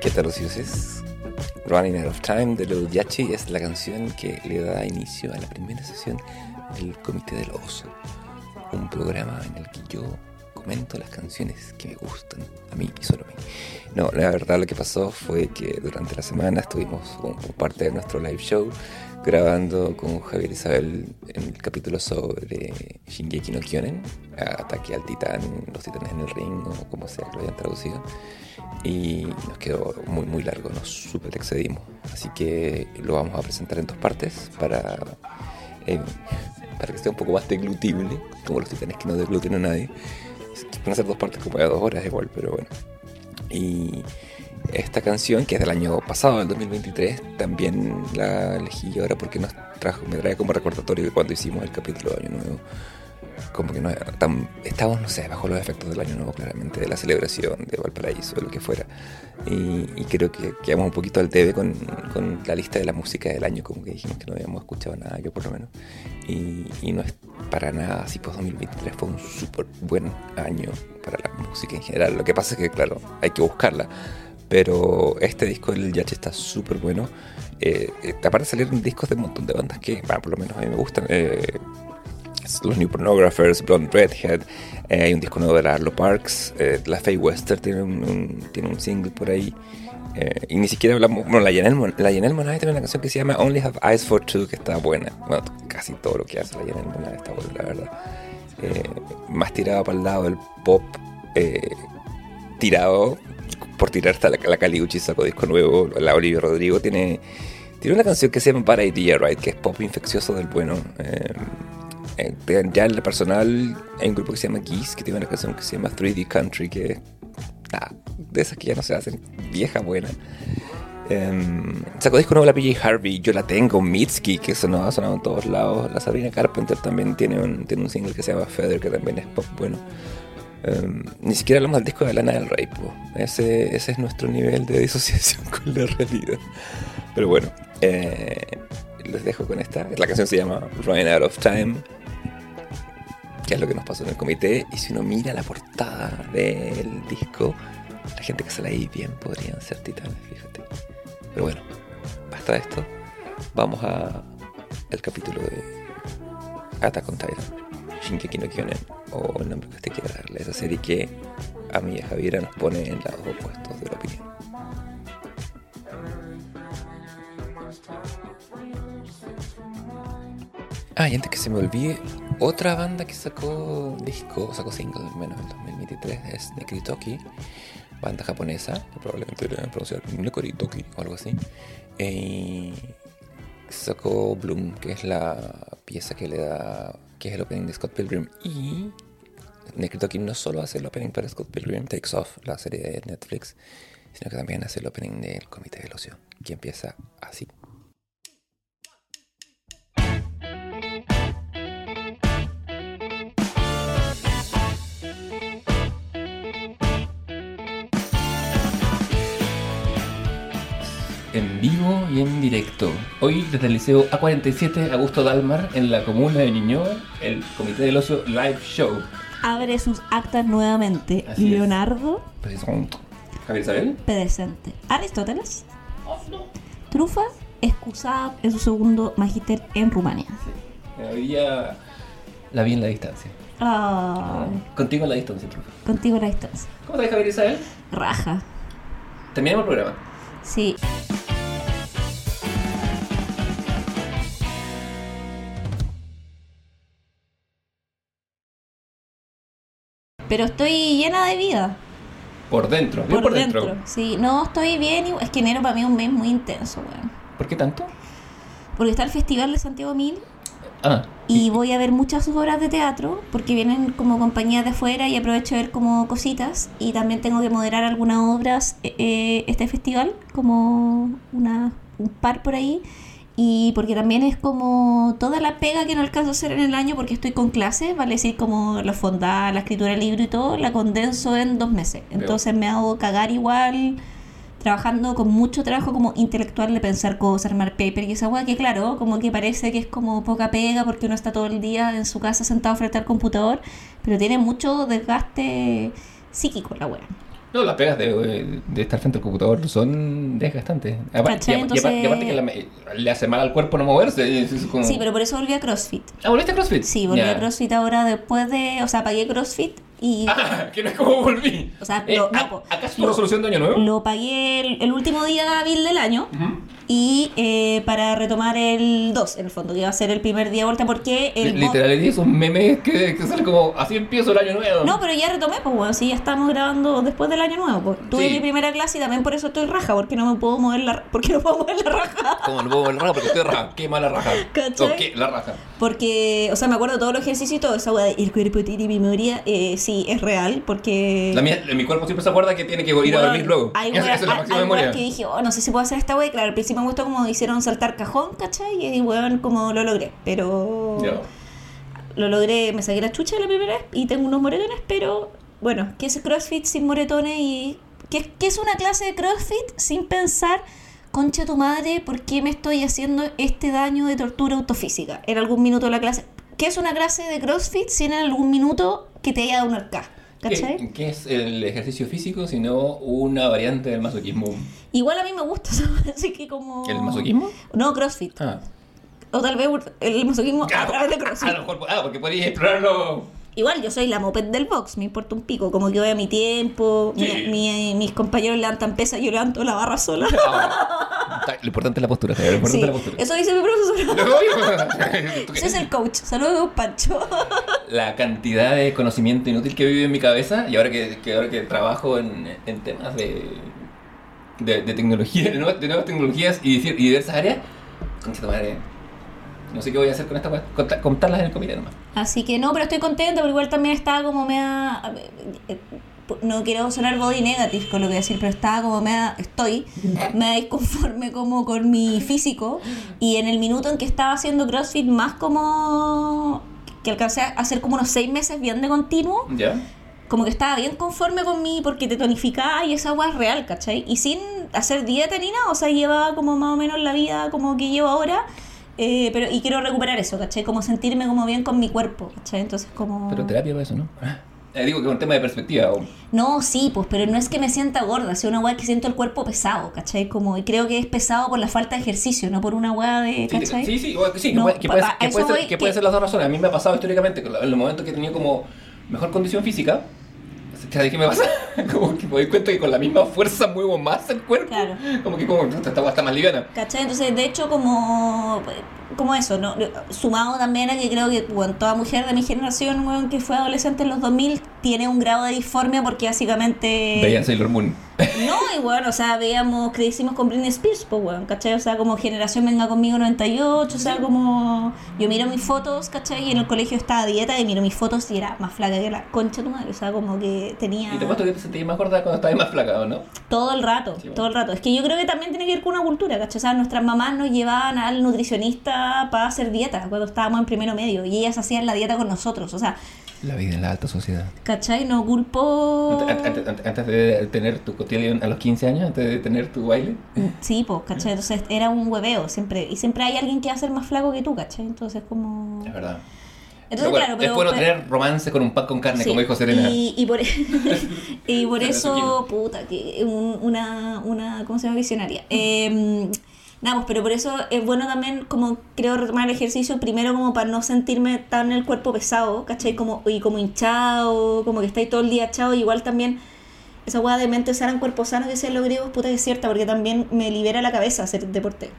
¿Qué tal, es Running Out of Time de Little Yachi es la canción que le da inicio a la primera sesión del Comité del Oso, un programa en el que yo comento las canciones que me gustan, a mí y solo a mí. No, la verdad lo que pasó fue que durante la semana estuvimos como parte de nuestro live show grabando con Javier Isabel en el capítulo sobre Shingeki no Kyonen, Ataque al Titán, Los Titanes en el Ring o como sea que lo hayan traducido. Y nos quedó muy muy largo, nos super excedimos. Así que lo vamos a presentar en dos partes para, eh, para que sea un poco más deglutible, como los titanes que no degluten a nadie. Van a ser dos partes como de dos horas igual, pero bueno. Y esta canción, que es del año pasado, del 2023, también la elegí ahora porque nos trajo, me trae como recordatorio de cuando hicimos el capítulo de Año Nuevo. Como que no tan, estábamos, no sé, bajo los efectos del Año Nuevo, claramente, de la celebración de Valparaíso, o lo que fuera. Y, creo que quedamos un poquito al TV con, con, la lista de la música del año, como que dijimos que no habíamos escuchado nada, yo por lo menos. Y, y no es para nada así, pues 2023 fue un súper buen año para la música en general. Lo que pasa es que, claro, hay que buscarla pero este disco del Yacht está súper bueno. Eh, eh, aparte de salir discos de un montón de bandas que, bueno, por lo menos a mí me gustan. Eh, los New Pornographers, Blonde Redhead, eh, hay un disco nuevo de la Arlo Parks, la Faye Wester tiene un, tiene un single por ahí. y ni siquiera hablamos. Bueno, la Janelle, la tiene una canción que se llama Only Have Eyes for Two, que está buena. Bueno, casi todo lo que hace la Janelle Monáe está buena, la verdad. más tirado para el lado del pop tirado por tirar hasta la, la Caliuchi sacó disco nuevo, la Olivia Rodrigo tiene, tiene una canción que se llama Para Idea, right, que es pop infeccioso del bueno. Ya en el personal hay un grupo que se llama Geese, que tiene una canción que se llama 3D Country, que de esas que ya no se hacen, vieja buena. Um, sacó disco nuevo la PJ Harvey, yo la tengo, Mitski, que sonó, ha sonado en todos lados. La Sabrina Carpenter también tiene un, tiene un single que se llama Feather, que también es pop bueno. Em, ni siquiera hablamos del disco de Lana del Rey, ese, ese, es nuestro nivel de disociación con la realidad. Pero bueno, eh, les dejo con esta. La canción se llama Running Out of Time, que es lo que nos pasó en el comité. Y si uno mira la portada del disco, la gente que sale ahí bien podrían ser titanes, fíjate. Pero bueno, hasta esto, vamos a el capítulo de Attack on Titan. Shinkeki no Kyonen, o el nombre que usted quiera darle, esa serie que a mí y a Javiera nos pone en lados opuestos de la opinión. Ah, y antes que se me olvide, otra banda que sacó disco, sacó single menos en 2023 es Nekritoki, banda japonesa, que probablemente deberían pronunciar Nekritoki o algo así. Eh, sacó Bloom, que es la pieza que le da que es el opening de Scott Pilgrim. Y Necrotoki no solo hace el opening para Scott Pilgrim Takes Off, la serie de Netflix, sino que también hace el opening del Comité del Ocio, que empieza así. En vivo y en directo. Hoy desde el Liceo A47 Augusto Dalmar en la comuna de Ñuñoa, el Comité del Ocio Live Show. Abre sus actas nuevamente. Leonardo. Presente. Javier Isabel. Pedescente. Aristóteles. Trufa, excusada en su segundo magíster en Rumania. Sí. Hoy día la vi en la distancia. Ah. Contigo en la distancia, Trufa. Contigo en la distancia. ¿Cómo estás, Javier Isabel? Raja. Terminamos el programa. Sí. Pero estoy llena de vida. Por dentro, bien por, dentro. Sí, no, estoy bien. Es que enero para mí es un mes muy intenso, weón. ¿Por qué tanto? Porque está el Festival de Santiago Mil. Ah. Y voy a ver muchas obras de teatro porque vienen como compañías de afuera y aprovecho a ver como cositas. Y también tengo que moderar algunas obras eh, eh, este festival, como una, un par por ahí y porque también es como toda la pega que no alcanzo a hacer en el año porque estoy con clases, vale decir como la fondada, la escritura del libro y todo, la condenso en dos meses. Entonces me hago cagar igual trabajando con mucho trabajo como intelectual de pensar cosas, armar paper y esa weá que claro, como que parece que es como poca pega porque uno está todo el día en su casa sentado frente al computador, pero tiene mucho desgaste psíquico la weá. No, las pegas de, de estar frente al computador son desgastantes. Aparte, y, Entonces- aparte- y aparte que la- le hace mal al cuerpo no moverse. es- es como- Sí, pero por eso volví a CrossFit. Ah, ¿volviste a CrossFit? Sí, volví a CrossFit ahora después de, o sea, pagué CrossFit y Ah, que no es como volví. O sea, Eh, lo- no, ¿a- po. ¿Acaso tu Lo- resolución de año nuevo? lo pagué el, el último día hábil del año Ujú. y eh, para retomar el 2, en el fondo, que iba a ser el primer día de vuelta porque el... Literal, es un meme que, que sale como así empiezo el año nuevo. No, pero ya retomé, pues bueno, sí, ya estamos grabando después del año nuevo. Pues. Tuve Sí. mi primera clase y también por eso estoy raja, porque no me puedo mover la, porque no puedo mover la raja. Como no puedo mover la raja porque estoy raja. Qué mala raja. ¿Cachai? ¿O qué? La raja. Porque, o sea, me acuerdo de todos los ejercicios y todo, esa de el cuerpo tiene memoria, eh, sí, es real, porque... La mía, mi cuerpo siempre se acuerda que tiene que ir a Weón, dormir luego. Hay Esa, es la hay- máxima hay memoria. weas que dije, oh, no sé si puedo hacer esta wea. Claro, al principio me gustó como hicieron saltar cajón, ¿cachai? Y weón, como lo logré. Pero Ya. lo logré, me saqué la chucha la primera vez y tengo unos moretones, pero bueno, ¿qué es CrossFit sin moretones? y ¿Qué, qué es una clase de CrossFit sin pensar, concha tu madre, ¿por qué me estoy haciendo este daño de tortura autofísica en algún minuto de la clase? ¿Qué es una clase de CrossFit sin en algún minuto que te haya dado un arca? ¿Cachai? ¿Qué, es el ejercicio físico sino una variante del masoquismo? Igual a mí me gusta, así que como... ¿El masoquismo? No, CrossFit. Ah. O tal vez el masoquismo a través de CrossFit. Ah, a lo mejor- ah, porque podéis explorarlo. Igual yo soy la moped del box, me importa un pico, como que voy a mi tiempo, Sí. mi- mis compañeros levantan pesas, yo levanto la barra sola. Ah, Lo importante es la postura, Javier, lo importante Sí, es la postura. eso dice mi profesor. Ese es el coach. Saludos, Pancho. la cantidad de conocimiento inútil que vive en mi cabeza y ahora que, que ahora que trabajo en, en temas de, de, de tecnología, de nuevas, de nuevas tecnologías y, diversas áreas, concha tu madre, no sé qué voy a hacer con esta contarlas en el comité nomás. Así que no, pero estoy contenta, pero igual también estaba como mea... No quiero sonar body negative con lo que decir, pero estaba como mea... Estoy me disconforme como con mi físico y en el minuto en que estaba haciendo CrossFit más como... Que alcancé a hacer como unos seis meses bien de continuo, ¿Ya? como que estaba bien conforme con mí porque te tonificaba y esa agua es real, ¿cachai? Y sin hacer dieta ni nada, o sea, llevaba como más o menos la vida como que llevo ahora, eh, pero y quiero recuperar eso, ¿cachai? Como sentirme como bien con mi cuerpo, ¿cachai? Entonces como... Pero terapia para eso, ¿no? Eh, digo que es un tema de perspectiva. o- No, sí, pues, pero no es que me sienta gorda, sino una weá que siento el cuerpo pesado, ¿cachai? Como, y creo que es pesado por la falta de ejercicio, no por una weá de, Sí, ¿cachai? sí, sí, sí, que puede, que que ser, que las dos razones. A mí me ha pasado históricamente, en los momentos que he tenido como mejor condición física, ¿sabes qué me pasa? como que me doy cuenta que con la misma fuerza muevo más el cuerpo. Claro. Como que como, esta está más liviana. ¿Cachai? Entonces, de hecho, como, como eso, ¿no? sumado también a que creo que bueno, toda mujer de mi generación que fue adolescente en los 2000 tiene un grado de disformia porque básicamente... Veían Sailor Moon. No, y bueno, o sea, veíamos, crecimos con Britney Spears, pues, weón, ¿cachai? O sea, como generación Venga Conmigo 98, o sea, como... Yo miro mis fotos, ¿cachai? Y en el colegio estaba a dieta y miro mis fotos y era más flaca que la concha de tu madre, o sea, como que tenía... Y te puesto que te sentías más gorda cuando estabas más flaca, ¿o no? Todo el rato, Sí, bueno. todo el rato. Es que yo creo que también tiene que ver con una cultura, ¿cachai? O sea, nuestras mamás nos llevaban al nutricionista para hacer dieta cuando estábamos en primero medio y ellas hacían la dieta con nosotros. O sea, La vida en la alta sociedad. ¿cachai? No culpo... Antes, antes- antes- antes de tener tu cotidiano a los 15 años, antes de tener tu baile. Sí, pues, ¿cachai? Entonces era un hueveo siempre. Y siempre hay alguien que va a ser más flaco que tú, ¿cachai? Entonces como... Es verdad. Entonces, bueno, claro, pero... es bueno pero- tener romance con un pan con carne, Sí, como dijo Serena. Y, y por, y por Serena eso, puta, que un- una, una, ¿cómo se llama? Visionaria. Eh, nada, pues, pero por eso es bueno también, como creo, retomar el ejercicio, primero como para no sentirme tan el cuerpo pesado, ¿cachai? Como, y como hinchado, como que estáis todo el día echado, igual también esa hueá de mente sana en cuerpo sano que decían los griegos, puta que es cierta, porque también me libera la cabeza hacer deporte.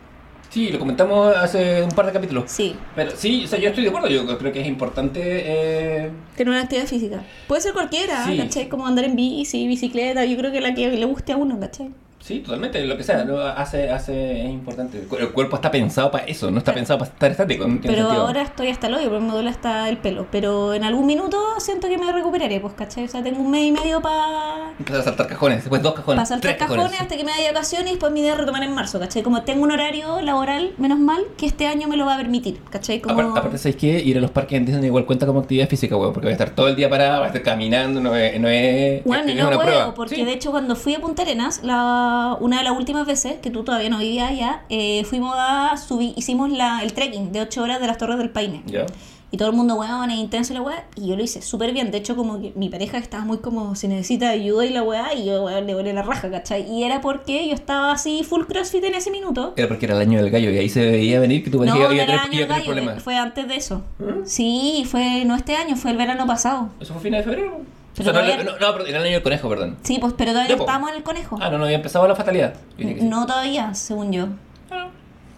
Sí, lo comentamos hace un par de capítulos. Sí, Pero sí, o sea, yo estoy de acuerdo. Yo creo que es importante. Eh, tener una actividad física. Puede ser cualquiera, Sí. ¿cachai? Como andar en bici, bicicleta, yo creo que la que le guste a uno, ¿cachai? Sí, totalmente, lo que sea. ¿no? Hace, hace, es importante. El cu- El cuerpo está pensado para eso, no está pensado para estar estático. no Pero sentido. ahora estoy hasta el hoyo, porque me duele hasta el pelo. Pero en algún minuto siento que me recuperaré, pues, ¿cachai? O sea, tengo un mes y medio para Empezar a saltar cajones, después dos cajones. saltar tres cajones, hasta que me haya vacaciones y después mi idea es retomar en marzo, ¿cachai? Como tengo un horario laboral, menos mal, que este año me lo va a permitir, ¿cachai? Como... Aparte, aparte, ¿sabes qué? Ir a los parques en Disney igual cuenta como actividad física, weón, porque voy a estar todo el día parado, voy a estar caminando, no es, no es, Bueno, no una prueba. porque Sí. de hecho cuando fui a Punta Arenas, la la, una de las últimas veces, que tú todavía no vivías allá, eh, fuimos a subir, hicimos la, el trekking de 8 horas de las Torres del Paine. ¿Ya? Y todo el mundo, weón, es intenso la weá. Y yo lo hice súper bien. De hecho, como que mi pareja estaba muy como, se necesita ayuda y la weá. Y yo, weón, le volé la raja, ¿cachai? Y era porque yo estaba así full crossfit en ese minuto. Era porque era el año del gallo y ahí se veía venir que tu No, pareja no iba a era tener, año iba a del tener gallo, problemas. fue antes de eso. ¿Mm? Sí, fue, no este año, fue el verano pasado. ¿Eso fue fines de febrero? Pero o sea, no, todavía- no, no, el año del conejo, perdón. Sí, pues, pero todavía po. estábamos en el conejo. Ah, no, no había empezado la fatalidad. Sí. No todavía, según yo. Ah,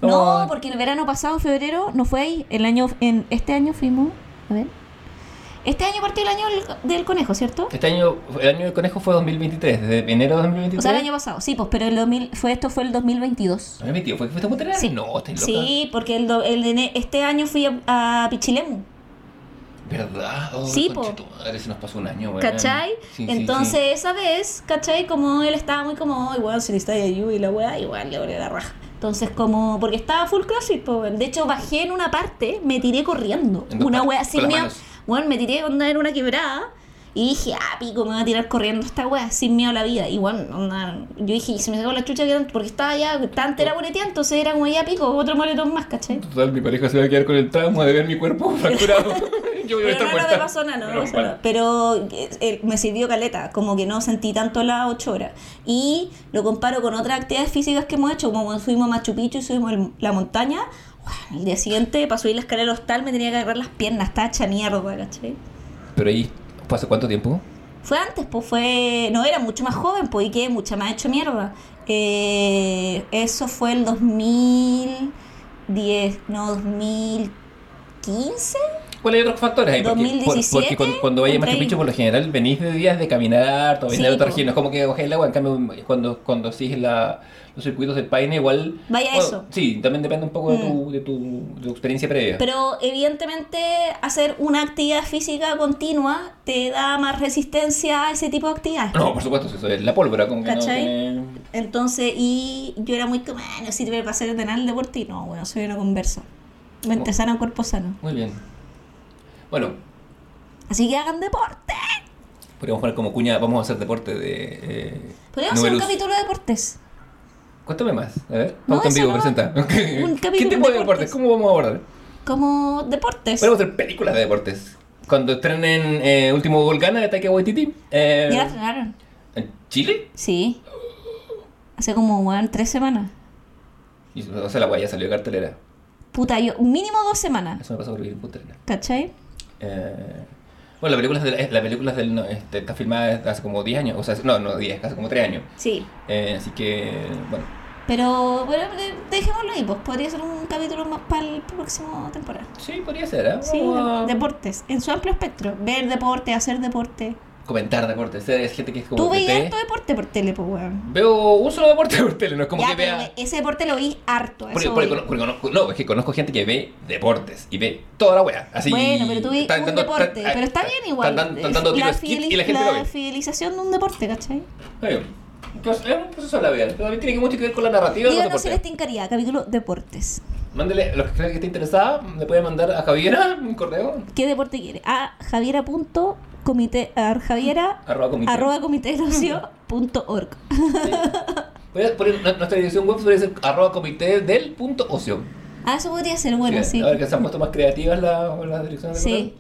No, no. porque el verano pasado, febrero, no fue ahí. El año, en este año fuimos. A ver. Este año partió el año del, conejo, ¿cierto? Este año, el año del conejo fue 2023, desde enero de 2023. O sea, el año pasado. Sí, pues, pero el 2000, fue, esto fue el 2022. ¿2022? ¿Fue que fuiste a? Sí. No, estás loca. Sí, porque el, do- el este año fui a, a Pichilemu. ¿Verdad? Oh, Sí, po. madre, se nos pasó un año. ¿Cachai? Sí, Entonces, sí. esa vez, ¿cachai? Como él estaba muy como, "Ay, weón, si necesita ayuda y la weá, igual le volé la raja. Entonces, como, porque estaba full crossfit, po. De hecho, bajé en una parte, me tiré corriendo. Una weá sin miedo. Bueno, me tiré onda en una quebrada. Y dije, ah, pico, me voy a tirar corriendo esta weá, sin miedo a la vida. Y bueno, onda, yo dije, y se me sacó la chucha que porque estaba ya tan entera boleteada, entonces era como ya pico, otro moletón más, ¿cachai? Total, mi pareja se va a quedar con el trauma de ver mi cuerpo fracturado. Yo voy a Pero estar no, no no nada. Pero eh, eh, me sirvió caleta, como que no sentí tanto las 8 horas. Y lo comparo con otras actividades físicas que hemos hecho, como cuando fuimos a Machu Picchu y subimos el- la montaña. Bueno, el día siguiente, para subir la escalera hostal, me tenía que agarrar las piernas, estaba hecha mierda, ¿cachai? Pero ahí, ¿fue hace cuánto tiempo? Fue antes, pues fue. No, era mucho más joven, pues, y quedé mucha más hecho mierda. Eh, eso fue el 2010, no, 2015. ¿Cuáles hay otros factores ahí? Porque, por- 2017, porque cuando, vayas a Machu. Picchu, por lo general, venís de días de caminar, o venís Sí, de otra región. No es como que coges el agua. En cambio, cuando, cuando sigues la, los circuitos del Paine, igual. Vaya bueno, eso. Sí, también depende un poco de, Mm. tu, de, tu, de tu experiencia previa. Pero evidentemente hacer una actividad física continua te da más resistencia a ese tipo de actividades. no, por supuesto, eso es la pólvora. Que no ¿Cachai? tiene- Entonces, y yo era muy como, "Ah, no sirve para hacer ordenar el deporte. Y no, bueno, soy una conversa. Mente Oh. sana, cuerpo sano. Muy bien. Bueno, Así que hagan deporte. podríamos poner como cuña, vamos a hacer deporte de. Eh, Podríamos hacer un capítulo de deportes. Cuéntame más. A ver, No, en vivo, no. presenta. Un ¿Qué capítulo tipo de de deportes? deportes. ¿Cómo vamos a abordar? Como deportes. Podemos hacer películas de deportes. Cuando estrenen eh, Último Gol Gana de Taika Waititi. eh, ¿Ya la estrenaron? ¿En Chile? Sí. Hace como, weón, tres semanas. Y, o sea, la guaya salió de cartelera. Puta, yo, mínimo dos semanas. Eso me pasó por vivir en Arenas. ¿Cachai? Eh, bueno, la película, es del- la película es del, no, este, está filmada hace como 10 años. O sea, no, no 10, hace como 3 años. Sí. Eh, así que, bueno. Pero, bueno, de- dejémoslo ahí, pues podría ser un capítulo más para el próximo temporada. Sí, podría ser, ¿eh? Sí, a de- deportes, en su amplio espectro. Ver deporte, hacer deporte. Comentar deportes. Es gente que es como. Tú veías harto deporte por tele, pues, weón. Veo un solo deporte por tele, no es como Ya, que vea. ese deporte lo vi harto. Porque, eso porque porque conozco- no, es que conozco gente que ve deportes y ve toda la wea. Así, Bueno, pero tú vi están un deporte. están- pero está están- bien igual. La, skits y la gente la fidelización de un deporte, ¿cachai? Pues es un proceso de la vida. También tiene mucho que ver con la narrativa Díganos si les deporte. tincaría, capítulo deportes. Mándele, los que crean que esté interesada, le pueden mandar a Javiera un correo. ¿Qué deporte quiere? A javiera.comité, a javiera Arroba comité. arroba. Voy a poner nu- nuestra dirección web podría ser arroba comité del punto ocio. Ah, eso podría ser bueno, sí. A ver que se han puesto más creativas las las direcciones de. Sí.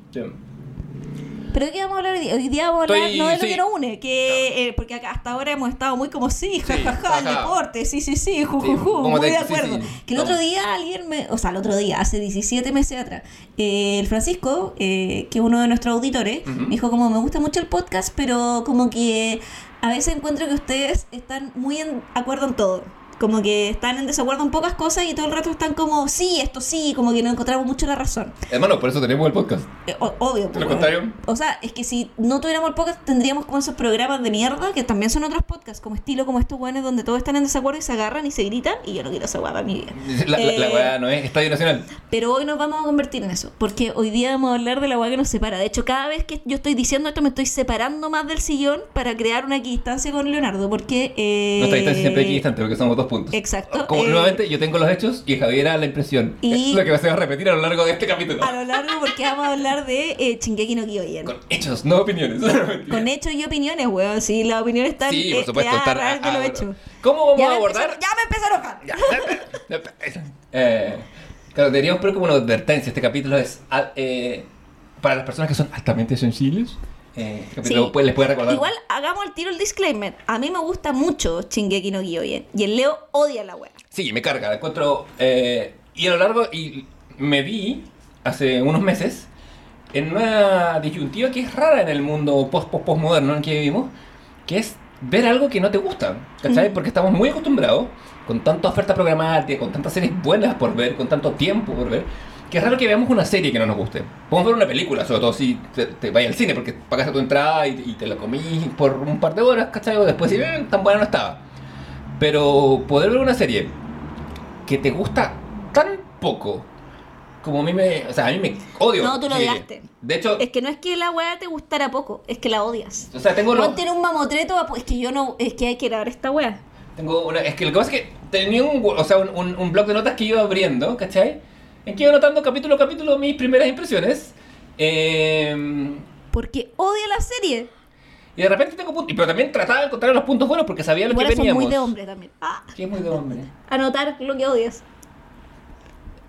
¿Pero de qué vamos a hablar hoy día? Hoy día vamos a hablar Estoy- no de lo sí. que nos une, que, eh, porque acá hasta ahora hemos estado muy como sí, jajaja, el deporte, sí, sí, sí, ju, ju, ju, muy de- acuerdo. Que el otro día alguien me, o sea, el otro día, hace 17 meses atrás, eh, el Francisco, eh, que es uno de nuestros auditores, me dijo como me gusta mucho el podcast, pero como que a veces encuentro que ustedes están muy en acuerdo en todo. Como que están en desacuerdo en pocas cosas y todo el rato están como, sí, esto sí, como que no encontramos mucho la razón. Hermano, por eso tenemos el podcast. Eh, o- obvio. De pues, lo contrario. O sea, es que si no tuviéramos el podcast, tendríamos como esos programas de mierda, que también son otros podcasts, como estilo como estos buenos donde todos están en desacuerdo y se agarran y se gritan, y yo no quiero esa guapa en mi vida. La, la, la Eh, weá no es Estadio Nacional. Pero hoy nos vamos a convertir en eso, porque hoy día vamos a hablar de la weá que nos separa. De hecho, cada vez que yo estoy diciendo esto, me estoy separando más del sillón para crear una equidistancia con Leonardo, porque... Eh, Nuestra distancia siempre es equidistante porque somos dos puntos. Exacto. Como Eh, nuevamente yo tengo los hechos y Javiera la impresión. Y- Es lo que se va a repetir a lo largo de este capítulo. A lo largo, porque vamos a hablar de eh, Shingeki no Kyojin. Con hechos, no opiniones. Con hechos y opiniones, weón. Sí, las opiniones están. Sí, por eh, supuesto. estar- a ah, hecho. ¿Cómo vamos Ya a me abordar? empezó- ya me empezó a enojar. Eh, claro, deberíamos poner como una advertencia. Este capítulo es ah, eh, para las personas que son altamente sensibles. Eh, Sí. puede- les puede recordar. Igual hagamos el tiro el disclaimer. A mí me gusta mucho Shingeki no Kyojin. Y el Leo odia la wea. Sí, me carga, la encuentro. eh, y a lo largo, y me vi hace unos meses en una disyuntiva que es rara en el mundo post post postmoderno en el que vivimos, que es ver algo que no te gusta, ¿cachai? Porque estamos muy acostumbrados, con tanta oferta programática, con tantas series buenas por ver, con tanto tiempo por ver, que es raro que veamos una serie que no nos guste. Podemos ver una película, sobre todo si te, te vayas al cine, porque pagaste tu entrada y, y te la comís por un par de horas, ¿cachai? O después, si "Eh, tan buena no estaba. Pero poder ver una serie que te gusta tan poco como a mí me. O sea, a mí me odio. No, tú lo odiaste. De hecho, Es que no es que la wea te gustara poco, es que la odias. o sea, tengo, lo- No tiene un mamotreto, a- es que yo no, es que hay que grabar esta wea. tengo una. Es que lo que pasa es que tenía un, o sea, un, un, un blog de notas que iba abriendo, ¿cachai? En que iba anotando capítulo a capítulo mis primeras impresiones. Eh, Porque odia la serie. y de repente tengo puntos. Pero también trataba de encontrar los puntos buenos porque sabía lo Igual que eso es veníamos. muy de hombre también. Ah, es muy de hombre. anotar lo que odias.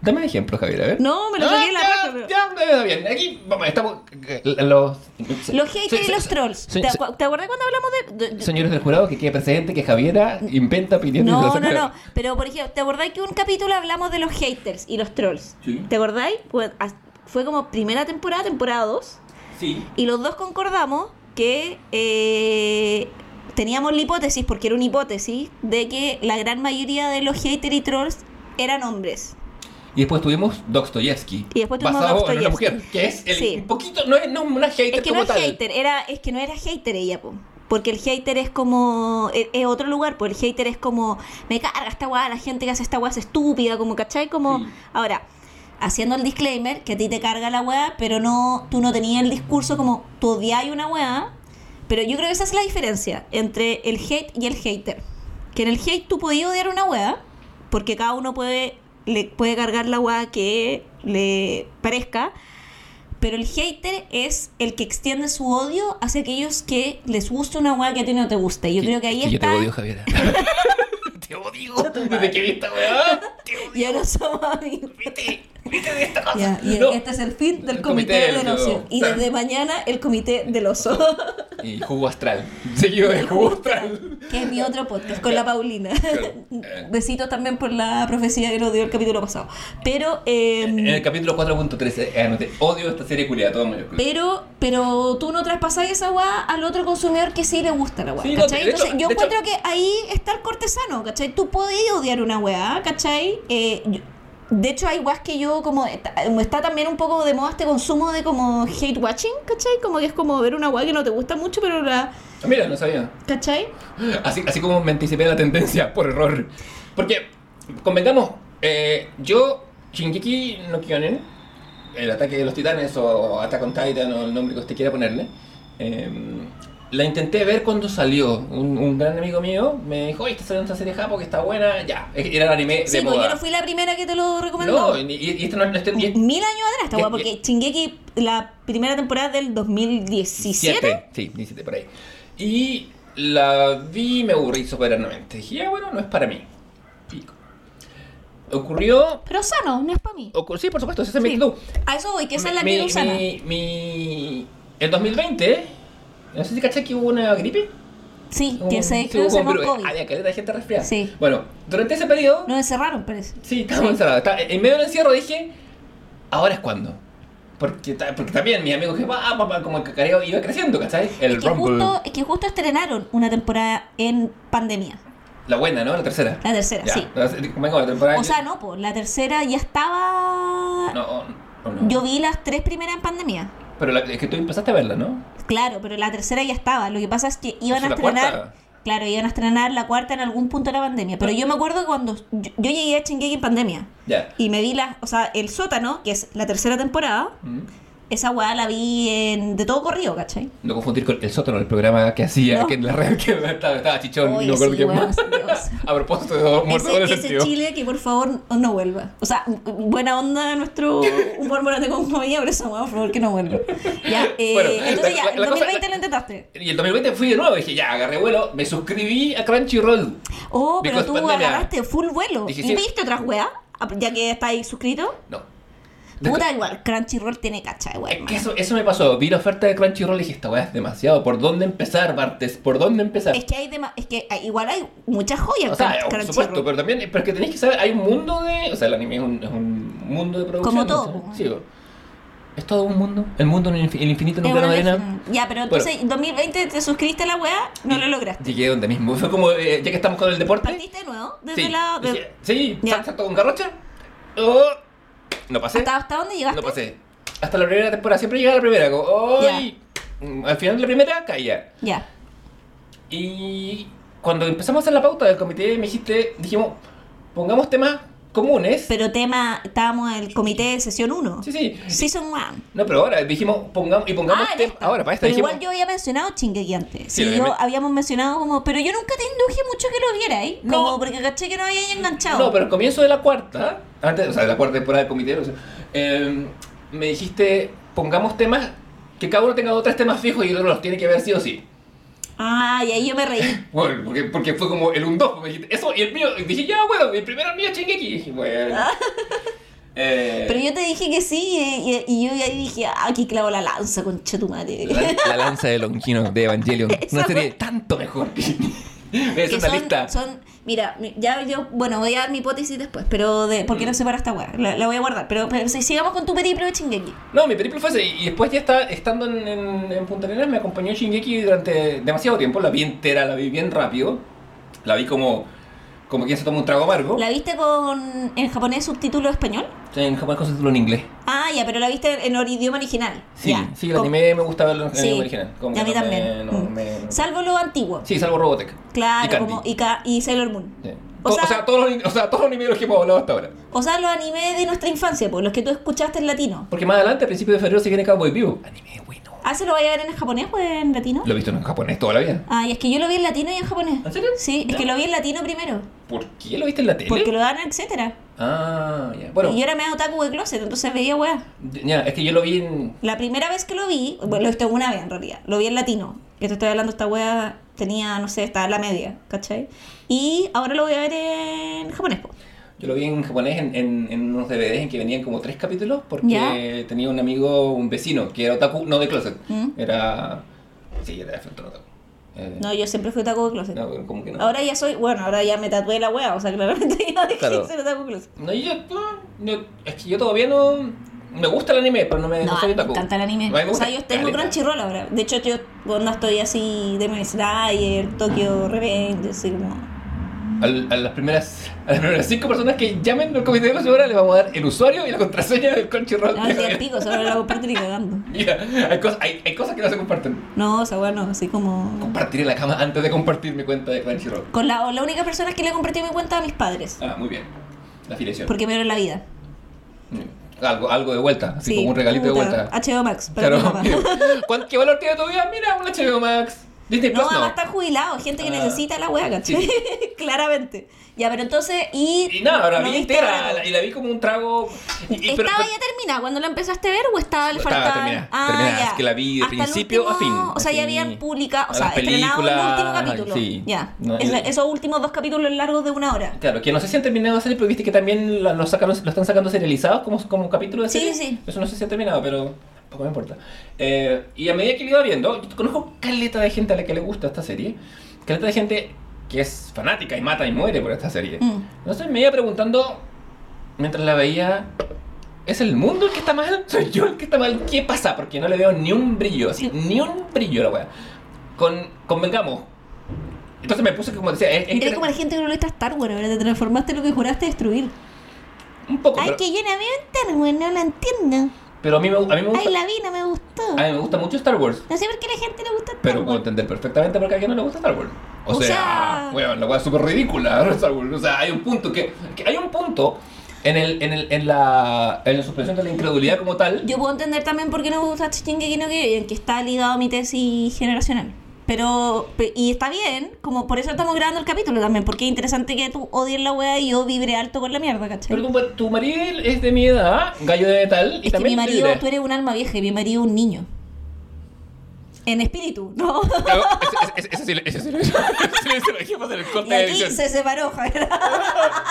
Dame ejemplos, Javier, a ver. No, me lo Ah, saqué de la ya, raja, pero- Ya, está bien. Aquí, vamos, estamos. eh, Los. Los haters y los trolls. ¿Te, acu- ¿te acuerdas cuando hablamos de- de, de- Señores del jurado, que quede precedente que Javiera inventa opiniones. y No, no, no. Pero, por ejemplo, ¿te acordáis que un capítulo hablamos de los haters y los trolls? Sí. ¿Te acordáis? Pues, fue como primera temporada, temporada 2. Sí. Y los dos concordamos que eh, teníamos la hipótesis, porque era una hipótesis, de que la gran mayoría de los haters y trolls eran hombres. Y después tuvimos Dostoyevsky. Y después tuvimos basado en una Dostoyevsky. mujer, que es el, Sí. un poquito, no es no una hater Es que no como es tal. hater, era, es que no era hater ella, po. Porque el hater es como. Es, es otro lugar, pues el hater es como. Me carga esta weá, la gente que hace esta weá es estúpida, como, ¿cachai? Como. Sí. Ahora, haciendo el disclaimer, que a ti te carga la weá, pero no. Tú no tenías el discurso como tú odias una weá. Pero yo creo que esa es la diferencia entre el hate y el hater. Que en el hate tú podías odiar una weá, porque cada uno puede. Le puede cargar la weá que le parezca. Pero el hater es el que extiende su odio hacia aquellos que les gusta una weá que a ti no te gusta. Yo creo que ahí Yo está. te odio, Javiera. te odio. Desde que vi esta weá, te odio. Ya no somos amigos. Vete, Ya, y No. este es el fin del El comité, comité del del ocio. Y desde mañana el comité del oso. Y jugo astral. Seguido de jugo astral. que es mi otro podcast con la Paulina. Besitos también por la profecía que nos dio el capítulo pasado. Pero, eh, En el capítulo 4.13, eh, anoté, odio esta serie culiada, todo pero, pero tú no traspasás esa weá al otro consumidor que sí le gusta la weá. Sí, no, ¿Cachai? de hecho- Entonces, yo de hecho- encuentro que ahí está el cortesano, ¿cachai? Tú podías odiar una weá, ¿cachai? Eh, de hecho, hay weas que yo como está, está también un poco de moda este consumo de como hate watching, ¿cachai? Como que es como ver una weá que no te gusta mucho, pero la. Mira, no sabía. ¿cachai? Así, así como me anticipé la tendencia por error. Porque, convengamos, eh, yo, Shingeki no Kyonen, el ataque de los titanes o Attack on Titan o el nombre que usted quiera ponerle, eh, la intenté ver cuando salió. Un, un gran amigo mío me dijo, oye, está saliendo esta serie japo que está buena, ya. Era el anime Sí, de moda. yo no fui la primera que te lo recomendó. No, y, y esto no es... Este, Mil años atrás esta weá, porque Shingeki, la primera temporada del 2017. Siete, Sí, 17 por ahí. Y la vi y me aburrí soberanamente. Dije, ya bueno, no es para mí. Pico. Ocurrió. Pero sano, no es para mí. ocur- sí, por supuesto, esa es mi Sí. actitud. A eso voy, que esa es la Mi- actitud sana. mi, mi- El 2020, no sé si caché que hubo una gripe. Sí, que se sí, creo que. COVID. Había caleta de gente resfriada. Sí. Bueno, durante ese periodo. Nos encerraron, parece. Sí, estábamos encerrados. Está- En medio del encierro dije, ahora es cuando. Porque, ta- porque también mis amigos que va, papá, como el cacareo iba creciendo, ¿cachai? El Es que, Rumble. justo, es que justo estrenaron una temporada en pandemia. La buena, ¿no? La tercera. La tercera, Ya. sí. Venga, la temporada. O sea, no, pues la tercera ya estaba. No, no. Yo vi las tres primeras en pandemia. Pero la- es que tú empezaste a verla, ¿no? Claro, pero la tercera ya estaba. Lo que pasa es que iban ¿Es a estrenar. cuarta? Claro, iban a estrenar la cuarta en algún punto de la pandemia. Pero yo me acuerdo que cuando yo, yo llegué a Shingeki en pandemia. Ya. Y me vi la, o sea, el sótano, que es la tercera temporada, Mm. Esa weá la vi en, de todo corrido, ¿cachai? No confundir con El Sótano, el programa que hacía, No. que en la red que estaba, estaba chichón, no sí, Dios. A propósito de muerto Ese, en ese. Chile que por favor no vuelva. O sea, buena onda nuestro humor morate con comedia, pero esa weá, por favor que no vuelva. Ya, eh, Bueno, entonces la- ya, el la cosa- 2020 lo intentaste. Y el 2020 fui de nuevo, dije, ya, agarré vuelo, me suscribí a Crunchyroll. Oh, pero tú pandemia. agarraste full vuelo. Dije, ¿Y sí. viste otras weas? Ya que estáis suscrito. No. Puta, igual, Crunchyroll tiene cacha de que eso, eso me pasó. Vi la oferta de Crunchyroll y dije, esta weá es demasiado. ¿Por dónde empezar, Bartes? ¿Por dónde empezar? Es que hay dema- es que hay- igual hay muchas joyas O sea, por supuesto, pero también, pero es que tenéis que saber, hay un mundo de. O sea, el anime es un, es un mundo de producción. Como todo, ¿no? Sí, es todo un mundo. El mundo en el infi- el infinito en un grano de arena. Ya, pero entonces en 2020 te suscribiste a la wea, no lo lograste. Llegué donde mismo. Fue como, eh, ya que estamos con el deporte. ¿Partiste de nuevo? Desde Sí, la. de- sí, salto con garrocha. Oh, no pasé. ¿Hasta, ¿Hasta dónde llegaste? No pasé. Hasta la primera temporada. Siempre llegaba a la primera. Como, ¡ay! Mm, Al final de la primera caía. Ya. Y cuando empezamos a hacer la pauta del comité, me dijiste, dijimos, pongamos temas comunes. Pero tema, estábamos en el comité de sesión 1. Sí, sí. Season 1. No, pero ahora dijimos, pongamos, y pongamos Ah, esta. Ahora, para esta Pero dijimos. igual yo había mencionado Shingeki antes. Sí, yo me- habíamos mencionado como. Pero yo nunca te induje mucho que lo vierais. No. Como porque caché que no había enganchado. No, pero al comienzo de la cuarta, antes, o sea, de la cuarta temporada del comité, o sea, eh, me dijiste, pongamos temas, que cada uno tenga dos tres temas fijos y el otro los tiene que ver sí o sí. Ah, y ahí yo me reí. Bueno, porque, porque fue como el un 2, me dijiste, eso, y el mío, y dije, ya, bueno, el primero el mío Shingeki, y dije, bueno. Eh, Pero yo te dije que sí, y, y- y yo ahí dije, ah, aquí clavo la lanza, concha tu madre. La, la lanza de Longino de Evangelion. Una serie tanto mejor. es que una son, lista. son, mira, mi- ya yo, bueno, voy a dar mi hipótesis después, pero de, ¿por qué no separa esta weá? La, la voy a guardar, pero, pero si sigamos con tu periplo de Chingeki. No, mi periplo fue ese. Y después ya está, estando en, en, en Punta Arenas me acompañó Shingeki durante demasiado tiempo. La vi entera, la vi bien rápido. La vi como, como quien se toma un trago amargo. ¿La viste con en japonés subtítulo español? En japonés con subtítulo en inglés. Ah, ya, pero la viste en or- idioma original. Sí, ya. sí, el anime me gusta verlo en Sí, idioma original. Como y a mí no también. me- no Mm. me- Salvo lo antiguo. Sí, salvo Robotech. Claro, y como y, y Sailor Moon. Sí. O O, sea- sea, todos los, o sea, todos los animes de los que hemos hablado hasta ahora. O sea, los animes de nuestra infancia, pues los que tú escuchaste en latino. Porque más adelante, a principios de febrero, se viene Cowboy Vivo. Anime bueno. Ah, ¿se lo vaya a ver en japonés o en latino? Lo he visto en japonés toda la vida. Ah, y es que yo lo vi en latino y en japonés. ¿En serio? Sí, es que lo vi en latino primero. ¿Por qué lo viste en la tele? Porque lo dan, etcétera. Ah, ya. Bueno, Y yo era medio otaku de closet, entonces veía weá. ya, es que yo lo vi en. La primera vez que lo vi, bueno, lo he visto una vez en realidad, lo vi en latino. Que te estoy hablando, esta weá tenía, no sé, estaba en la media, ¿cachai? Y ahora lo voy a ver en japonés, po. Yo lo vi en japonés en, en, en unos DVDs en que venían como tres capítulos porque Ya. tenía un amigo, un vecino, que era otaku, no de closet. ¿Mm? Era. Sí, era de frente otaku. Eh, No, yo siempre fui otaku de closet. no, como que no. Ahora ya soy, bueno, ahora ya me tatué la weá, o sea, claramente ya dejé Claro. de ser otaku de closet. No, yo, no, no, es que yo todavía no. Me gusta el anime, pero no me, No, no soy me otaku. encanta el anime. Me O sea, yo tengo. Crunchyroll ahora. De hecho, yo cuando estoy así de Slayer, Tokyo Revenge, así como... Al- a, las primeras, a las primeras cinco personas que llamen al comité de horas le vamos a dar el usuario y la contraseña del Crunchyroll. Estoy al pico, solo la comparto ni cagando. Mira, hay, cosas, hay, hay cosas que no se comparten. No, o sea, bueno, así como... Compartir en la cama antes de compartir mi cuenta de Crunchyroll. Con la, la única persona que le compartí mi cuenta a mis padres. Ah, muy bien. La afiliación. Porque me dieron la vida. Mm. Algo, algo de vuelta, así Sí, como un regalito de vuelta. HBO Max. para Claro. mi papá. ¿Cuán- ¿Qué valor tiene tu vida? Mira, un HBO Max. Disney No, Plus no. además están jubilados, gente que Ah. necesita la wea, ¿cachai? Sí. Claramente. Ya, pero entonces, y... Y nada, ahora ¿lo vi entera la- y la vi como un trago. y- y- pero- ¿Estaba pero- ya terminada cuando la empezaste a ver o estaba le Estaba faltaba? terminada, terminada, es que la vi de Hasta principio a último- fin, O sea, ya habían publicado, o a sea, estrenado el último capítulo. sí. Ya. No, Es- esos últimos dos capítulos largos de una hora. Claro, que no sé si han terminado de salir, pero viste que también lo, sacaron- lo están sacando serializados como, como capítulo de Sí, serie. sí. Eso no sé si ha terminado, pero poco me importa. Eh, y a medida que lo iba viendo, yo conozco caleta de gente a la que le gusta esta serie. Caleta de gente que es fanática y mata y muere por esta serie. Mm. Entonces me iba preguntando, mientras la veía, ¿es el mundo el que está mal? ¿Soy yo el que está mal? ¿Qué pasa? Porque no le veo ni un brillo, así, ni un brillo a la wea. Con, convengamos. Entonces me puse como decía, es, como la gente que no le Star Wars, ¿verdad? Te transformaste en lo que juraste destruir. un poco, Ay, pero, que yo no veo Star Wars, no la entiendo. Pero a mí me, a mí me gusta, Ay, la vi, no me gustó. a mí me gusta mucho Star Wars. No sé por qué a la gente le gusta Star Pero puedo entender perfectamente por qué a alguien no le gusta Star Wars. O, O sea, sea- weón, la weá es súper ridícula Star Wars. O sea, hay un punto que, que hay un punto en, el, en, el, en, la, en la suspensión de la incredulidad como tal. Yo puedo entender también por qué no me gusta Shingeki no Kyojin, que está ligado a mi tesis generacional. Pero, pe- y está bien, como por eso estamos grabando el capítulo también, porque es interesante que tú odies la wea y yo vibre alto con la mierda, ¿cachai? Pero tu, tu marido es de mi edad, gallo de metal. y es que mi marido, libre. tú eres un alma vieja y mi marido un niño. En espíritu, ¿no? Ese- ese- ese sí lo- ese sí lo- sí lo- dijimos en el corte Y de aquí edición. se separó, Javier.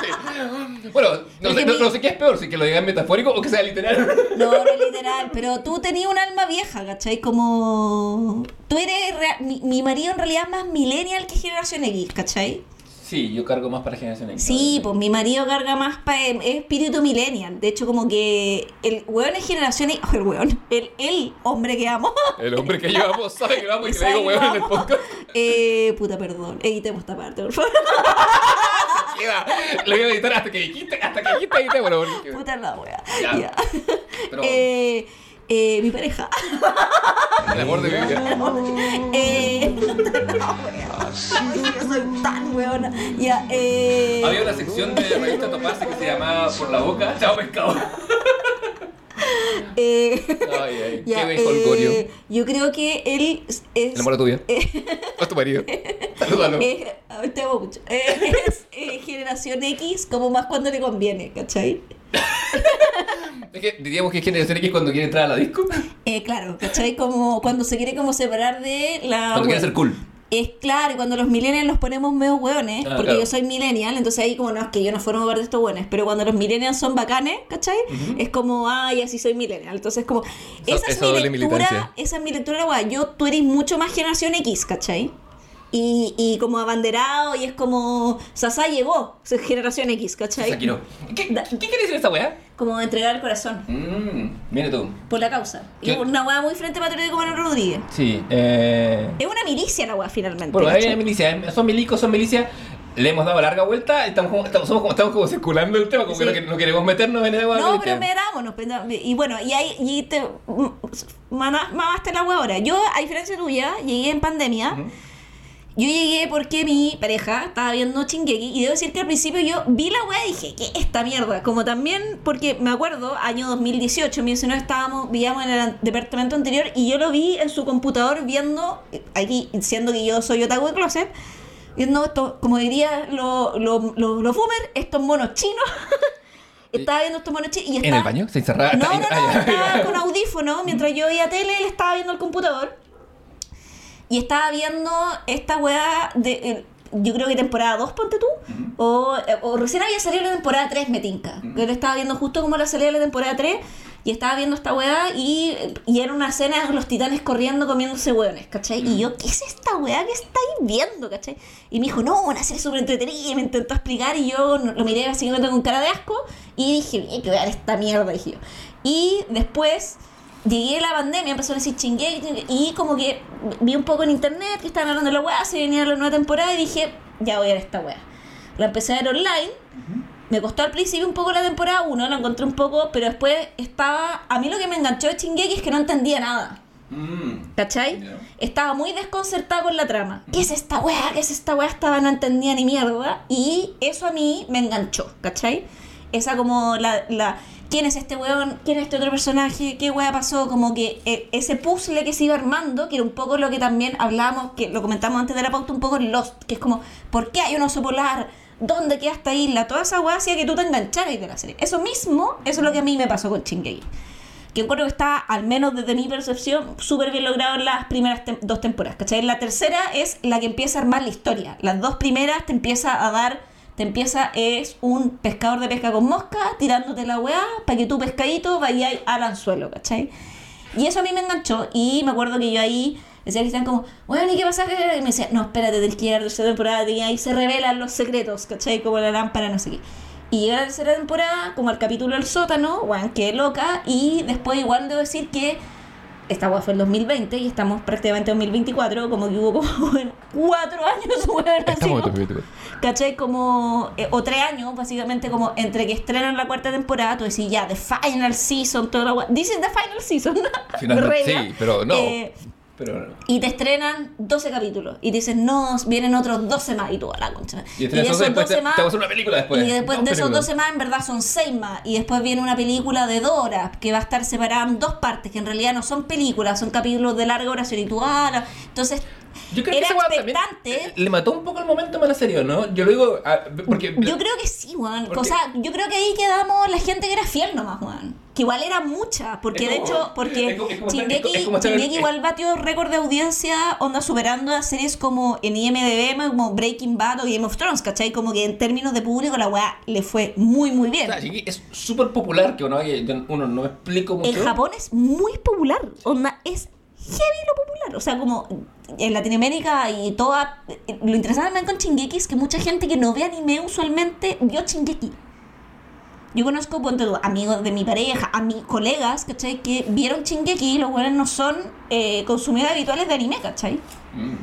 Sí. Bueno, no Es sé, que no, mi- no sé qué es peor, si que lo digan metafórico o que sea literal. No, no literal, pero tú tenías un alma vieja, ¿cachai? Como... Tú eres... rea- Mi, mi marido en realidad es más millennial que generación X, ¿cachai? Sí, yo cargo más para generación X. Sí, pues mi marido carga más para espíritu millennial. De hecho, como que el weón es generación X... oh, el weón, el, el hombre que amo. El hombre que llevamos sabe que vamos y le Sabe digo que weón en el podcast. Eh, puta, perdón. Editemos esta parte, por favor. Lo voy a editar hasta que dijiste, hasta que dijiste, editémoslo. porque- Puta la wea. Ya. Ya. Pero- Eh, eh, mi pareja. El amor de mi vida. Eh, no, wea. Yo soy tan weona. Ya, eh. Había una sección de revista Topase que se llamaba Por la boca, chao pescado. eh, Ay, ay, ya, qué eh, yo creo que él es. El amor de tu marido. Salúdalo. eh, te amo mucho. Eh, es eh, generación X, como más cuando le conviene, ¿cachai? Es que diríamos que es generación X cuando quiere entrar a la disco. Eh, claro, ¿cachai? Como cuando se quiere como separar de la. Cuando quiere wea. ser cool. Es claro, cuando los millennials los ponemos medio hueones, Ah, porque claro. yo soy millennial, entonces ahí como no, es que yo no formo parte de estos hueones, pero cuando los millennials son bacanes, ¿cachai? Es como, ay, así soy millennial. Entonces como, esa es esa mi lectura, esa es mi lectura, hueá. Yo, tú eres mucho más generación X, ¿cachai? Y, y como abanderado, y es como, Sasá llegó, es generación X, ¿cachai? Shakiro. ¿Qué, ¿Qué quiere decir esta weá? Como entregar el corazón, Mmm, mire tú. por la causa. Y ¿Qué? una hueá muy frente patriótico como Manuel Rodríguez. Sí, eh. Es una milicia la hueá finalmente. Bueno, hay ¿cachai? una milicia, eh, son milicos, son milicias. Le hemos dado larga vuelta, estamos como, estamos, como, estamos como circulando el tema, como que Sí. no, que- no queremos meternos en el agua. No, pero metámonos. Y bueno, y ahí y te mamaste la hueá ahora. Yo, a diferencia tuya, llegué en pandemia. Yo llegué porque mi pareja estaba viendo Chingeki y debo decir que al principio yo vi la weá y dije, ¿qué es esta mierda? Como también, porque me acuerdo, año 2018, 2019 estábamos, vivíamos en el departamento anterior y yo lo vi en su computador viendo, eh, aquí siendo que yo soy otaku de closet, viendo esto, como diría los lo, lo, boomers, estos monos chinos. estaba viendo estos monos chinos y ¿En estaba... el baño? ¿Se encerraba? No, no, no, estaba con audífono mientras yo veía tele, él estaba viendo el computador. Y estaba viendo esta weá de. eh, yo creo que temporada 2, ponte tú. o, o recién había salido la temporada 3, me tinca. Que él estaba viendo justo como la salida de la temporada 3. Y estaba viendo esta weá y, y era una escena de los titanes corriendo comiéndose hueones, ¿cachai? Y yo, ¿qué es esta weá que estáis viendo, ¿cachai? Y me dijo, no, una serie súper entretenida. Y me intentó explicar y yo lo miré básicamente con cara de asco. Y dije, bien, que vean esta mierda, dije yo. Y después llegué a la pandemia, empezó a decir chingue, y como que vi un poco en internet que estaban hablando de la weá, se venía la nueva temporada y dije, ya voy a ver esta weá. La empecé a ver online, me costó al principio un poco la temporada 1, la encontré un poco, pero después estaba, a mí lo que me enganchó de Chingeki es que no entendía nada. Mm, ¿Cachai? Ya. Estaba muy desconcertada con la trama. ¿Qué es esta weá? ¿Qué es esta weá? Estaba, no entendía ni mierda. Y eso a mí me enganchó, ¿cachai? Esa como la... la ¿Quién es este weón? ¿Quién es este otro personaje? ¿Qué weá pasó? Como que eh, ese puzzle que se iba armando, que era un poco lo que también hablábamos, que lo comentamos antes de la pauta, un poco Lost, que es como, ¿por qué hay un oso polar? ¿Dónde queda esta isla? Toda esa weá hacía que tú te engancharas de la serie. Eso mismo, eso es lo que a mí me pasó con Chingeki que encuentro que está, al menos desde mi percepción, súper bien logrado en las primeras dos temporadas, ¿cachai? La tercera es la que empieza a armar la historia. Las dos primeras te empieza a dar, te empieza, es un pescador de pesca con mosca, tirándote la weá para que tu pescadito vaya al anzuelo, ¿cachai? Y eso a mí me enganchó y me acuerdo que yo ahí decía que estaban como, bueno, ¿y qué pasa? Y me decía, no, espérate, tenés que la tercera temporada y ahí se revelan los secretos, ¿cachai? Como la lámpara, no sé qué. Y llega la tercera temporada, como al capítulo del sótano, weón, qué loca. Y después igual debo decir que esta weá fue en 2020 y estamos prácticamente en 2024, como que hubo como bueno, cuatro años, así 2024. ¿Cachai? Como, eh, o tres años, básicamente, como entre que estrenan la cuarta temporada, tú decís, ya, The Final Season, toda la weá. This is the Final Season. Reina. sí, pero no. Eh, Pero y te estrenan 12 capítulos. Y dicen, no, vienen otros 12 más. Y tú, a la concha. Y, de esos después te, te vas a una película después. Y después Dos de esos películas. 12 más, en verdad son 6 más. Y después viene una película de Dora, que va a estar separada en dos partes, que en realidad no son películas, son capítulos de larga duración. Y tú, ah, la- entonces, Yo creo era que ese weón expectante. eh, le mató un poco el momento a la serie, ¿no? Yo lo digo ah, porque Yo creo que sí, Juan. Porque- O sea, yo creo que ahí quedamos la gente que era fiel nomás, Juan. Que igual era mucha, porque de hecho, porque Shingeki, igual batió récord de audiencia, onda superando a series como en IMDB, como Breaking Bad o Game of Thrones, ¿cachai? Como que en términos de público la weá le fue muy, muy o bien. sea, Shingeki es súper popular, que uno, no me explico mucho. En Japón es muy popular, onda, es heavy lo popular. O sea, como en Latinoamérica y toda. Lo interesante también con Shingeki es que mucha gente que no ve anime usualmente vio Shingeki. Yo conozco ponte amigos de mi pareja, a mis colegas, ¿cachai? Que vieron Shingeki y los buenos no son eh, consumidores habituales de anime, ¿cachai? Mm.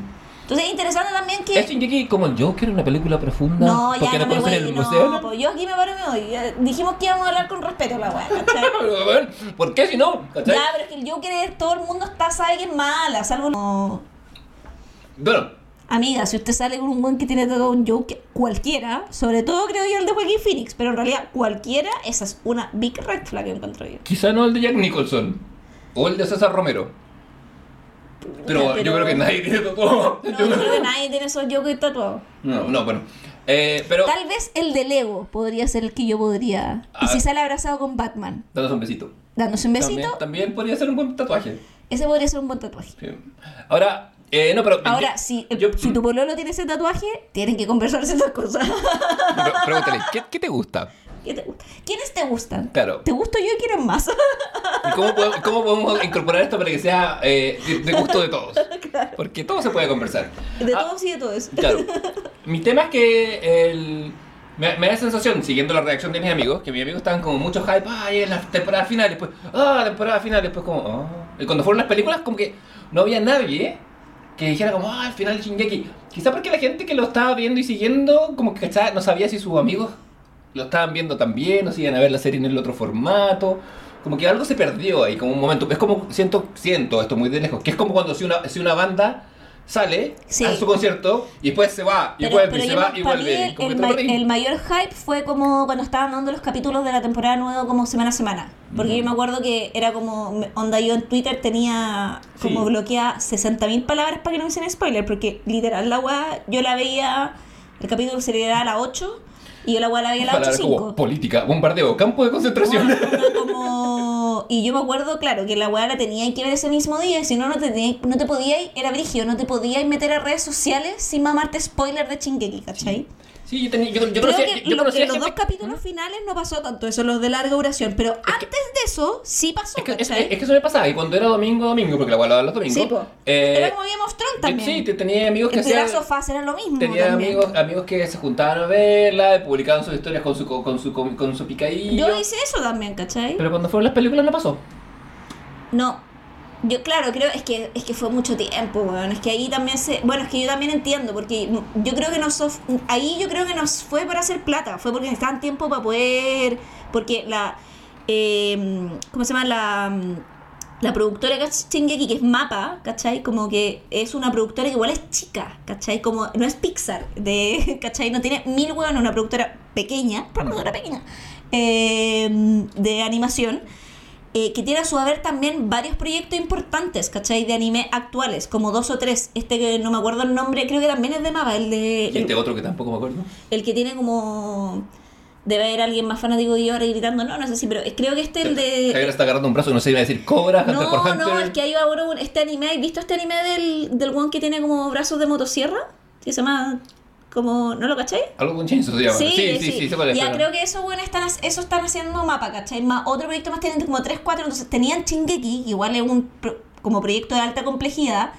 Entonces es interesante también que. ¿Es Shingeki como el Joker, una película profunda? No, ya no me voy. el No, museo. pues yo aquí me paro y me voy. Ya Dijimos que íbamos a hablar con respeto la weá, ¿cachai? ¿Por qué si no? ¿Cachai? Ya, pero es que el Joker todo el mundo está, sabe que es mala, salvo no. Bueno, Amiga, si usted sale con un buen que tiene todo un Joker, cualquiera, sobre todo creo yo el de Joaquin Phoenix, pero en realidad cualquiera, esa es una big red flag que encuentro yo. quizá no el de Jack Nicholson. O el de César Romero. Pero, yo creo que nadie tiene todo. No, yo creo que nadie tiene esos Joker tatuados. No, no, bueno. Eh, pero. Tal vez el de Lego podría ser el que yo podría. A Y si ver. sale abrazado con Batman, Danos un besito. dándose un besito, También, también podría ser un buen tatuaje. ese podría ser un buen tatuaje. Sí. Ahora, eh, no, pero. Ahora, yo- si, yo- si tu pololo tiene ese tatuaje, tienen que conversarse esas cosas. Pre- Pregúntale, ¿qué, qué te gusta? ¿Qué te? ¿Quiénes te gustan? Claro. ¿Te gusto yo y quieren más? ¿Y cómo podemos, cómo podemos incorporar esto para que sea eh, de, gusto de todos? Porque todo se puede conversar. De Ah, todos y de todos. Claro. Mi tema es que el, me, me da la sensación, siguiendo la reacción de mis amigos, que mis amigos estaban como mucho hype, ay, es la temporada final, después, ah, temporada final, después como, ah. Y cuando fueron las películas, como que no había nadie que dijera como, ah, el final de Shingeki. Quizá porque la gente que lo estaba viendo y siguiendo, como que ¿cachai? no sabía si sus amigos lo estaban viendo también, o si iban a ver la serie en el otro formato. Como que algo se perdió ahí, como un momento. Es como, siento, siento esto muy de lejos, que es como cuando si una, si una banda sale Sí. a su concierto y después se va y Pero- vuelve pero y se va y vuelve. el, el ma- mayor hype fue como cuando estaban dando los capítulos de la temporada nueva como semana a semana. Porque yo me acuerdo que era como, onda yo en Twitter tenía como Sí. bloqueada 60.000 palabras para que no me hicieran spoiler. Porque literal la weá, yo la veía, el capítulo se le a las 8 y yo la weá la veía a las Palabras como 8.5. política, bombardeo, campo de concentración. Bueno, como... Y yo me acuerdo, claro, que la weá la tenía que ver ese mismo día, y si no, no te, no te podías, era brigio, no te podías meter a redes sociales sin mamarte spoiler de Chingeki, ¿cachai? Sí, yo, tenía, yo, yo Creo conocía, que, yo lo- conocía en los dos capítulos finales no pasó tanto eso, los de larga duración, pero antes de eso sí pasó, Es que, es, ¿cachai? es que eso me pasaba, y cuando era domingo, domingo, porque la abuela daba los domingos. sí, po. eh, Era como Game of Thrones también. Sí, te- tenía amigos que el de hacían. las sofás era lo mismo Tenía también. amigos, amigos que se juntaban a verla, publicaban sus historias con su, con su, con su picadillo. Yo hice eso también, ¿cachai? Pero cuando fueron las películas no pasó. No. Yo, claro, creo, es que, es que fue mucho tiempo, weón. Es que ahí también se. Bueno, es que yo también entiendo, porque yo creo que nos. Ahí yo creo que nos fue para hacer plata. Fue porque necesitaban tiempo para poder. Porque la. eh, ¿Cómo se llama? La. La productora Shingeki, que es Mapa, ¿cachai? Como que es una productora que igual es chica, ¿cachai? Como no es Pixar, de, ¿cachai? No tiene mil weón, una productora pequeña, productora pequeña, eh, de animación eh, que tiene a su haber también varios proyectos importantes, ¿cachai? De anime actuales, como dos o tres. Este que no me acuerdo el nombre, creo que también es de Mapa, el de. Y este otro que tampoco me acuerdo. El que tiene como. Debe haber alguien más fanático que yo ahora gritando, no, no sé si, pero creo que este el de. Javier está agarrando un brazo, no sé, iba a decir Cobra, Hunter No, Hunter. no, es que hay ahora un, este anime, ¿has visto este anime del, del one que tiene como brazos de motosierra? Que se llama como, ¿no lo cacháis? Algo con Chainsaw se llama. Sí, sí, sí, sí, es, Ya pero- creo que eso, bueno, están, eso están haciendo mapa, ¿cachai? Más otro proyecto más tienen como 3, 4, entonces tenían Shingeki, que igual es un pro- como proyecto de alta complejidad,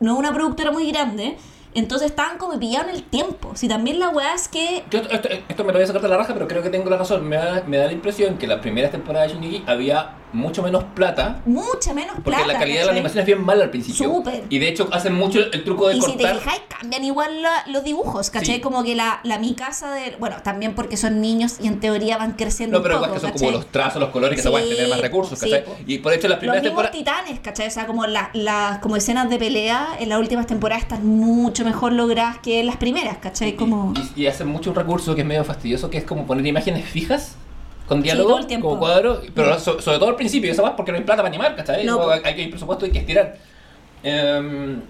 no es una productora muy grande, entonces estaban como pillados en el tiempo. Si también la weá es que Yo esto, esto me lo voy a sacar de la raja, pero creo que tengo la razón. Me da, me da la impresión que las primeras temporadas de Shingeki había mucho menos plata. Mucha menos Porque plata. la calidad de la ¿cachai? animación es bien mala al principio. Súper. Y de hecho hacen mucho el, el truco de Y si te cortar. fijáis, cambian igual la- los dibujos, ¿cachai? Sí. Como que la, la mi casa de. Bueno, también porque son niños y en teoría van creciendo no, pero un poco, que son ¿cachai? como los trazos, los colores que se Sí, pueden tener más recursos, sí, ¿cachai? po. y por hecho las Los primeras mismos temporadas. titanes, ¿cachai? O sea, como las las como escenas de pelea en las últimas temporadas están mucho mejor logradas que en las primeras, ¿cachai? Como... Y, y hacen mucho un recurso que es medio fastidioso, que es como poner imágenes fijas con diálogo, tiempo. como cuadro, pero so- sobre todo al principio, eso más porque no hay plata para animar, ¿cachai? No, hay, hay presupuesto, hay que estirar. Em,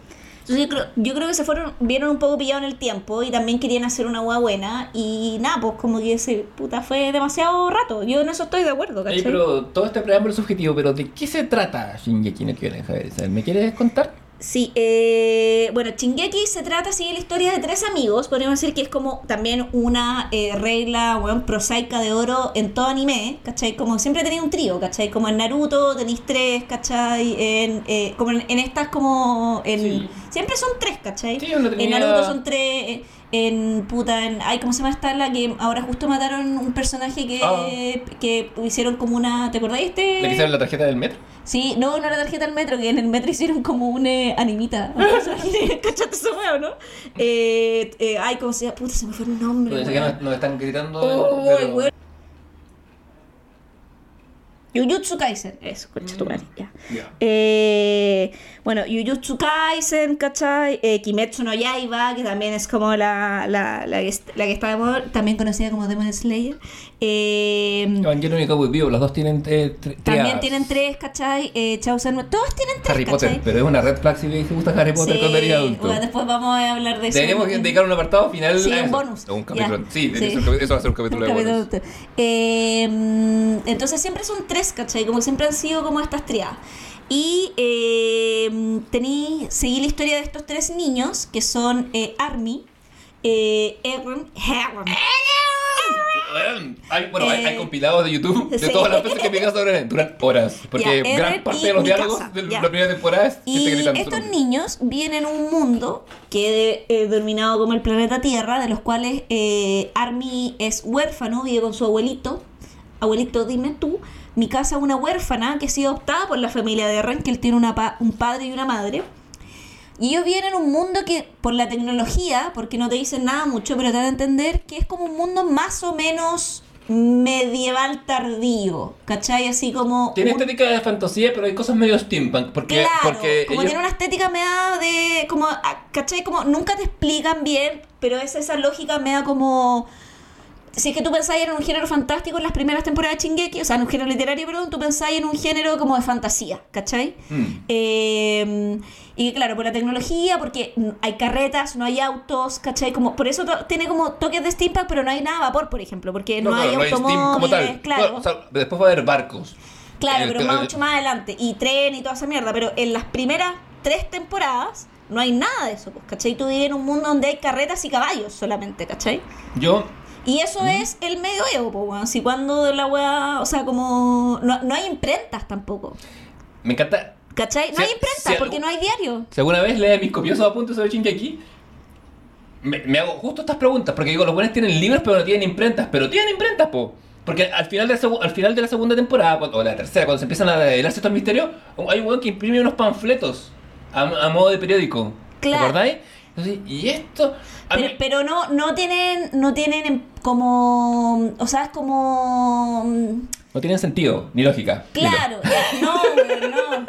Entonces yo creo, yo creo que se fueron, vieron un poco pillados en el tiempo y también querían hacer una hueá buena y nada, pues como que ese puta fue demasiado rato. Yo en eso estoy de acuerdo, ¿cachai? pero todo este preámbulo es subjetivo, pero ¿de qué se trata Shingeki no Kyojin? ¿Me quieres contar? Sí, eh, bueno, Chingeki se trata, sigue la historia de tres amigos, podríamos decir que es como también una eh, regla, weón, prosaica de oro en todo anime, ¿cachai? Como siempre tenía un trío, ¿cachai? Como en Naruto tenéis tres, ¿cachai? En, eh, como en, en estas como... En, Sí. Siempre son tres, ¿cachai? Sí, En Naruto son tres, eh, en puta, en... Ay, ¿cómo se llama esta? La que ahora justo mataron un personaje que, Ah. que hicieron como una... ¿Te acordáis este? ¿Le quisieron la tarjeta del metro? Sí, no, no la tarjeta del metro, que en el metro hicieron como eh, animita. un personaje. ¿Cachaste esa wea o no? Eh, eh, ay, ¿cómo se llama? Puta, se me fue el nombre. Nos, nos están gritando. Oh, pero- el weón. Jujutsu Kaisen, eso, concha tu Mm. madre, ya. Ya. Eh, bueno, Jujutsu Kaisen, ¿cachai? Eh, Kimetsu no Yaiba, que también es como la, la, la, que, la que está de moda, también conocida como Demon Slayer. Eh, Evangelion y Cowboy Vivo, los dos tienen eh, tri- también tienen tres, ¿cachai? Eh, Chaucer, todos tienen tres, Harry Potter, pero es una red flag si te gusta Harry Potter Sí, cuando eres adulto. bueno, después vamos a hablar de eso. Deberíamos dedicar un apartado final Sí, a un bonus. Un capítulo. Sí, Sí. Eso, eso va a ser un capítulo Un de capítulo bonus. Eh, entonces siempre son tres, ¿cachai? Como siempre han sido como estas triadas. Y eh, tení, seguí la historia de estos tres niños, que son eh, Army, eh, Hay, bueno, hay, Eh, hay compilados de YouTube de sí. todas las veces que me sobre duran horas. Porque gran parte de los diálogos de ya. la primera temporada es Y gritando su estos niños vienen a un mundo que eh, denominado como el planeta Tierra, de los cuales eh, Army es huérfano, vive con su abuelito. Abuelito, dime tú. Mi casa una huérfana que ha sido adoptada por la familia de Ren, que él tiene una pa- un padre y una madre. Y ellos vienen un mundo que, por la tecnología, porque no te dicen nada mucho, pero te dan a entender que es como un mundo más o menos medieval tardío, ¿cachai? Así como... Tiene un- estética de fantasía, pero hay cosas medio steampunk. Porque, Claro, porque como ellos- tiene una estética media de, como, ah, ¿cachai? Como nunca te explican bien, pero es esa lógica media como... Si es que tú pensáis en un género fantástico en las primeras temporadas de Shingeki, o sea, en un género literario, perdón, tú pensáis en un género como de fantasía, ¿cachai? Mm. Eh, y claro, por la tecnología, porque hay carretas, no hay autos, ¿cachai? Como, por eso tiene como toques de steampunk, pero no hay nada a vapor, por ejemplo, porque no, hay claro, automóviles, claro. o sea, después va a haber barcos. Claro, pero mucho más adelante. Y tren y toda esa mierda. Pero en las primeras tres temporadas no hay nada de eso, pues, ¿cachai? Tú vives en un mundo donde hay carretas y caballos solamente, ¿cachai? Yo, Y eso es el medioevo, pues, weón. Si cuando la weá, o sea, como. No, no hay imprentas tampoco, me encanta. ¿cachai? No Si- hay imprentas si porque no hay diario. Si alguna vez lees mis copiosos apuntes sobre Shingeki, me, me hago justo estas preguntas. Porque digo, los buenos tienen libros, pero no tienen imprentas. Pero tienen imprentas, po. Porque al final de la, al final de la segunda temporada, cuando- o la tercera, cuando se empiezan a develarse estos misterios, hay un weón que imprime unos panfletos a, a modo de periódico. Claro. ¿Te acordáis? Entonces, y esto. Pero, mí- pero no, no tienen, no tienen em- como. O sea, es como. no tienen sentido, ni lógica. Claro, ya, no, no.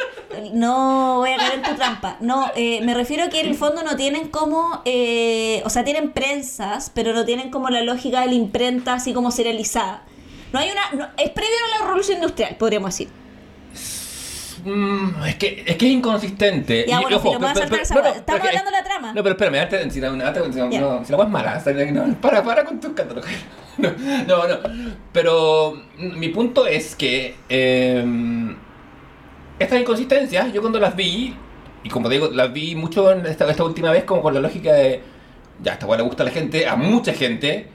No voy a caer en tu trampa. No, eh, me refiero a que en el fondo no tienen como. eh, o sea, tienen prensas, pero no tienen como la lógica de la imprenta así como serializada. No hay una. no- es previo a la revolución industrial, podríamos decir. Mm, es, que, es que es inconsistente. Ya, Y- bueno, ojo, filo, me voy a pero- saltar pero- esa no, Estamos hablando de la trama. No, pero espérame, antes, si la, antes- si la- no, si la es mala, no, para, para con tus cántaros. No, no, no. Pero mi punto es que eh, estas inconsistencias, yo cuando las vi, y como te digo, las vi mucho en esta, esta última vez, como con la lógica de, ya, esta hueá le gusta a la gente, a mucha gente,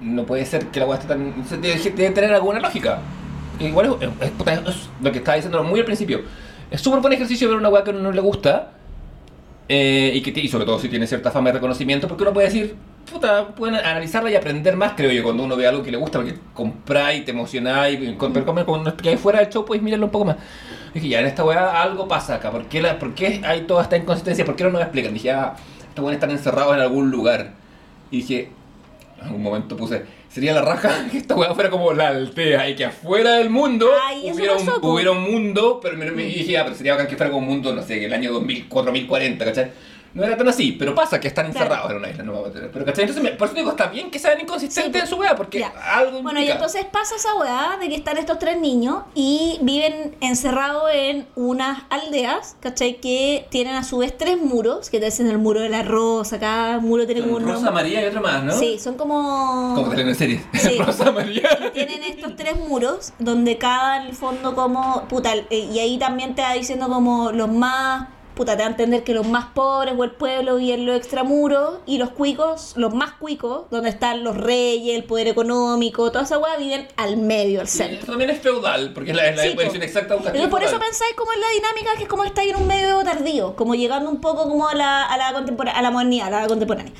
no puede ser que la hueá esté tan. debe tener alguna lógica. Igual es, es- puta, es lo que estaba diciendo muy al principio. Es súper buen ejercicio ver una hueá que no le gusta. eh, y que y sobre todo si tiene cierta fama y reconocimiento, porque uno puede decir, puta, pueden analizarla y aprender más, creo yo, cuando uno ve algo que le gusta, porque compráis, te emocionáis, y con- pero cuando explicáis fuera del show, podéis mirarlo un poco más. Dije, ya, en esta weá algo pasa acá, ¿por qué, la, por qué hay toda esta inconsistencia? ¿Por qué no nos explican? Dije, ah, estos weones están encerrados en algún lugar. Y dije, en un momento puse, sería la raja que esta weá fuera como la altea y que afuera del mundo Ay, eso hubiera, un, pasó, hubiera un mundo, pero me, me dije, ah, pero sería bacán que fuera como un mundo, no sé, el año 2000, 4040, ¿cachai? No era tan así, pero pasa que están Claro. encerrados en una isla, no vamos a tener. Pero, ¿cachai? Entonces, me- por eso digo, está bien que sean inconsistentes Sí, en su weá, porque Ya. algo Bueno, y entonces pasa esa weá de que están estos tres niños y viven encerrados en unas aldeas, ¿cachai? Que tienen a su vez tres muros, que te dicen el muro de la rosa, cada muro tiene como un Rosa. María y otro más, ¿no? Sí, son como... Como teleseries. Sí. Rosa María. tienen estos tres muros donde cada en el fondo como puta y ahí también te va diciendo como los más puta te va a entender que los más pobres o el pueblo viven los extramuros y los cuicos los más cuicos donde están los reyes el poder económico toda esa weá viven al medio al centro. también es feudal, porque es la, es la Sí, exacta de un Pero por eso pensáis como en la dinámica que es como está ahí en un medio tardío, como llegando un poco como a la, a la, a la modernidad, a la contemporánea.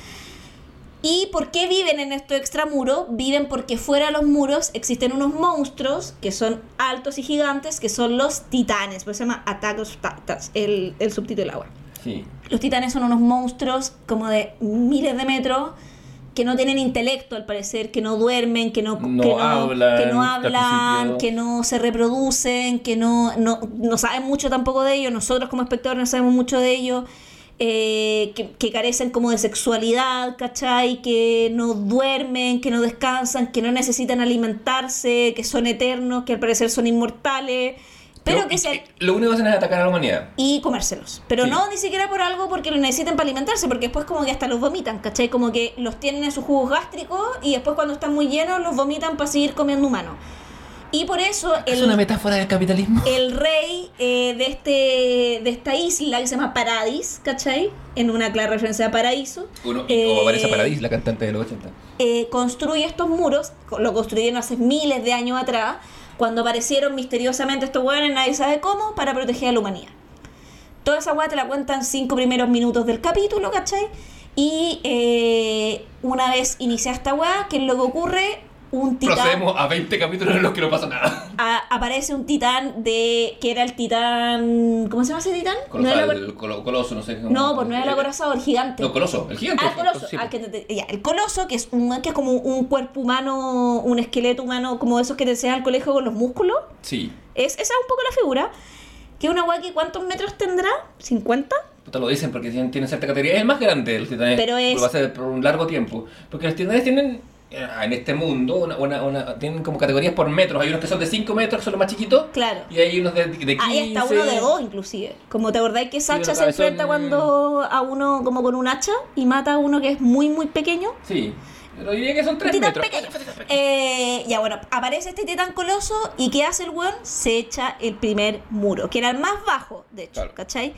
¿Y por qué viven en estos extramuros? Viven porque fuera de los muros existen unos monstruos que son altos y gigantes, que son los titanes, por eso se llama Attack of Titans, el, el subtítulo agua. Sí. Los titanes son unos monstruos como de miles de metros que no tienen intelecto al parecer, que no duermen, que no, No que no hablan, que no hablan, que no se reproducen, que no, no, no saben mucho tampoco de ellos, nosotros como espectadores no sabemos mucho de ellos, eh, que, que carecen como de sexualidad, ¿cachai? Que no duermen, que no descansan, que no necesitan alimentarse, que son eternos, que al parecer son inmortales, pero Lo- que se Lo único que hacen es atacar a la humanidad. y comérselos. Pero Sí. no ni siquiera por algo porque lo necesitan para alimentarse, porque después como que hasta los vomitan, ¿cachai? Como que los tienen en sus jugos gástricos y después cuando están muy llenos los vomitan para seguir comiendo humanos. Y por eso Es una el, metáfora del capitalismo. el rey eh, de, este, de esta isla que se llama Paradis, ¿cachai? En una clara referencia a Paraíso. Uno, y eh, como Vanessa Paradis, la cantante de los 80. eh, construye estos muros, lo construyeron hace miles de años atrás, cuando aparecieron misteriosamente estos hueones, nadie sabe cómo, para proteger a la humanidad. Toda esa hueá te la cuentan cinco primeros minutos del capítulo, ¿cachai? Y eh, una vez inicia esta hueá, ¿qué es lo que ocurre? Un titán... Procedemos a 20 capítulos en los que no pasa nada. a- aparece un titán de... que era el titán... ¿Cómo se llama ese titán? No Colosal, el- colo- coloso, no sé. no, pues no era el acorazado, el gigante. No, coloso, el gigante. Ah, el coloso. Ah, que te- te- ya, el coloso, que es, un, que es como un cuerpo humano, un esqueleto humano, como esos que te enseñan al colegio con los músculos. Sí. Es, esa es un poco la figura. Que es una que ¿cuántos metros tendrá? ¿50? Puta, lo dicen porque tienen, tienen cierta categoría. Es el más grande de los titanes. Pero es- Lo va a ser por un largo tiempo. Porque los titanes tienen, eh, en este mundo, una, una, una- tienen como categorías por metros. Hay unos que son de 5 metros, que son los más chiquitos. Claro. Y hay unos de, de 15. Hay hasta uno de dos, inclusive. Como te acordáis que Sacha uno se cabezón. enfrenta cuando a uno como con un hacha y mata a uno que es muy, muy pequeño. Sí. Pero diría que son Un 3 titán metros. pequeño. Eh, ya bueno, aparece este titán coloso y ¿qué hace el weón? Se echa el primer muro, que era el más bajo, de hecho, Claro. ¿cachai?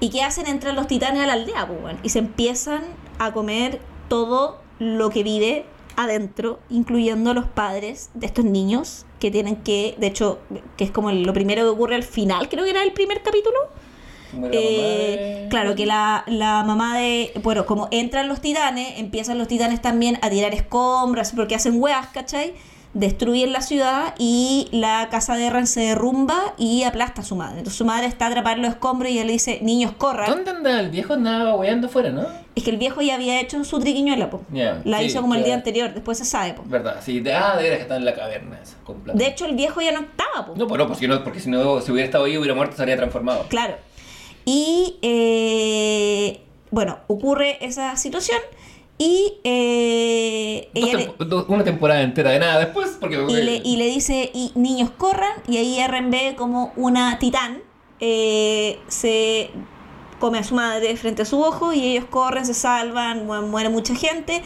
¿Y qué hacen? Entran los titanes a la aldea, pues, y se empiezan a comer todo lo que vive adentro, incluyendo los padres de estos niños que tienen que, de hecho, que es como lo primero que ocurre al final, creo que era el primer capítulo. Eh, de- claro, que la, la mamá de. Bueno, como entran los titanes, empiezan los titanes también a tirar escombros porque hacen weas, ¿cachai? Destruyen la ciudad y la casa de Ren se derrumba y aplasta a su madre. Entonces su madre está atrapada en los escombros y él le dice: Niños, corran. ¿Dónde anda el viejo? Andaba hueando afuera, ¿no? Es que el viejo ya había hecho su triquiñuela, po. Ya, La sí, hizo como el día anterior, después se sabe, po. Verdad, sí. De, ah, de veras que está en la caverna esa. con. De hecho, el viejo ya no estaba, po. No, pues no, porque, si no, porque si no, si hubiera estado ahí, hubiera muerto, se habría transformado. Claro. Y eh, bueno, ocurre esa situación y eh, ella le- tempo- una temporada entera de nada después, porque... y, le, y le dice, y niños corran, y ahí ve como una titán eh, se come a su madre frente a su ojo y ellos corren, se salvan, mu- muere mucha gente.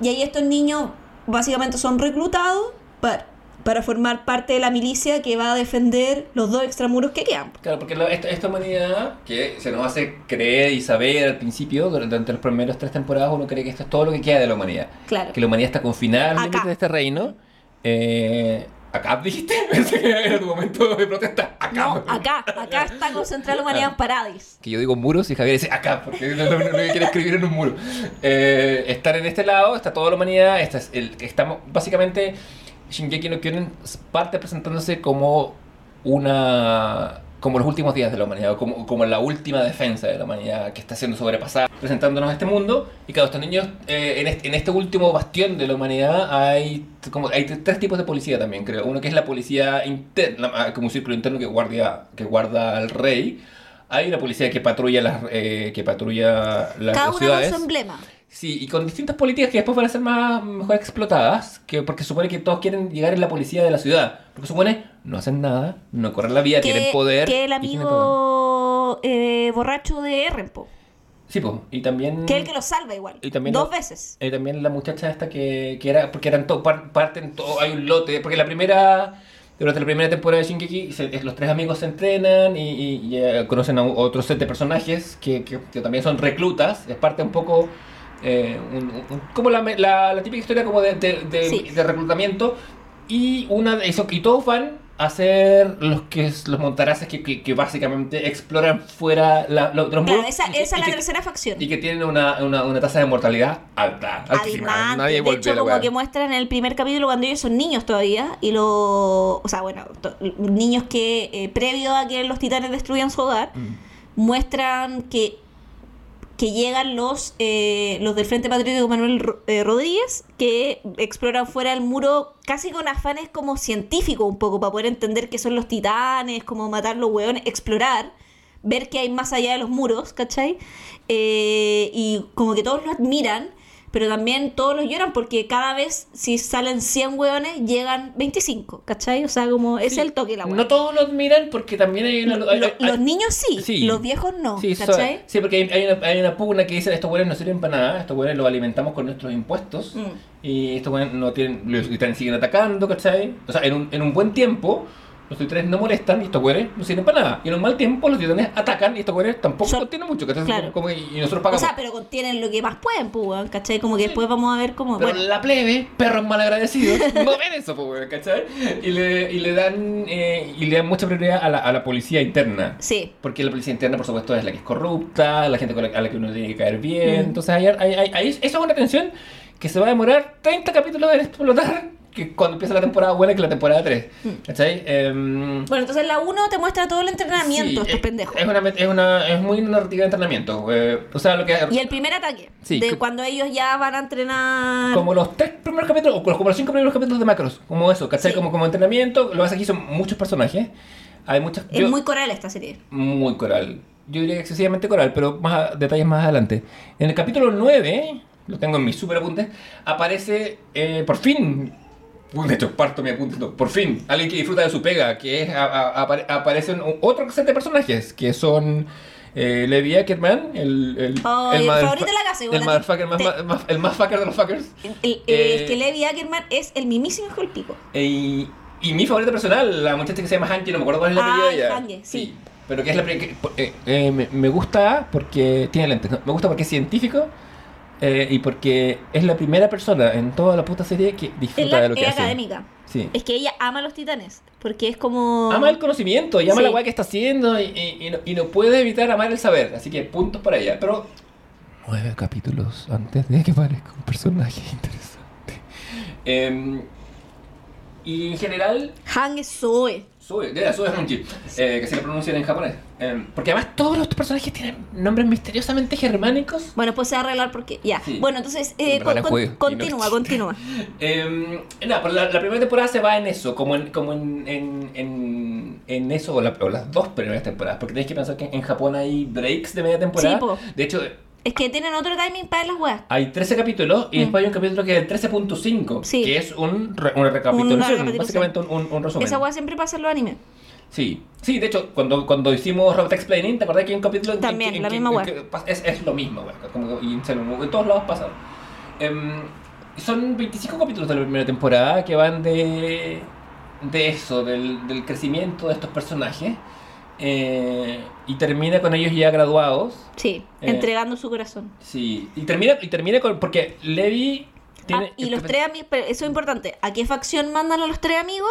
Y ahí estos niños básicamente son reclutados para, para formar parte de la milicia que va a defender los dos extramuros que quedan. Claro, porque la- esta, esta humanidad que se nos hace creer y saber al principio, durante los primeros tres temporadas, uno cree que esto es todo lo que queda de la humanidad. Claro. Que la humanidad está confinada al límite de este reino. eh, ¿Acá dijiste? Pensé que era tu momento de protesta. Acá. No, acá, acá está concentrada la humanidad en Paradis. Que yo digo muros y Javier dice acá, porque no, no- no quiere escribir en un muro. Eh, estar en este lado, está toda la humanidad. Esta es el, estamos, básicamente, Shingeki no Kyojin parte presentándose como una como los últimos días de la humanidad, o como, como la última defensa de la humanidad que está siendo sobrepasada, presentándonos a este mundo. Y cada estos niños, eh, en, este, en este último bastión de la humanidad, hay como hay tres tipos de policía también, creo. Uno que es la policía interna, ah, como un círculo interno que guardia, que guarda al rey. Hay una policía que patrulla las, eh, que patrulla las, Cada ciudades. su emblema. Sí, y con distintas políticas que después van a ser más mejor explotadas, que porque supone que todos quieren llegar en la policía de la ciudad. Porque supone, no hacen nada, no corren la vía, tienen poder. que el amigo eh, borracho de Renpo. Sí, pues, y también... Que el que lo salva igual. Y también Dos lo- veces. Y también la muchacha esta que, que era, porque eran todo, parten todo, hay un lote, porque la primera, durante la primera temporada de Shingeki, se- los tres amigos se entrenan y, y- y, eh, conocen a otro set de personajes que, que- que también son reclutas, es parte un poco, eh, un- un- como la, me- la, la típica historia como de, de, de- Sí. de reclutamiento, y una de eso, y todos van a ser los que es- los montaraces que, que, que básicamente exploran fuera la, lo- los Claro, muros esa, y que- esa y es la tercera facción. y que tienen una, una, una tasa de mortalidad alta. altísima. Alarmante. Nadie de hecho, como que muestran en el primer capítulo cuando ellos son niños todavía. Y lo. O sea, bueno, to- niños que eh, previo a que los titanes destruyan su hogar, Mm. muestran que que llegan los eh, los del Frente Patriótico Manuel eh, Rodríguez que exploran fuera del muro casi con afanes como científicos un poco para poder entender qué son los titanes, cómo matar los hueones, explorar, ver qué hay más allá de los muros, ¿cachai? Eh, y como que todos lo admiran, pero también todos los lloran porque cada vez si salen 100 hueones llegan 25, ¿cachai? O sea, como es Sí. el toque de la hueá. No todos lo admiran porque también hay una. Lo- hay- lo- hay- los niños sí, Sí. los viejos no, Sí, so- ¿cachai? sí, porque hay, hay una, hay una pugna que dice estos buenos no sirven para nada, estos buenos los alimentamos con nuestros impuestos Mm. y estos buenos no tienen, los titanes siguen atacando, ¿cachai? O sea, en un, en un buen tiempo los titanes no molestan y estos buenos no sirven para nada. Y en un mal tiempo los titanes atacan y estos buenos tampoco Son- contienen mucho, ¿cachai? Claro. Como- y nosotros O pagamos. sea, pero contienen lo que más pueden, pues, ¿cachai? Como que después vamos a ver cómo. Pero Bueno, la plebe, perros malagradecidos, no ven eso, pues, ¿cachai? Y le, y le dan eh, y le dan mucha prioridad a la, a la policía interna. sí. Porque la policía interna, por supuesto, es la que es corrupta, la gente con la, a la que uno tiene que caer bien. Mm. Entonces, hay- hay- hay- eso es una tensión que se va a demorar 30 capítulos en explotar, que cuando empieza la temporada buena, que la temporada 3. Mm. ¿Cachai? Em, Bueno, entonces la 1 te muestra todo el entrenamiento, sí, estos es- pendejos. Es, una, es, una, es muy narrativa de entrenamiento. eh, o sea, lo que. Y el primer ataque, Sí, de que- cuando ellos ya van a entrenar. Como los tres primeros capítulos, o como los cinco primeros capítulos de Macros, como eso, ¿cachai? Sí. Como, como entrenamiento, lo que pasa aquí son muchos personajes. Hay muchas. Es yo- muy coral esta serie. muy coral. Yo diría que excesivamente coral, pero más a- detalles más adelante. En el capítulo 9, lo tengo en mis super apuntes, aparece eh, por fin. De hecho, parto mi apunte. no, Por fin, alguien que disfruta de su pega, que es. a- a- apare- aparecen otro set de personajes, que son. Eh, Levi Ackerman, el, el, Oh, el el favorito de la casa, igual el más, más- el más fucker de los fuckers. El, Eh, el que Levi Ackerman es el mismísimo hijo del pico. Eh, Y, y mi favorita personal, la muchacha que se llama Hanky, no me acuerdo cuál es la Ah, apellido de ella. Hanky, sí. Pero que es la que- eh, eh, me, me gusta porque tiene lentes, ¿no? me gusta porque es científico eh, y porque es la primera persona en toda la puta serie que disfruta la, de lo que es hace. académica. Sí. Es que ella ama a los titanes. Porque es como. Ama el conocimiento y ama Sí. la weá que está haciendo y, y- y no, y no puede evitar amar el saber. Así que puntos para ella. Pero nueve capítulos antes de que parezca un personaje interesante. Em, y en general, Han es Zoe. Sube, de la Sube Honji, eh, que se le pronuncian en japonés. Em, porque además todos los personajes tienen nombres misteriosamente germánicos. Bueno, pues se va a arreglar porque. Ya. Sí. Bueno, entonces. eh, En con- con- no continúa, continúa. Eh, nada, pues la, la primera temporada se va en eso, como en, como en, en, en, en eso, o, la- o las dos primeras temporadas, porque tenéis que pensar que en Japón hay breaks de media temporada. Sí. De hecho, Es que tienen otro timing para las weas. hay 13 capítulos y Mm. después hay un capítulo que es el 13.5, Sí. que es un, re- una recapitulación, Una recapitulación. básicamente un, resumen. Esa wea siempre pasa en los animes. Sí, sí, de hecho, cuando, cuando hicimos Robot Explaining, ¿te acordás que hay un capítulo en que- También, en la que- misma en web. que es, es lo mismo, güey, como y en, en todos lados pasa. Em, son 25 capítulos de la primera temporada que van de, de eso, del, del crecimiento de estos personajes. Eh, y termina con ellos ya graduados. Sí, Eh. entregando su corazón. Sí, y termina, y termina con. Porque Levi tiene. Ah, y los tres amigos, eso es importante. ¿A qué facción mandan a los tres amigos?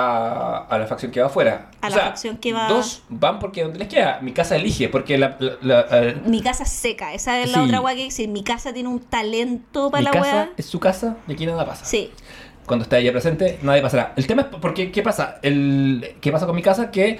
a, a la facción que va afuera. A O la sea, facción que va- Dos van porque donde les queda. Mi casa elige, porque la, la- la- Mi casa seca, esa es la Sí. otra weá que decir. Mi casa tiene un talento para mi la casa es su casa y aquí nada pasa. Sí, Cuando está ella presente, nadie pasará. El tema es porque, ¿qué pasa? El, ¿Qué pasa con mi casa? Que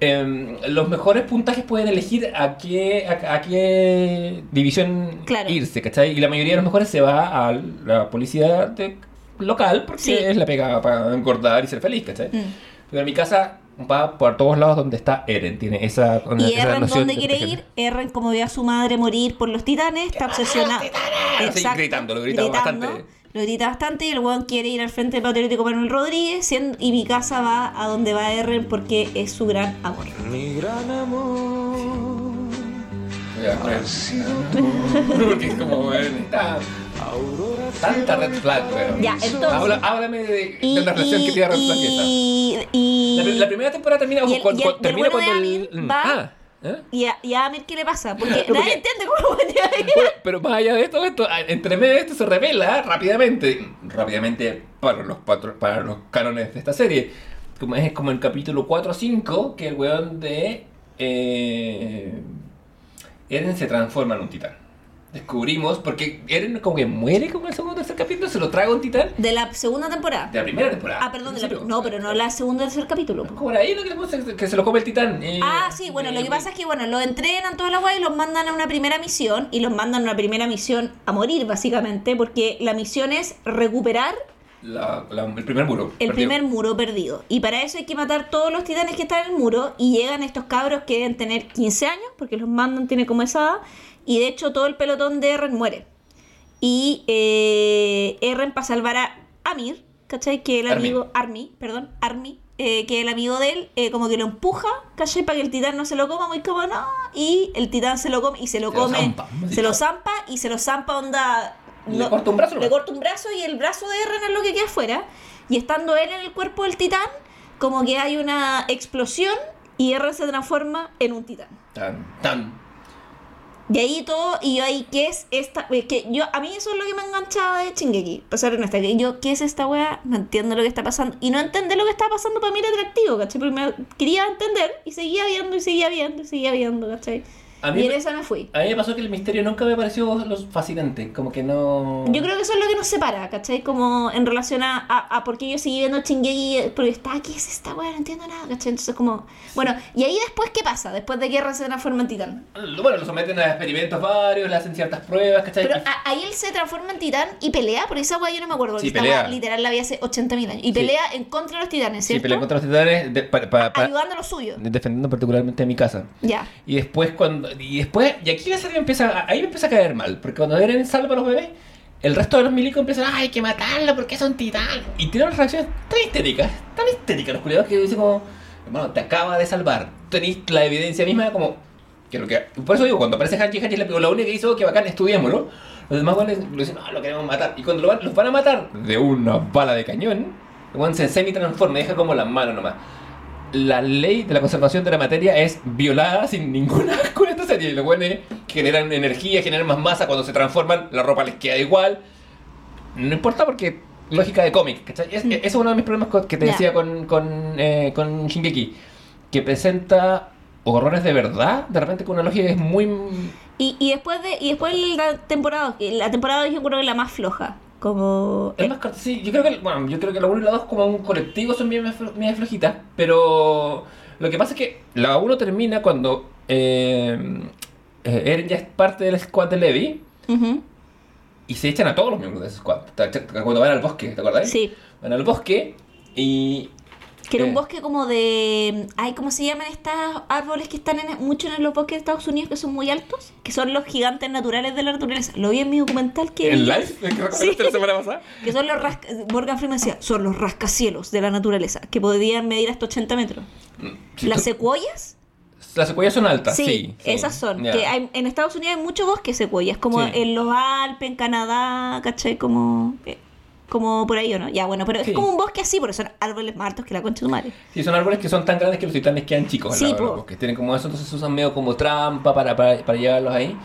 em, los mejores puntajes pueden elegir a qué, a, a qué división Claro. irse, ¿cachai? Y la mayoría de los mejores se va a la policía de- local porque Sí. es la pega para engordar y ser feliz, ¿cachai? Mm. Pero en mi casa va por todos lados donde está Eren, tiene esa, Y Eren, ¿dónde de quiere ir? Eren, como ve a su madre morir por los titanes, está obsesionado. Sí, gritándolo, gritando bastante. Lo grita bastante y el weón quiere ir al frente del patriótico Manuel Rodríguez siendo- y mi casa va a donde va Eren porque es su gran amor. Mi gran amor. Ya, Porque es como, Eren está... Aurora Tanta red flag, weón. Ya, entonces- Habla- háblame de, Y, de una relación y- que tiene red flag esa. y, y- La, pri- la primera temporada termina y el- cuando, y el- termina bueno cuando el. Amir mm, va- Ah, ¿eh? y a, y a Amir, ¿qué le pasa? Porque Porque- nadie entiende cómo. Bueno, pero más allá de esto, entre medio de esto se revela rápidamente, rápidamente para los patro- para los cánones de esta serie, como es como el capítulo 4 o 5, que el weón de eh, Eren se transforma en un titán. Descubrimos, porque Eren como que muere con el segundo o tercer capítulo, se lo traga un titán De la segunda temporada. de la primera temporada. Ah, perdón, de la- no, pero no la segunda y tercer capítulo. Como ahí lo que, le puse, que se lo come el titán. eh, Ah, sí, bueno, lo que eh, pasa es que, bueno, los entrenan toda la guay y los mandan a una primera misión y los mandan a una primera misión a morir, básicamente, porque la misión es recuperar la- la- el primer muro. el perdido. primer muro perdido. Y para eso hay que matar todos los titanes que están en el muro y llegan estos cabros que deben tener 15 años, porque los mandan, tiene como esa edad, y de hecho todo el pelotón de Eren muere. Y eh, Eren para salvar a Amir, ¿cachai? Que el Armin. amigo, Army, perdón, Army, eh, que el amigo de él, eh, como que lo empuja, ¿cachai? Para que el titán no se lo coma, muy como no, y el titán se lo come y se lo Se lo come, zampa, se lo zampa y se lo zampa onda... Le corta un brazo Le corta un brazo y el brazo de Eren es lo que queda afuera. Y estando él en el cuerpo del titán, como que hay una explosión y Eren se transforma en un titán. Tan, tan. Y ahí todo, y yo ahí, ¿qué es esta? es que yo, a mí eso es lo que me enganchaba de Chingeki. O sea, honesta, que yo, ¿qué es esta wea? No entiendo lo que está pasando. Y no entender lo que está pasando para mí era atractivo, ¿cachai? Porque me quería entender y seguía viendo y seguía viendo y seguía viendo, ¿cachai? A mí y en me- esa me fui. A mí me pasó que el misterio nunca me pareció lo fascinante. Como que no. Yo creo que eso es lo que nos separa, ¿cachai? Como en relación a, a, a por qué yo seguí viendo Chingeki, porque está, ¿qué es esta weá? No entiendo nada, ¿cachai? Entonces como... Bueno, y ahí después, ¿qué pasa? Después de que Eren se transforma en titán. Bueno, lo someten a experimentos varios, le hacen ciertas pruebas, ¿cachai? Pero a- ahí él se transforma en titán y pelea, porque esa weá yo no me acuerdo, Sí, esta pelea. weá literal la vi hace 80.000 años. Y Sí. pelea en contra de los titanes, sí, ¿cierto? pelean contra los titanes de- pa- pa- pa- Ayudando a los suyos. defendiendo particularmente a mi casa. Ya. Y después cuando. Y después. Y aquí la serie empieza. Ahí me empieza a caer mal. Porque cuando Eren salva a los bebés. El resto de los milicos empiezan, "Ah, hay que matarlo porque es un titán. Y tienen unas reacciones tan histéricas, tan histéricas los culiados que dicen como, hermano, te acaba de salvar. Tenéis la evidencia misma como, que que... Por eso digo, cuando aparece Hanji, Hanji es la, la única que hizo, que bacán, estudiémoslo. Los demás buenos lo dicen, no, lo queremos matar. Y cuando lo van- los van a matar de una bala de cañón, el se semi-transforma, deja como las manos nomás. La ley de la conservación de la materia es violada sin ningún asco en esta serie. Los buenos generan energía, generan más masa. Cuando se transforman, la ropa les queda igual. No importa porque lógica de cómic, ¿cachai? Es, Ese es uno de mis problemas que te decía con, con, eh, con Shingeki. Que presenta horrores de verdad, de repente con una lógica que es muy... Y, y después de y después la temporada, la temporada yo creo que la más floja. Como... Es más corta, sí, yo creo que, bueno, yo creo que la 1 y la 2 como un colectivo son bien, bien flojitas, pero lo que pasa es que la 1 termina cuando eh, eh, Eren ya es parte del squad de Levi Ujú. y se echan a todos los miembros de ese squad. Cuando van al bosque, ¿te acuerdas? Sí. Van al bosque y... Que era un Eh. bosque como de... Ay, ¿cómo se llaman estos árboles que están en, mucho en los bosques de Estados Unidos que son muy altos? Que son los gigantes naturales de la naturaleza. Lo vi en mi documental que... ¿En vi. live? ¿Que recomendaste la semana pasada? Que son los rasca... Morgan Freeman decía, son los rascacielos de la naturaleza, que podían medir hasta 80 metros. Sí, Las tú- secuoyas, Las secuoyas son altas, sí, sí. sí. esas son. Que hay- en Estados Unidos hay mucho bosque de secuoyas, como Sí. en los Alpes, en Canadá, ¿cachai? Como, eh, como por ahí, ¿o no? Ya, bueno, pero Sí. es como un bosque así, porque son árboles más altos que la concha de tu madre. Sí, son árboles que son tan grandes que los titanes quedan chicos. Sí, lado de los po. bosques. Tienen como eso, entonces se usan medio como trampa para, para, para llevarlos ahí.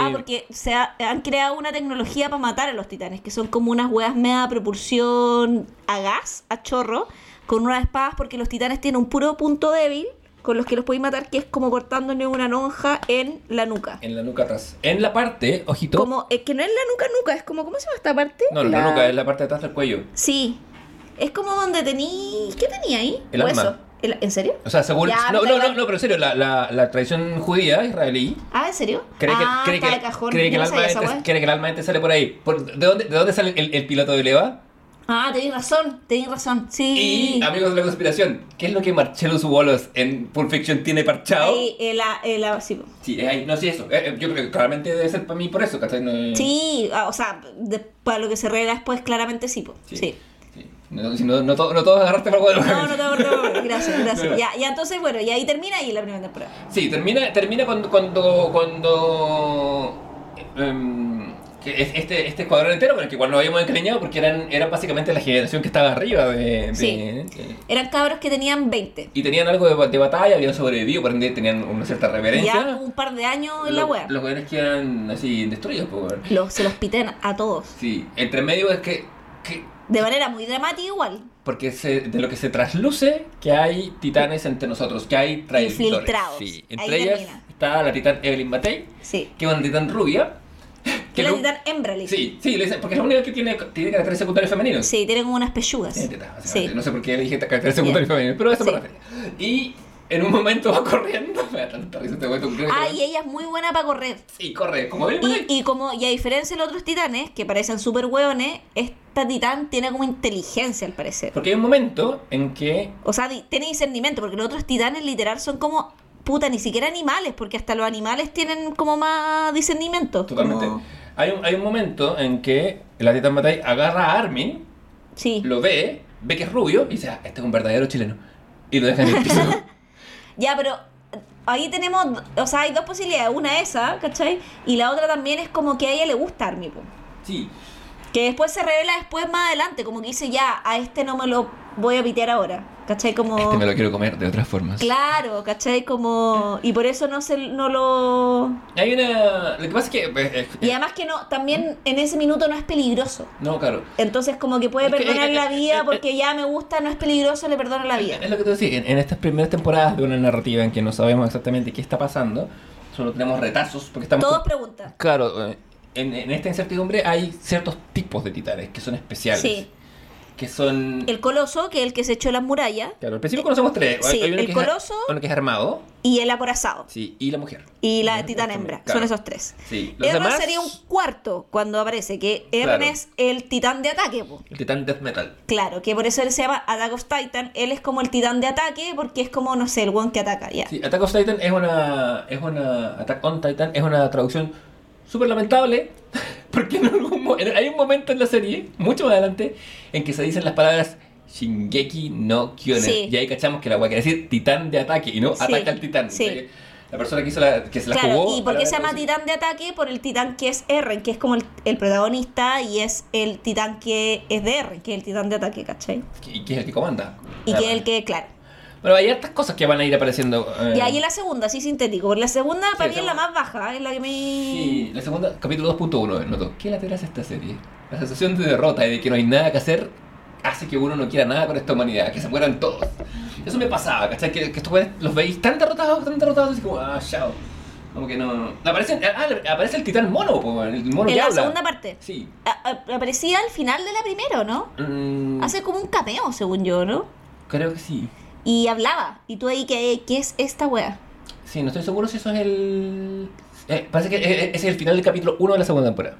Ah, porque se ha- han creado una tecnología para matar a los titanes, que son como unas hueas media propulsión a gas, a chorro, con unas espadas porque los titanes tienen un puro punto débil con los que los podéis matar, que es como cortándole una lonja en la nuca. En la nuca atrás. En la parte, ojito. Como, es que no es la nuca nuca, es como, ¿cómo se llama esta parte? No, la... nuca es la parte de atrás del cuello. Sí. Es como donde tení... ¿Qué tenía ahí? El alma. Hueso. El- ¿En serio? O sea, según. Ya, no, no, no, no, pero en serio, la, la, la tradición judía israelí Ah, ¿en serio? cree que, ah, cree está que, de cajón. cree que el alma esa weá. cree que el alma ente sale por ahí. Por- ¿de, dónde, ¿De dónde sale el, el piloto de Leva? Ah, tenéis razón, tenéis razón. Sí. Y, amigos de la conspiración, ¿qué es lo que Marcellus Wallace en Pulp Fiction tiene parchado? Ahí, el, el, el- sí. Sí, ahí, no, sí, eso. Eh, eh, yo creo que claramente debe ser para mí por eso, ¿cachai? No, es- Sí, ah, o sea, de- para lo que se revela después, claramente sí, po. Sí. sí. No, no, no, to- no todos agarraste para el No, no te acuerdo. Gracias, gracias. Ya, ya entonces, bueno, y ahí termina y la primera temporada. Sí, termina, termina cuando, cuando, cuando em, que es- este, este escuadrón entero, bueno, que igual nos habíamos encariñado porque eran, eran básicamente la generación que estaba arriba de... de- Sí. de- Eran cabros que tenían 20. y tenían algo de, de batalla, habían sobrevivido, por ende tenían una cierta reverencia. Ya un par de años en la wea. Los weones quedan así destruidos, weón. Los, se los piten a todos. Sí, entre medio es que, que De manera muy dramática igual. porque se, de lo que se trasluce que hay titanes entre nosotros, que hay traidores. Infiltrados. Sí, Ahí entre ellas termina. está la titán Evelyn Matei, Sí. que es una titán rubia. Que le dicen. Sí, sí, le dicen, porque es la única que tiene, tiene caracteres secundarios femeninos. Sí, tienen como unas pechugas. Tiene tetas. Sí. No sé por qué le dije caracteres secundarios femeninos, pero eso Sí. refiero. Y en un momento va corriendo. Me da tanta risa este momento. Ah, y ella es muy buena para correr. Sí, corre, como. Y, y como, y a diferencia de los otros titanes, que parecen súper hueones, esta titán tiene como inteligencia al parecer. Porque hay un momento en que O sea, tiene discernimiento, porque los otros titanes literal son como, puta, ni siquiera animales, porque hasta los animales tienen como más discernimiento. Totalmente. como- Hay un, hay un momento en que la Titan Matei agarra a Armin, Sí. lo ve, ve que es rubio y dice, ah, este es un verdadero chileno. Y lo deja en el piso. Ya, pero ahí tenemos, o sea, hay dos posibilidades. Una esa, ¿cachai? Y la otra también es como que a ella le gusta Armin, po. sí. Que después se revela después más adelante, como que dice, ya, a este no me lo voy a pitear ahora. ¿Cachai? Como... Este me lo quiero comer de otras formas. Claro, ¿cachai? Como... Y por eso no se no lo... Hay una... Lo que pasa es que... pues, eh, Y además que no, también en ese minuto no es peligroso. No, claro. Entonces como que puede que, perdonar eh, la eh, vida eh, porque ya me gusta, no es peligroso, le perdono la vida. Es lo que te decía, en, en estas primeras temporadas de una narrativa en que no sabemos exactamente qué está pasando, solo tenemos retazos porque estamos... Todos con- preguntan. Claro, eh, en, en esta incertidumbre hay ciertos tipos de titanes que son especiales. Sí. Que son... El coloso, que es el que se echó las murallas, Claro, al principio conocemos tres. Sí, Hay uno el que es- coloso. uno que es armado, y el acorazado. sí, y la mujer. Y la también, hembra. claro. Son esos tres. Sí, los demás- sería un cuarto cuando aparece, que Eren Claro. es el titán de ataque. po. El titán death metal. Claro, que por eso él se llama Attack of Titan. Él es como el titán de ataque porque es como, no sé, el one que ataca. Ya. Sí, Attack of Titan es una. Es una. Attack on Titan es una traducción súper lamentable. Porque en algún hay un momento en la serie, mucho más adelante, en que se dicen las palabras Shingeki no Kyonen. Sí. Y ahí cachamos que la weá quiere decir titán de ataque y no Sí, ataca al titán. sí. La persona que hizo la. que se la Claro, jugó. ¿y por qué se llama titán de ataque? Por el titán que es Eren, que es como el, el protagonista y es el titán que es de Eren, que es el titán de ataque, ¿cachai? Y que es el que comanda. Y que es el que, claro. Pero hay hartas cosas que van a ir apareciendo. eh, Y ahí en la segunda, sí, sintético. Porque la segunda para mí es la más baja, es la que me... Sí, la segunda, capítulo 2.1, noto. ¿Qué lateral es esta serie? La sensación de derrota y de que no hay nada que hacer hace que uno no quiera nada con esta humanidad, que se mueran todos. Eso me pasaba, ¿cachai? Que, que estos los veis tan derrotados, tan derrotados, así como, ah, chao. Como que no. Aparece, ah, aparece el titán mono, po, el mono En que la habla. segunda parte. Sí. A- a- aparecía al final de la primera, ¿no? Mm, Hace como un cameo, según yo, ¿no? Creo que sí. Y hablaba. Y tú ahí, ¿qué, qué es esta wea? Sí, no estoy seguro si eso es el. eh, parece que eh, ese es el final del capítulo 1 de la segunda temporada.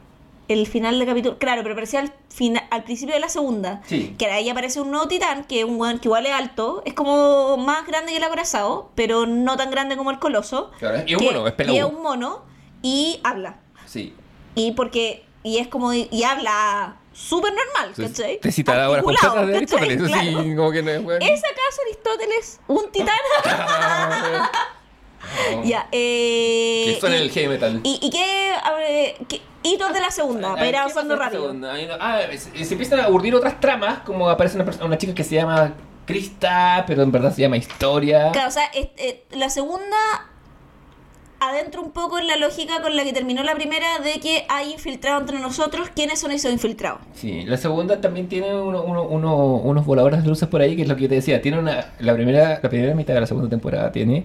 El final del capítulo. Claro, pero aparecía al, fina- al principio de la segunda. Sí. Que ahí aparece un nuevo titán, que es un weón que igual es alto. Es como más grande que el acorazado, pero no tan grande como el coloso. Claro, y un que- mono, es peludo. Y es un mono. Y habla. Sí. Y porque. Y es como. Y habla súper normal, ¿cachai? Te citará ahora completas de. Aristóteles. Claro. Sí, como que no es bueno. ¿Es acaso Aristóteles un titán? ya, eh. Que suena y- el heavy metal. ¿Y, y qué, a ver, qué hitos de la segunda? Ah, para ir ¿qué avanzando rápido. Ah, se, se empiezan a urdir otras tramas, como aparece una, persona, una chica que se llama Krista, pero en verdad se llama Historia. Claro, o sea, es- eh, la segunda adentro un poco en la lógica con la que terminó la primera de que hay infiltrados entre nosotros. ¿Quiénes son esos infiltrados? Sí, la segunda también tiene uno- uno- uno- unos voladores de luces por ahí, que es lo que yo te decía. Tiene una. La primera, la primera mitad de la segunda temporada tiene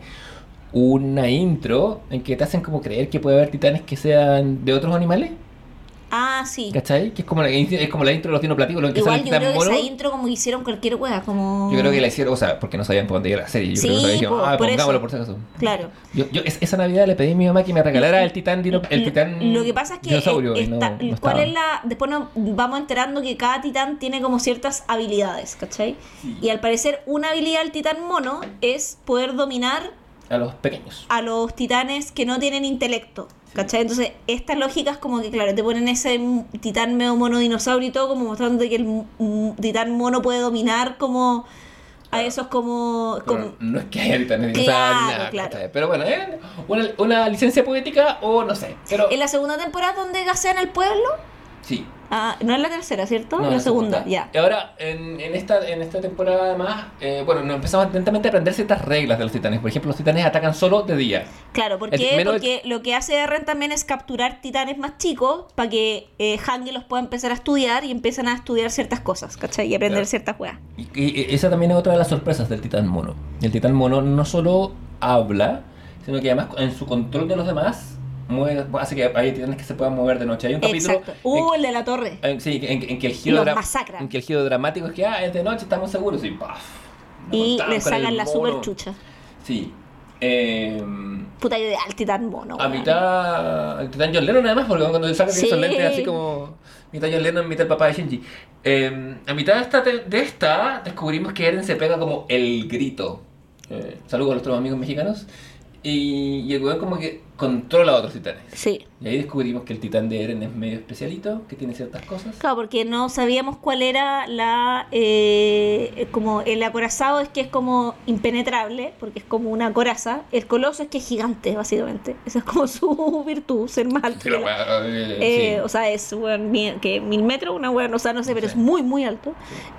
una intro en que te hacen como creer que puede haber titanes que sean de otros animales. Ah, sí. ¿Cachai? Que es como la, es como la intro de los dinoplatíbulos en que Igual yo creo que mono. esa intro como hicieron cualquier wea, como... Yo creo que la hicieron, o sea, porque no sabían por dónde iba la serie. Yo creo que Sí, dijeron, po, ah, por pongámoslo eso. por si acaso. Claro. Yo, yo es- esa Navidad le pedí a mi mamá que me regalara el titán, dino- el titán Lo que pasa es que dinosaurio no- no ¿cuál es la después nos vamos enterando que cada titán tiene como ciertas habilidades, ¿cachai? Y al parecer una habilidad del titán mono es poder dominar A los pequeños. a los titanes que no tienen intelecto, ¿cachai? Entonces, estas lógicas como que, claro, te ponen ese titán medio mono dinosaurio y todo, como mostrando que el titán mono puede dominar como a esos como... no es que haya titanes Claro, nada, claro. ¿cachai? Pero bueno, ¿eh? una, una licencia poética o no sé. Pero En la segunda temporada donde gasean el pueblo, sí. Ah, no es la tercera, ¿cierto? No, la segunda, ya. Y ahora, en, en esta, en esta temporada además, eh, bueno, nos empezamos atentamente a aprender ciertas reglas de los titanes. Por ejemplo, los titanes atacan solo de día. Claro, ¿por qué? Porque lo que hace Eren también es capturar titanes más chicos para que eh, Hangi los pueda empezar a estudiar y empiezan a estudiar ciertas cosas, ¿cachai? Y aprender Claro. ciertas weas. Y- y esa también es otra de las sorpresas del titán mono. El titán mono no solo habla, sino que además en su control de los demás mueve- hace que hay titanes que se puedan mover de noche. Hay un capítulo Exacto. Uh, el de la torre. en, sí, en, en que el giro en que el giro dramático es que ah, es de noche, estamos seguros y paf. Y le sacan la super chucha. Sí. Eh, Puta idea, el titán mono. a mitad. El titán John Lennon, además, porque cuando le sacan Sí. esos lentes así como. Mitad John Lennon, mitad el papá de Shinji. Eh, a mitad de esta, de esta, descubrimos que Eren se pega como el grito. Eh, saludos a nuestros amigos mexicanos. Y, y el weón como que controla a otros titanes. Sí. Y ahí descubrimos que el titán de Eren es medio especialito, que tiene ciertas cosas. Claro, porque no sabíamos cuál era la. eh, como el acorazado es que es como impenetrable, porque es como una coraza. El coloso es que es gigante, básicamente. Esa es como su virtud, ser la- bueno, eh, Eh, sí. O sea, es mi- que mil metros, una weón, o sea, no sé, pero Sí. es muy, muy alto.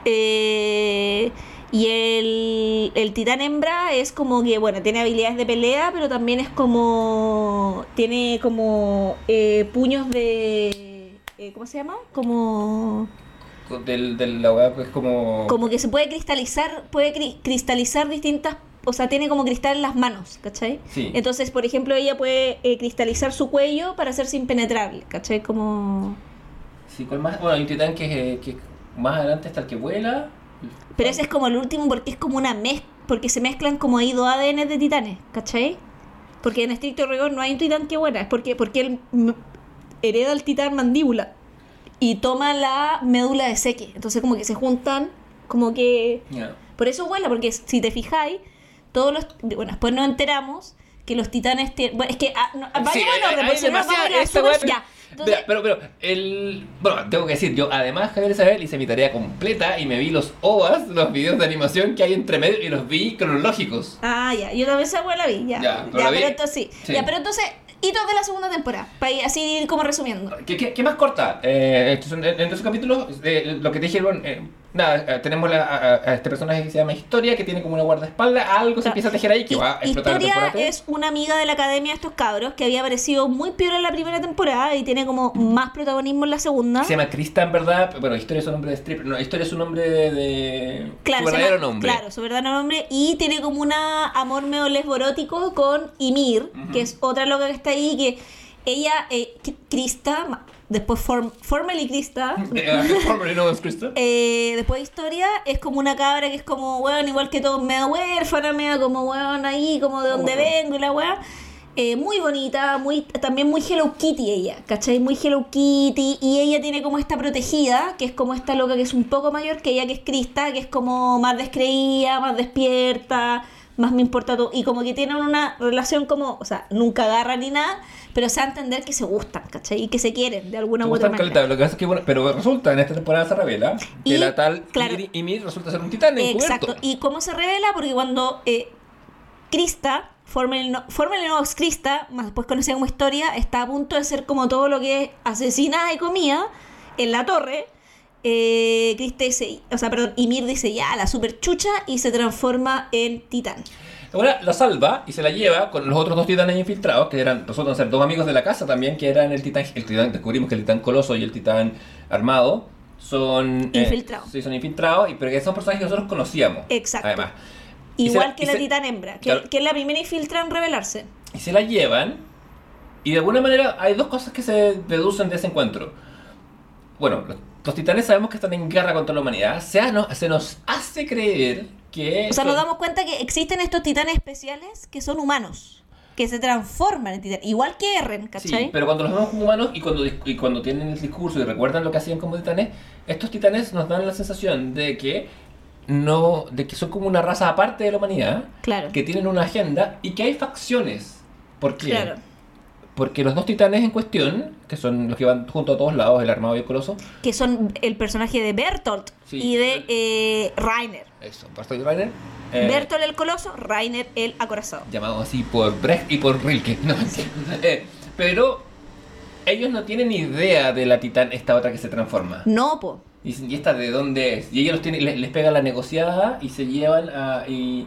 Eh, y el, el titán hembra es como que, bueno, tiene habilidades de pelea, pero también es como. Tiene como eh, puños de. eh, ¿Cómo se llama? Como. Del, del la weá, pues como. Como que se puede cristalizar, puede cri- cristalizar distintas. O sea, tiene como cristal en las manos, ¿cachai? Sí. Entonces, por ejemplo, ella puede eh, cristalizar su cuello para hacerse impenetrable, ¿cachai? Como. Sí, ¿cuál más? Bueno, hay un titán que, que más adelante está el que vuela. Pero ese es como el último porque es como una mezcla, porque se mezclan como ahí dos ADN de titanes, ¿cachai? Porque en estricto rigor no hay un titán que buena, es porque, porque él hereda el titán mandíbula y toma la médula de seque. Entonces como que se juntan, como que... Por eso vuela, porque si te fijáis, todos los... Bueno, después nos enteramos que los titanes tienen... Bueno, es que... ah, no, vayamos Sí, en orden, hay demasiada- Ya. Entonces, Mira, pero, pero, el. Bueno, tengo que decir, yo además, Javier Isabel, hice mi tarea completa y me vi los OVAs, los videos de animación que hay entre medio y los vi cronológicos. Ah, ya, yo también esa la vi, ya. Ya, pero entonces sí. Sí. Ya, pero entonces, hitos de la segunda temporada, para ir así como resumiendo. ¿Qué, qué, qué más corta? Eh, en, en esos capítulos, eh, lo que te dijeron, eh, nada, eh, tenemos la- a, a este personaje que se llama Historia, que tiene como una guardaespaldas, algo se empieza a tejer ahí que va a explotar en la Historia tres. es una amiga de la academia de estos cabros que había aparecido muy peor en la primera temporada y tiene como más protagonismo en la segunda. Se llama Krista, en verdad. Bueno, Historia es un nombre de stripper. No, Historia es un nombre de. de Claro, su verdadero llama- nombre. Claro, su verdadero nombre. Y tiene como una amor medio lesborótico con Ymir, que es otra loca que está ahí, que ella, eh, Krista, después form, Formerly Krista, Eh, formerly as Krista. Eh, después de historia, es como una cabra que es como, weón, igual que todos, media huérfana, media como, weón, ahí, como de donde Bueno. vengo y la weá. Eh, muy bonita, muy también muy Hello Kitty ella, ¿cachai? Muy Hello Kitty. Y ella tiene como esta protegida, que es como esta loca que es un poco mayor que ella, que es Krista, que es como más descreída, más despierta, más me importa todo. Y como que tienen una relación como, o sea, nunca agarran ni nada, pero se va a entender que se gustan, ¿cachai? Y que se quieren de alguna u otra manera. caleta, Lo que pasa es que, bueno, pero resulta, en esta temporada se revela que Y, la tal claro. Ymir resulta ser un titán. Exacto. ¿Y cómo se revela? Porque cuando eh, Krista, formerly no- formerly known as Krista, más después conocida como Historia, está a punto de ser como todo lo que es asesinada y comida en la torre. Eh, Krista dice, o sea, perdón, Ymir dice ya, la super chucha y se transforma en titán. Ahora la salva y se la lleva con los otros dos titanes infiltrados, que eran, resultan ser dos amigos de la casa también, que eran el titán, el titán, descubrimos que el titán coloso y el titán armado son... eh, Infiltrados. sí, son infiltrados, y, pero que son personajes que nosotros conocíamos. Exacto. Además. Igual la- que la se- titán hembra, que, claro. que es la primera infiltra en revelarse. y se la llevan y de alguna manera hay dos cosas que se deducen de ese encuentro. Bueno, los, titanes sabemos que están en guerra contra la humanidad. Se, no- se nos hace creer que... O sea, nos damos cuenta que existen estos titanes especiales que son humanos, que se transforman en titanes, igual que Eren, ¿cachai? Sí, pero cuando los vemos como humanos y cuando, y cuando tienen el discurso y recuerdan lo que hacían como titanes, estos titanes nos dan la sensación de que no, de que son como una raza aparte de la humanidad, Claro. que tienen una agenda y que hay facciones. ¿Por qué? Claro. Porque los dos titanes en cuestión, que son los que van junto a todos lados, el armado y el coloso, Que son el personaje de Bertolt Sí. y de eh, Rainer. eso, Barstow y Rainer, eh, Bertolt el coloso, Rainer el acorazado. llamados así por Brecht y por Rilke. No, eh, pero ellos no tienen idea de la titán, esta otra que se transforma. No, po. Dicen, ¿y esta de dónde es? Y ellos los tienen, les, les pega la negociada y se llevan a. Y,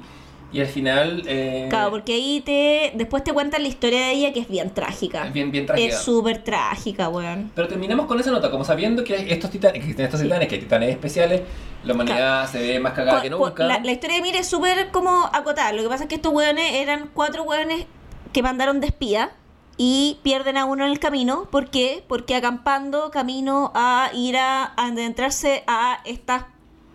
y al final. Eh, Claro, porque ahí te después te cuentan la historia de ella que es bien trágica. Es bien- bien trágica. Es súper trágica, weón. Pero terminamos con esa nota, como sabiendo que estos titanes, que estos titanes, que hay titanes especiales, la humanidad se ve más cagada que nunca. La, la historia de Mir es súper como acotada. Lo que pasa es que estos weones eran cuatro weones que mandaron de espía y pierden a uno en el camino. ¿Por qué? Porque acampando camino a ir a, a adentrarse a estas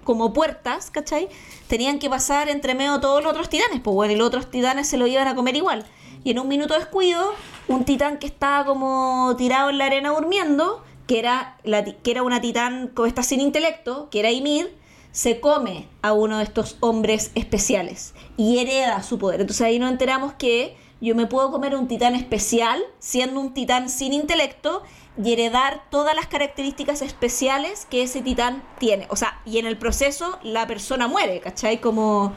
como puertas, ¿cachai? Tenían que pasar entre medio todos los otros titanes, pues bueno, los otros titanes se lo iban a comer igual. Y en un minuto de descuido, un titán que estaba como tirado en la arena durmiendo, que era, que era una titán esta sin intelecto, que era Ymir, se come a uno de estos hombres especiales y hereda su poder. Entonces ahí nos enteramos que yo me puedo comer un titán especial siendo un titán sin intelecto y heredar todas las características especiales que ese titán tiene. O sea, y en el proceso la persona muere, ¿cachai? Como...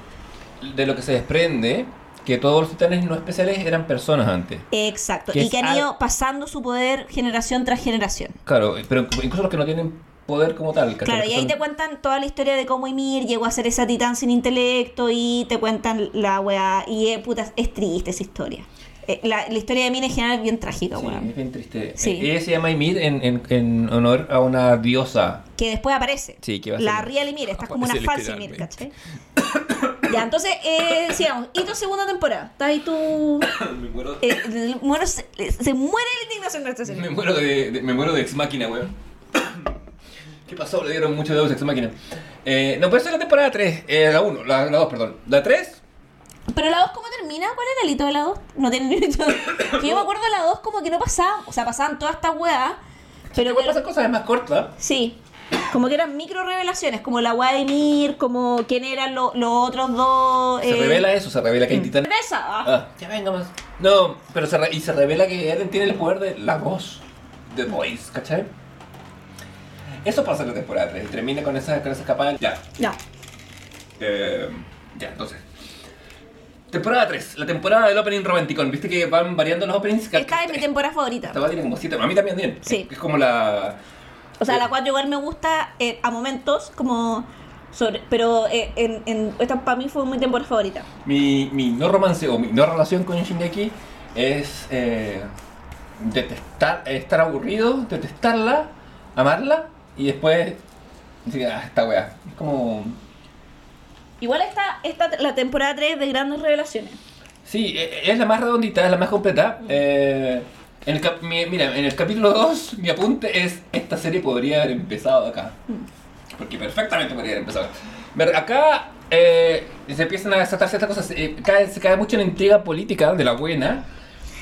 De lo que se desprende, que todos los titanes no especiales eran personas antes. Exacto. Que Y que han al- ido pasando su poder generación tras generación. Claro, pero incluso los que no tienen poder como tal. ¿cachai? Claro, y ahí son- te cuentan toda la historia de cómo Ymir llegó a ser esa titán sin intelecto y te cuentan la weá. Y eh, puta, es triste esa historia. Eh, la, la historia de Ymir en general es bien trágica, Sí, weón. es bien triste. Sí. Eh, Ella se llama Ymir en, en, en honor a una diosa. Que después aparece. Sí, que va a La ser- Real Ymir, esta es como una falsa Ymir. ¿cachai? ya, entonces, eh, sigamos. Y tu segunda temporada. Estás ahí tú. me muero, Eh, el- bueno, se, se muere la indignación con esta serie. me muero de, de- me muero de Ex Máquina, weón. ¿Qué pasó? Le dieron mucho de Ex Máquina. Eh, no, pero es la temporada 3. Eh, la 1, la, la 2, perdón. La 3 Pero la 2, ¿cómo termina? ¿Cuál era el hito de la 2? No tiene ni hito. Que yo me acuerdo de la 2 como que no pasaba. O sea, pasaban todas estas weas. Pero que- pasan cosas más cortas. Sí. Como que eran micro revelaciones, como la wea de Mir, como quién eran lo- los otros dos. Se eh, revela eso, se revela que hay titanes. Cerveza. ah. Ah, ya venga más. No, pero se, re- y se revela que Eren tiene el poder de la voz. The Voice, ¿cachai? Eso pasa en la temporada 3. Termina con esa, con esa escapada. Ya. Ya. Eh, ya, entonces. Temporada 3, la temporada del opening romanticón. ¿Viste que van variando los openings? Esta es mi temporada favorita. Esta va tiene como 7, a mí también bien. Sí. Es, es como la... O sea, Eh, la 4 igual me gusta eh, a momentos, como. Sobre, pero eh, en, en, esta para mí fue mi temporada favorita. Mi, mi no romance o mi no relación con Shingeki es eh, detestar, estar aburrido, detestarla, amarla y después decir, ah, esta weá. Es como... Igual esta, esta la temporada 3 de grandes revelaciones. Sí, eh, es la más redondita, es la más completa. Eh, en el cap- mi- mira, en el capítulo 2 mi apunte es, esta serie podría haber empezado acá. Porque perfectamente podría haber empezado acá. Acá eh, se empiezan a desatarse estas cosas. eh, cae- se cae mucho en la intriga política de la buena.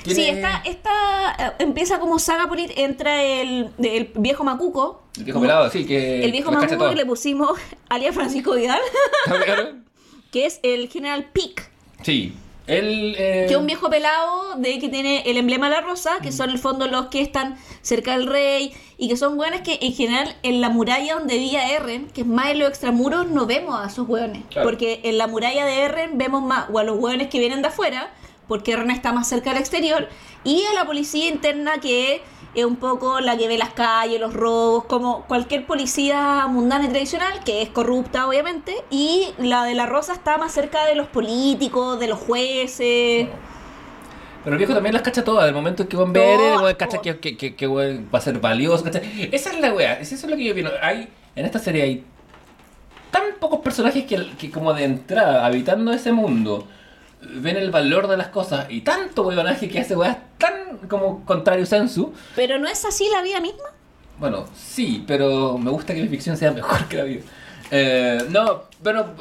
Sí, Tiene- esta, esta eh, empieza como saga política. Entra el, el viejo Macuco. El viejo pelado, sí, que... El viejo Macuco que le pusimos alias Francisco Vidal, que es el general Pic. Sí. Él... eh, Que es un viejo pelado de que tiene el emblema de la rosa, que son en el fondo los que están cerca del rey, y que son hueones que en general en la muralla donde vivía Eren, que es más en los extramuros, no vemos a esos hueones. Claro. Porque en la muralla de Eren vemos más o a los hueones que vienen de afuera, porque Eren está más cerca del exterior, y a la policía interna que es un poco la que ve las calles, los robos, como cualquier policía mundana y tradicional, que es corrupta obviamente, y la de la Rosa está más cerca de los políticos, de los jueces. Pero el viejo también las cacha todas. Del momento en que van a ver, el cacha que, que, que, que weón va a ser valioso. ¿cachai? Esa es la wea. Eso es lo que yo opino. Hay, en esta serie hay tan pocos personajes que, que como de entrada, habitando ese mundo, ven el valor de las cosas. Y tanto weonaje que hace weas tan como contrario sensu. Pero no es así la vida misma. Bueno, sí, pero me gusta que mi ficción sea mejor que la vida. Eh, no, pero...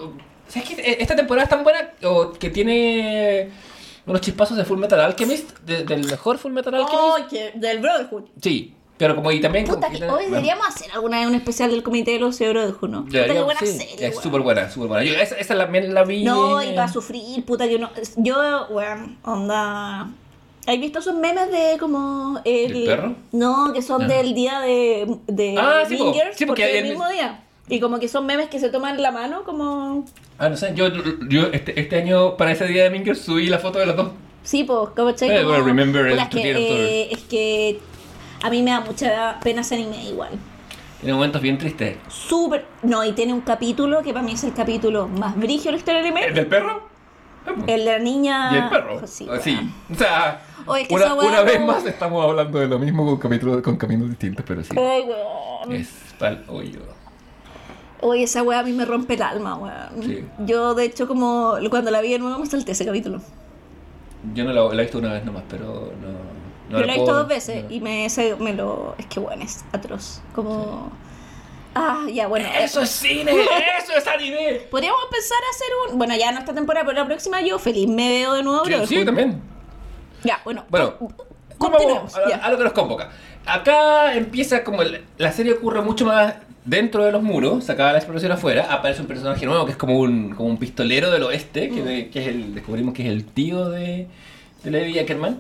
¿Sabes qué? Esta temporada es tan buena o que tiene unos chispazos de Full Metal Alchemist, de- del mejor Full Metal Alchemist. Ay, que- del Brotherhood. Sí, pero como y también... Puta, como que hoy bueno, deberíamos hacer alguna vez un especial del comité de los de Brotherhood, ¿no? Puta, qué buena sí, serie, Es weón. súper buena, súper buena. Yo, esa, esa la, la vi... No, y va a sufrir, puta, yo no. Yo, weón, onda. ¿Has visto esos memes de como. El, ¿Del perro? No, que son Ah. del día de. de Ah, sí, po. Mingers, Sí, porque porque el- el mismo día. Y como que son memes que se toman la mano, como. Ah, no sé, yo, yo este, este año para ese día de Minker subí la foto de los dos. Sí, pues, como che, Eh, bueno, remember el es, que, eh, es que. A mí me da mucha pena ese anime igual. Tiene momentos bien tristes. Súper. No, y tiene un capítulo que para mí es el capítulo más brígido de la historia del ¿El anime. del perro? El de la niña. ¿Y el perro? Sí, Ah, sí. O sea, Oye, es que una, una vez más estamos hablando de lo mismo con, capítulos, con caminos distintos, pero sí. Ay, weón. Es pal hoyo. Oye, esa weá a mí me rompe el alma, weón. Sí. Yo, de hecho, como cuando la vi de nuevo me salté ese capítulo. Yo no la, la he visto una vez nomás, pero no. No Yo la he visto dos veces no. y me, se- me lo... Es que, bueno, es atroz. Como... Ah, ya, bueno. ¡Eso es cine! ¡Eso es anime! Podríamos pensar hacer un... Bueno, ya no esta temporada, pero la próxima yo feliz me veo de nuevo. Sí, Brotherhood. sí, también. Ya, bueno. Bueno, continuemos, a, a lo que nos convoca. Acá empieza como el- la serie ocurre mucho más dentro de los muros, se acaba la exploración afuera, aparece un personaje nuevo que es como un, como un pistolero del oeste, que, de- que es el, descubrimos que es el tío de, de Levi Ackerman.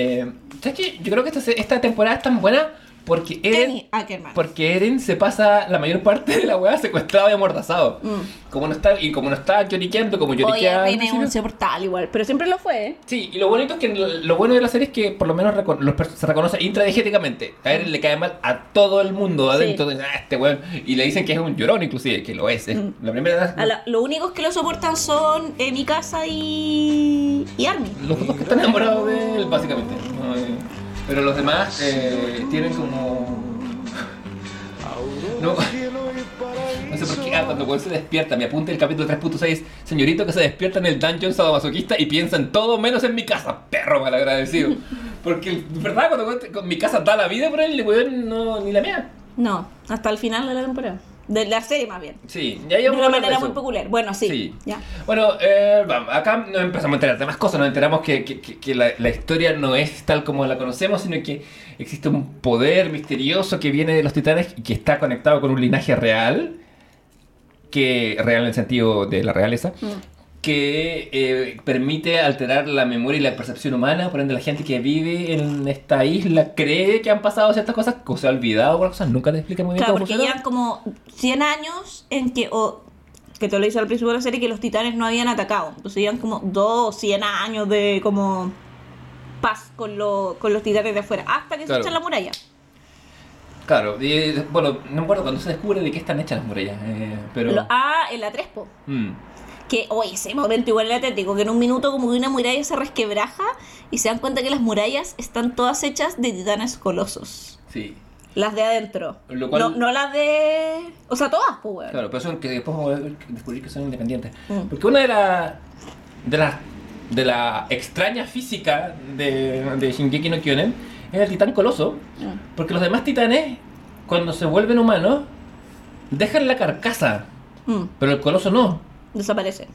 Eh, ¿Sabes? Yo creo que esta, esta temporada es tan buena porque Eren, Ackerman. porque Eren se pasa la mayor parte de la weá secuestrado y amordazado. Mm. Como no está, y como no está lloriqueando como Oye, lloriquea al Ren es un insoportable igual, pero siempre lo fue, ¿eh? Sí, y lo bonito es que lo, bueno de la serie es que por lo menos los se reconoce intradigéticamente. A él le cae mal a todo el mundo adentro. de, "Ah, este weón. Y le dicen que es un llorón, inclusive, que lo es. es Mm. La primera A la- lo únicos que lo soportan son eh, mi casa y... y Army. Los dos que están enamorados de él, básicamente. No, pero los demás eh, tienen como. No, no sé por qué ah, cuando weón se despierta, me apunta el capítulo 3.6, señorito que se despierta en el dungeon sadomasoquista y piensa en todo menos en mi casa, perro malagradecido. Porque, ¿verdad? Cuando con mi casa da la vida por él, el weón no, ni la mía. No, hasta el final de la temporada. De la serie más bien. Sí, ya De una manera muy popular. peculiar. Bueno, sí. Sí. Ya. Bueno, eh, vamos, acá nos empezamos a enterar de más cosas. Nos enteramos que, que- que- que la, la historia no es tal como la conocemos, sino que existe un poder misterioso que viene de los titanes y que está conectado con un linaje real, que real en el sentido de la realeza, que eh, permite alterar la memoria y la percepción humana. Por ende, la gente que vive en esta isla cree que han pasado ciertas cosas, o se ha olvidado algunas cosas. Nunca te explica muy bien Claro, cómo porque llevan como 100 años en que, o que te lo hice al principio de la serie, que los titanes no habían atacado. Entonces llevan como 2, 100 años de como paz con, lo- con los titanes de afuera, hasta que Claro. se echan la muralla. Claro, y, bueno, no me acuerdo cuando se descubre de qué están hechas las murallas, eh, pero... Lo- ah, en la Trespo. Mm. Que, oye, ese momento igual era atlético, que en un minuto como que una muralla se resquebraja y se dan cuenta que las murallas están todas hechas de titanes colosos. Sí, Las de adentro. Lo cual- no, no las de... O sea, todas, pues, weón. claro, pero son que después vamos a descubrir que son independientes. Mm. Porque una de las de la, de la extraña física de, de Shingeki no Kyonen es el titán coloso, Mm. porque los demás titanes, cuando se vuelven humanos, dejan la carcasa, Mm, pero el coloso no. Desaparece.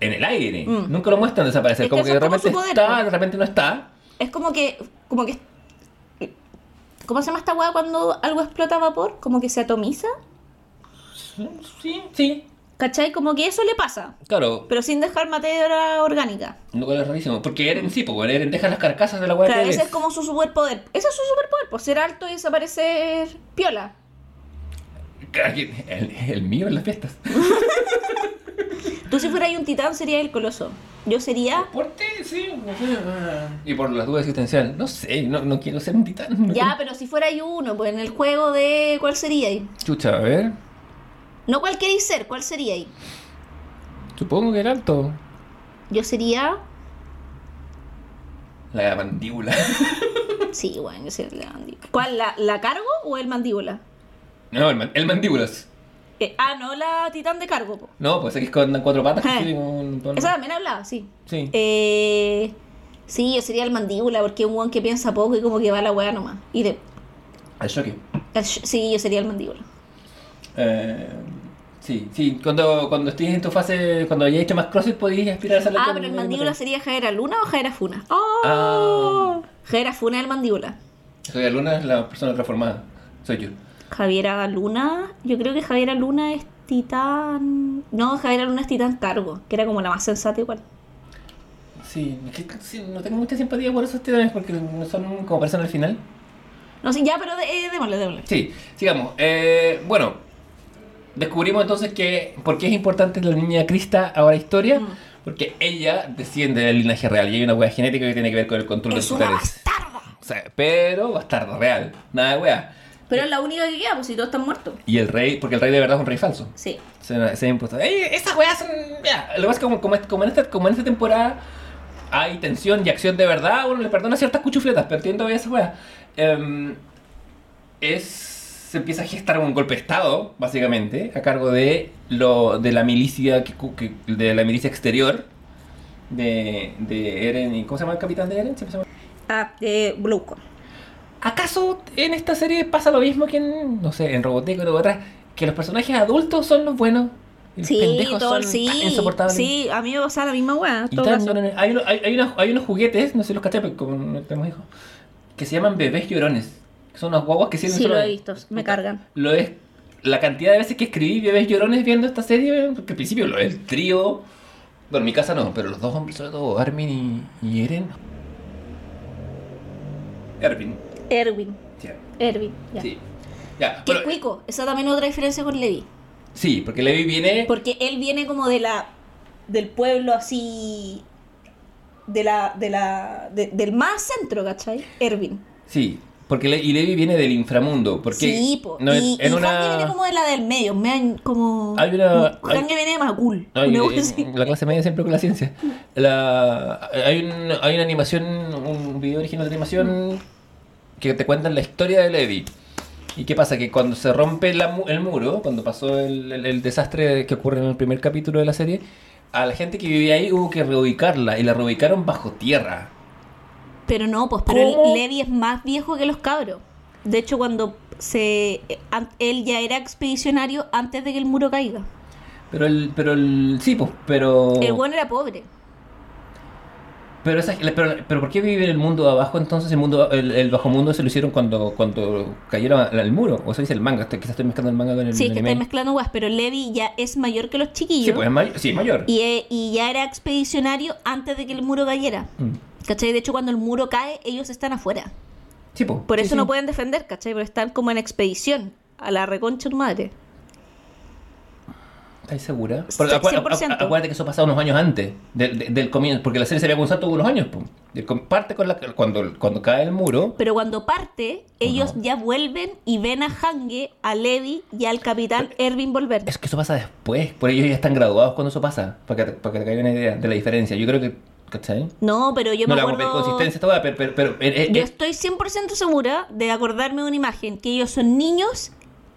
En el aire, Mm. nunca lo muestran desaparecer, Es que como que de repente poder, está, de repente no está. Es como que. Como que. ¿Cómo se llama esta weá cuando algo explota a vapor? Como que se atomiza. Sí, sí, ¿Cachai? Como que eso le pasa. claro. Pero sin dejar materia orgánica. Lo cual es rarísimo. Porque Eren sí, porque Eren deja las carcasas de la hueá Claro, que ese es como su superpoder. Ese es su superpoder, pues ser alto y desaparecer piola. El, el mío en las fiestas. Tú si fueras un titán serías el coloso. Yo sería. Por ti, sí. Y por las dudas existenciales. No sé, no, no quiero ser un titán. no Ya, quiero- pero si fuera ahí uno, pues en el juego de. ¿Cuál sería ahí? Chucha, a ver. No cuál queréis ser, ¿cuál sería ahí? Supongo que el alto. Yo sería. La mandíbula. Sí, bueno, yo sería la mandíbula. ¿Cuál? ¿La, la cargo o el mandíbula? No, el, man- el mandíbulas. Eh, ah, no, la titán de cargo. po. No, pues es con cuatro patas. que tiene un tono. Esa también hablaba, sí. Sí. Eh, sí, yo sería el mandíbula porque es un guan que piensa poco y como que va a la weá nomás. Y de, Al choque. sí, yo sería el mandíbula. Eh, sí, sí. Cuando, cuando estés en tu fase, cuando hayas hecho más crosses, podías aspirar a salir Ah, pero el mandíbula sería Jaera Luna o Jaera Funa. Ah. ¡Oh! Jaera Funa es el mandíbula. La luna, es la persona transformada. Soy yo. Javiera Luna, yo creo que Javiera Luna es titán. No, Javiera Luna es titán cargo, que era como la más sensata igual. Sí, sí, no tengo mucha simpatía por esos titanes porque no son como aparecen al final. No sé, ya, pero de, eh, démosle, démosle. Sí, sigamos. Eh, bueno, descubrimos entonces que por qué es importante la niña Krista ahora historia. Mm. Porque ella desciende del linaje real y hay una hueá genética que tiene que ver con el control de Es sus una poderes. bastarda. O sea, pero bastardo real, nada de hueá. Pero es la única que queda, pues si todos están muertos. Y el rey, porque el rey de verdad es un rey falso. Sí. Se, se ha impuesto. ¡Ey, esas weas son. Lo que pasa es que como, como, en esta, como en esta temporada hay tensión y acción de verdad, uno le perdona ciertas cuchufletas, pero entiendo esas weas. Em, es. Se empieza a gestar un golpe de estado, básicamente, a cargo de lo de la milicia que, de la milicia exterior de, de Eren y ¿cómo se llama el capitán de Eren? Se llama- Ah, de Bluco. ¿Acaso en esta serie pasa lo mismo que en, no sé, en Robotech o otras? Que los personajes adultos son los buenos. los Sí, pendejos todo, son sí. insoportables. Sí, a mí me pasa la misma weá. hay, uno- hay, hay unos, hay unos juguetes, no sé si los caché, pero como no tenemos hijos, que se llaman bebés llorones. Son unas guaguas que sirven Sí, solo lo he visto, me cargan. Lo es. La cantidad de veces que escribí bebés llorones viendo esta serie, porque al principio lo el trío. Bueno, en mi casa no, pero los dos hombres, sobre todo Armin y, y Eren. Erwin. Erwin. Sí. Erwin, ya. Sí. Ya, Que bueno, cuico, esa también es otra diferencia con Levi. sí, porque Levi viene. Porque él viene como de la. del pueblo así. de la. de la. de- del más centro, ¿cachai? Erwin. Sí, porque Le- y Levi viene del inframundo. Porque sí, po. no, y, en y una. Hange viene como de la del medio, me dan como. Hay una- hay- viene de Macul. La clase media siempre con la ciencia. La, hay, un, hay una animación, un video original de animación que te cuentan la historia de Levi. ¿Y qué pasa? Que cuando se rompe la mu- el muro, cuando pasó el, el- el desastre que ocurre en el primer capítulo de la serie, a la gente que vivía ahí hubo que reubicarla y la reubicaron bajo tierra. Pero no, pues, pero ¿Cómo? el Levi es más viejo que los cabros. De hecho, cuando se. Él ya era expedicionario antes de que el muro caiga. Pero el, pero el, sí, pues, pero... El bueno era pobre. Pero, esa- pero, pero ¿por qué vive en el mundo de abajo entonces? El mundo el, el bajo mundo se lo hicieron cuando, cuando cayeron al muro. O eso dice el manga. Estoy- Quizás estoy mezclando el manga con el Sí, que anime. estoy mezclando guas, pero Levi ya es mayor que los chiquillos. Sí, pues es mayor. Sí, mayor. y, eh, y ya era expedicionario antes de que el muro cayera. Mm. ¿Cachai? De hecho, cuando el muro cae, ellos están afuera. Sí, pues. Por sí, eso sí. no pueden defender, ¿cachai? Porque están como en expedición. A la reconcha de tu madre. ¿Estás segura? Porque acu- 100%. acu- acuérdate que eso pasaba unos años antes del, de- del comienzo. Porque la serie se había comenzado todos los años. Parte con la, cuando, cuando cae el muro. Pero cuando parte, ellos no. ya vuelven y ven a Hange, a Levi y al capitán Erwin volver. Es que eso pasa después. Por ellos ya están graduados cuando eso pasa. Para que, te- para que te caiga una idea de la diferencia. Yo creo que. ¿Cachai? No, pero yo no me acuerdo... consistencia pero. pero, pero eh, eh, Yo eh, estoy 100% segura de acordarme de una imagen, que ellos son niños,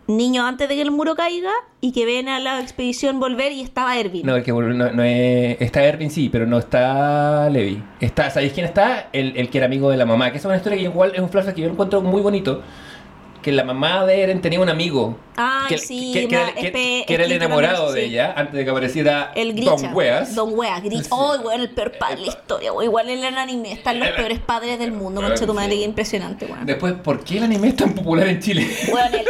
niños antes de que el muro caiga, y que ven a la expedición volver y estaba Erwin. No, es que no, no es, está Erwin, sí, pero no está Levi. Está, ¿Sabéis quién está? El, el que era amigo de la mamá. Que es una historia que igual es un flashback que yo encuentro muy bonito. Que la mamá de Eren tenía un amigo. Ay, que, sí, que, que era, ma- que- espe- era el enamorado más, de sí. ella antes de que apareciera El. Don Weas. Don Weas, Grisha. Sí. Oh, bueno, el peor padre de la historia. Igual en el anime están los peores padres del mundo, concha tu madre, sí. impresionante, weón. Después, ¿por qué el anime es tan popular en Chile? Bueno, el,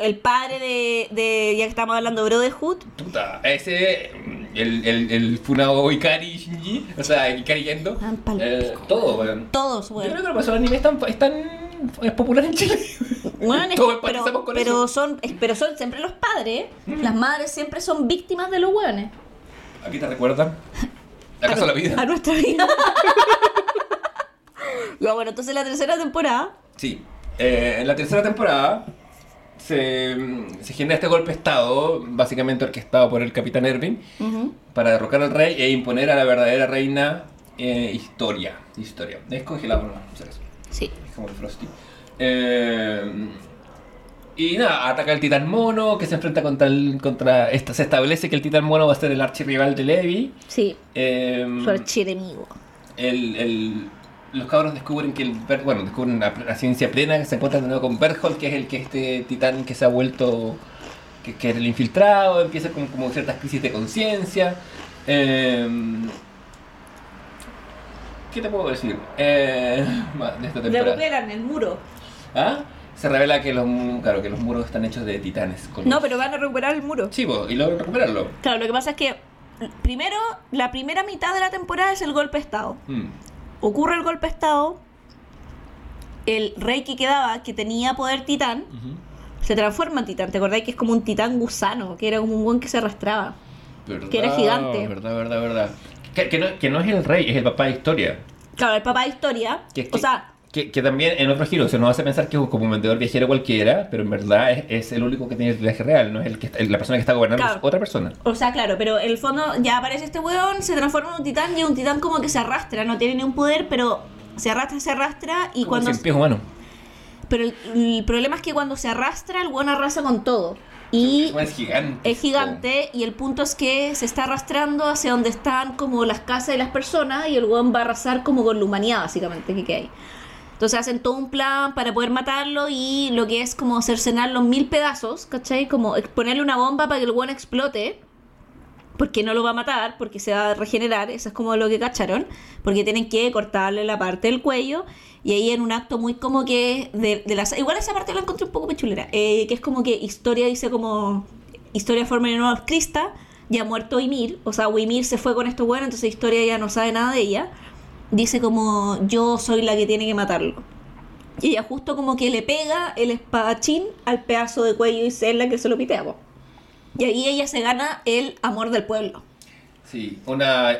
el padre de, de, ya que estamos hablando de Brotherhood, Puta, ese, el, el, el Funao Ikari Shinji, o sea, Ikari Yendo, Ah, eh, todo, weón. todos, Yo weón. creo que por eso el anime es tan, es tan es popular en Chile. Es- Todos pero, con pero eso. son, es- pero son siempre los padres, las madres siempre son víctimas de los weones. Aquí te recuerdan. ¿Acaso a, la vida? A nuestra vida. ya, bueno, entonces la tercera temporada. Sí. Eh, en la tercera temporada se, se genera este golpe de Estado, básicamente orquestado por el Capitán Erwin, para derrocar al rey e imponer a la verdadera reina eh, Historia. Historia. Es congelado, no, no sé eso. Sí. Es como el Frosty. Eh, y nada, ataca el titán mono que se enfrenta contra el. Contra esta, se establece que el titán mono va a ser el archirrival de Levi. Sí. Eh, Su archienemigo. el, el- los cabros descubren que el. Bueno, descubren la, la ciencia plena que se encuentran de nuevo con Berthold, que es el que este titán que se ha vuelto. que, que era el infiltrado, empieza con como ciertas crisis de conciencia. Eh, ¿Qué te puedo decir? Eh, de esta temporada. Recuperan el muro. ¿Ah? Se revela que los, claro, que los muros están hechos de titanes. con No, pero van a recuperar el muro. Sí, y luego recuperarlo. Claro, lo que pasa es que primero, la primera mitad de la temporada es el golpe de Estado. Mm. Ocurre el golpe de Estado. El rey que quedaba, que tenía poder titán, se transforma en titán. ¿Te acordáis que es como un titán gusano? Que era como un buen que se arrastraba. Verdad, Que era gigante. Verdad, verdad, verdad. Que, que no, que no es el rey, es el papá de historia. Claro, el papá de historia. Que, o sea, que, que también en otro giro se nos hace pensar que es como un vendedor viajero cualquiera, pero en verdad es, es el único que tiene el viaje real, no es el que está- la persona que está gobernando, Claro. es otra persona. O sea, claro, pero en el fondo ya aparece este weón, se transforma en un titán y es un titán como que se arrastra, no tiene ni un poder, pero se arrastra, se arrastra y Como cuando... cien pies humano. Pero el, el problema es que cuando se arrastra, el weón arrasa con todo. Y Es gigante. es gigante y el punto es que se está arrastrando hacia donde están como las casas y las personas y el weón va a arrasar como con la humanidad básicamente que hay. Entonces hacen todo un plan para poder matarlo y lo que es como cercenarlo en mil pedazos, ¿cachai? Como ponerle una bomba para que el weón explote. Porque no lo va a matar, porque se va a regenerar, eso es como lo que cacharon, porque tienen que cortarle la parte del cuello, y ahí en un acto muy como que de, de la... Igual esa parte la encontré un poco pechulera, eh, que es como que historia dice como... Historia forma de nueva Crista, ya muerto Ymir, o sea, Ymir se fue con esto bueno, entonces historia ya no sabe nada de ella, dice como yo soy la que tiene que matarlo. Y ella justo como que le pega el espadachín al pedazo de cuello y es la que se lo pitea. po. Y ahí ella se gana el amor del pueblo. Sí, una,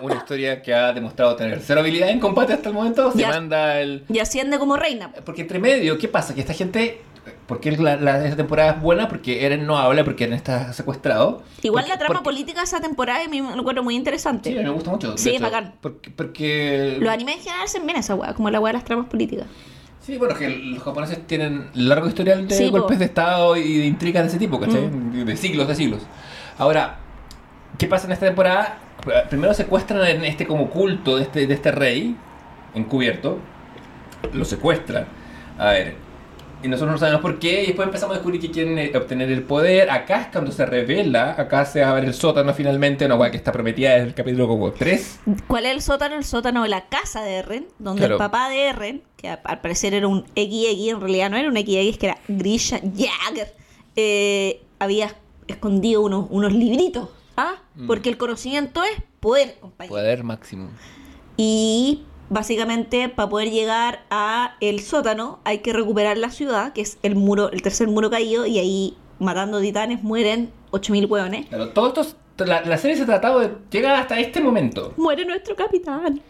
una historia que ha demostrado tener cero habilidad en combate hasta el momento. Se manda el. Y asciende como reina. Porque entre medio, ¿qué pasa? Que esta gente. ¿Por qué la, la- esta temporada es buena? Porque Eren no habla, porque Eren está secuestrado. Igual Porque- la trama porque- política de esa temporada me encuentro muy interesante. Sí, me gusta mucho. Sí, hecho, bacán. Porque. porque Los animes en general hacen bien esa weá, como la weá de las tramas políticas. Sí, bueno, que los japoneses tienen largo historial de Sí, po. Mm. golpes de estado y de intrigas de ese tipo, ¿cachai? De siglos, de siglos. Ahora, ¿qué pasa en esta temporada? Primero secuestran en este como culto de este, de este rey encubierto. Lo secuestran. A ver. Y nosotros no sabemos por qué. Y después empezamos a descubrir que quieren eh, obtener el poder. Acá es cuando se revela. Acá se va a ver el sótano finalmente. Una weá que está prometida desde el capítulo como 3. ¿Cuál es el sótano? El sótano de la casa de Eren, donde Claro. el papá de Eren, que al parecer era un XX, en realidad no era un XX, es que era Grisha Jagger, eh, había escondido unos, unos libritos. ¿Ah? Mm. Porque el conocimiento es poder, compañero. Poder máximo. Y básicamente para poder llegar a el sótano hay que recuperar la ciudad, que es el muro, el tercer muro caído, y ahí matando titanes mueren 8000 hueones. Claro, todo esto. La, la serie se ha tratado de llegar hasta este momento. Muere nuestro capitán.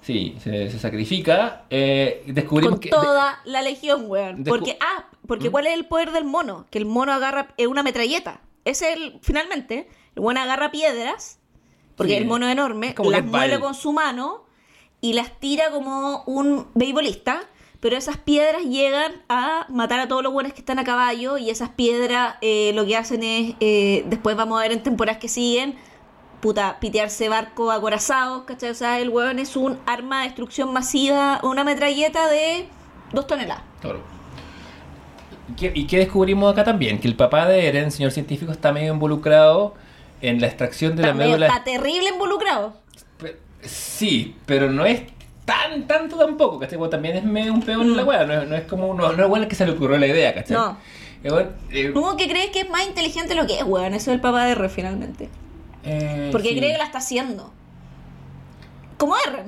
Sí, se, se sacrifica. Eh, descubrimos Con que. toda la legión, weón. Porque, ah, porque ¿Mm? ¿cuál es el poder del mono? Que el mono agarra eh, una metralleta. Es el, finalmente, el mono agarra piedras, porque Sí, el mono es enorme, es como las Val. con su mano y las tira como un beisbolista. Pero esas piedras llegan a matar a todos los buenos que están a caballo y esas piedras eh, lo que hacen es, eh, después vamos a ver en temporadas que siguen, puta, pitearse barcos acorazados, ¿cachai? O sea, el hueón es un arma de destrucción masiva, una metralleta de dos toneladas. Claro. ¿Y qué, descubrimos acá también? Que el papá de Eren, señor científico, está medio involucrado en la extracción de la Está, medio- médula. está terrible involucrado. Sí, pero no es tan tanto tampoco, ¿cachai? Bueno, también es medio un peón en la Mm. weá, no, es- no es como, no, no es bueno que se le ocurrió la idea, ¿cachai? No. Eh, bueno, eh, Como que cree que es más inteligente lo que es, weón. Eso es el papá de R finalmente. eh, Porque sí. cree que la está haciendo. Como R.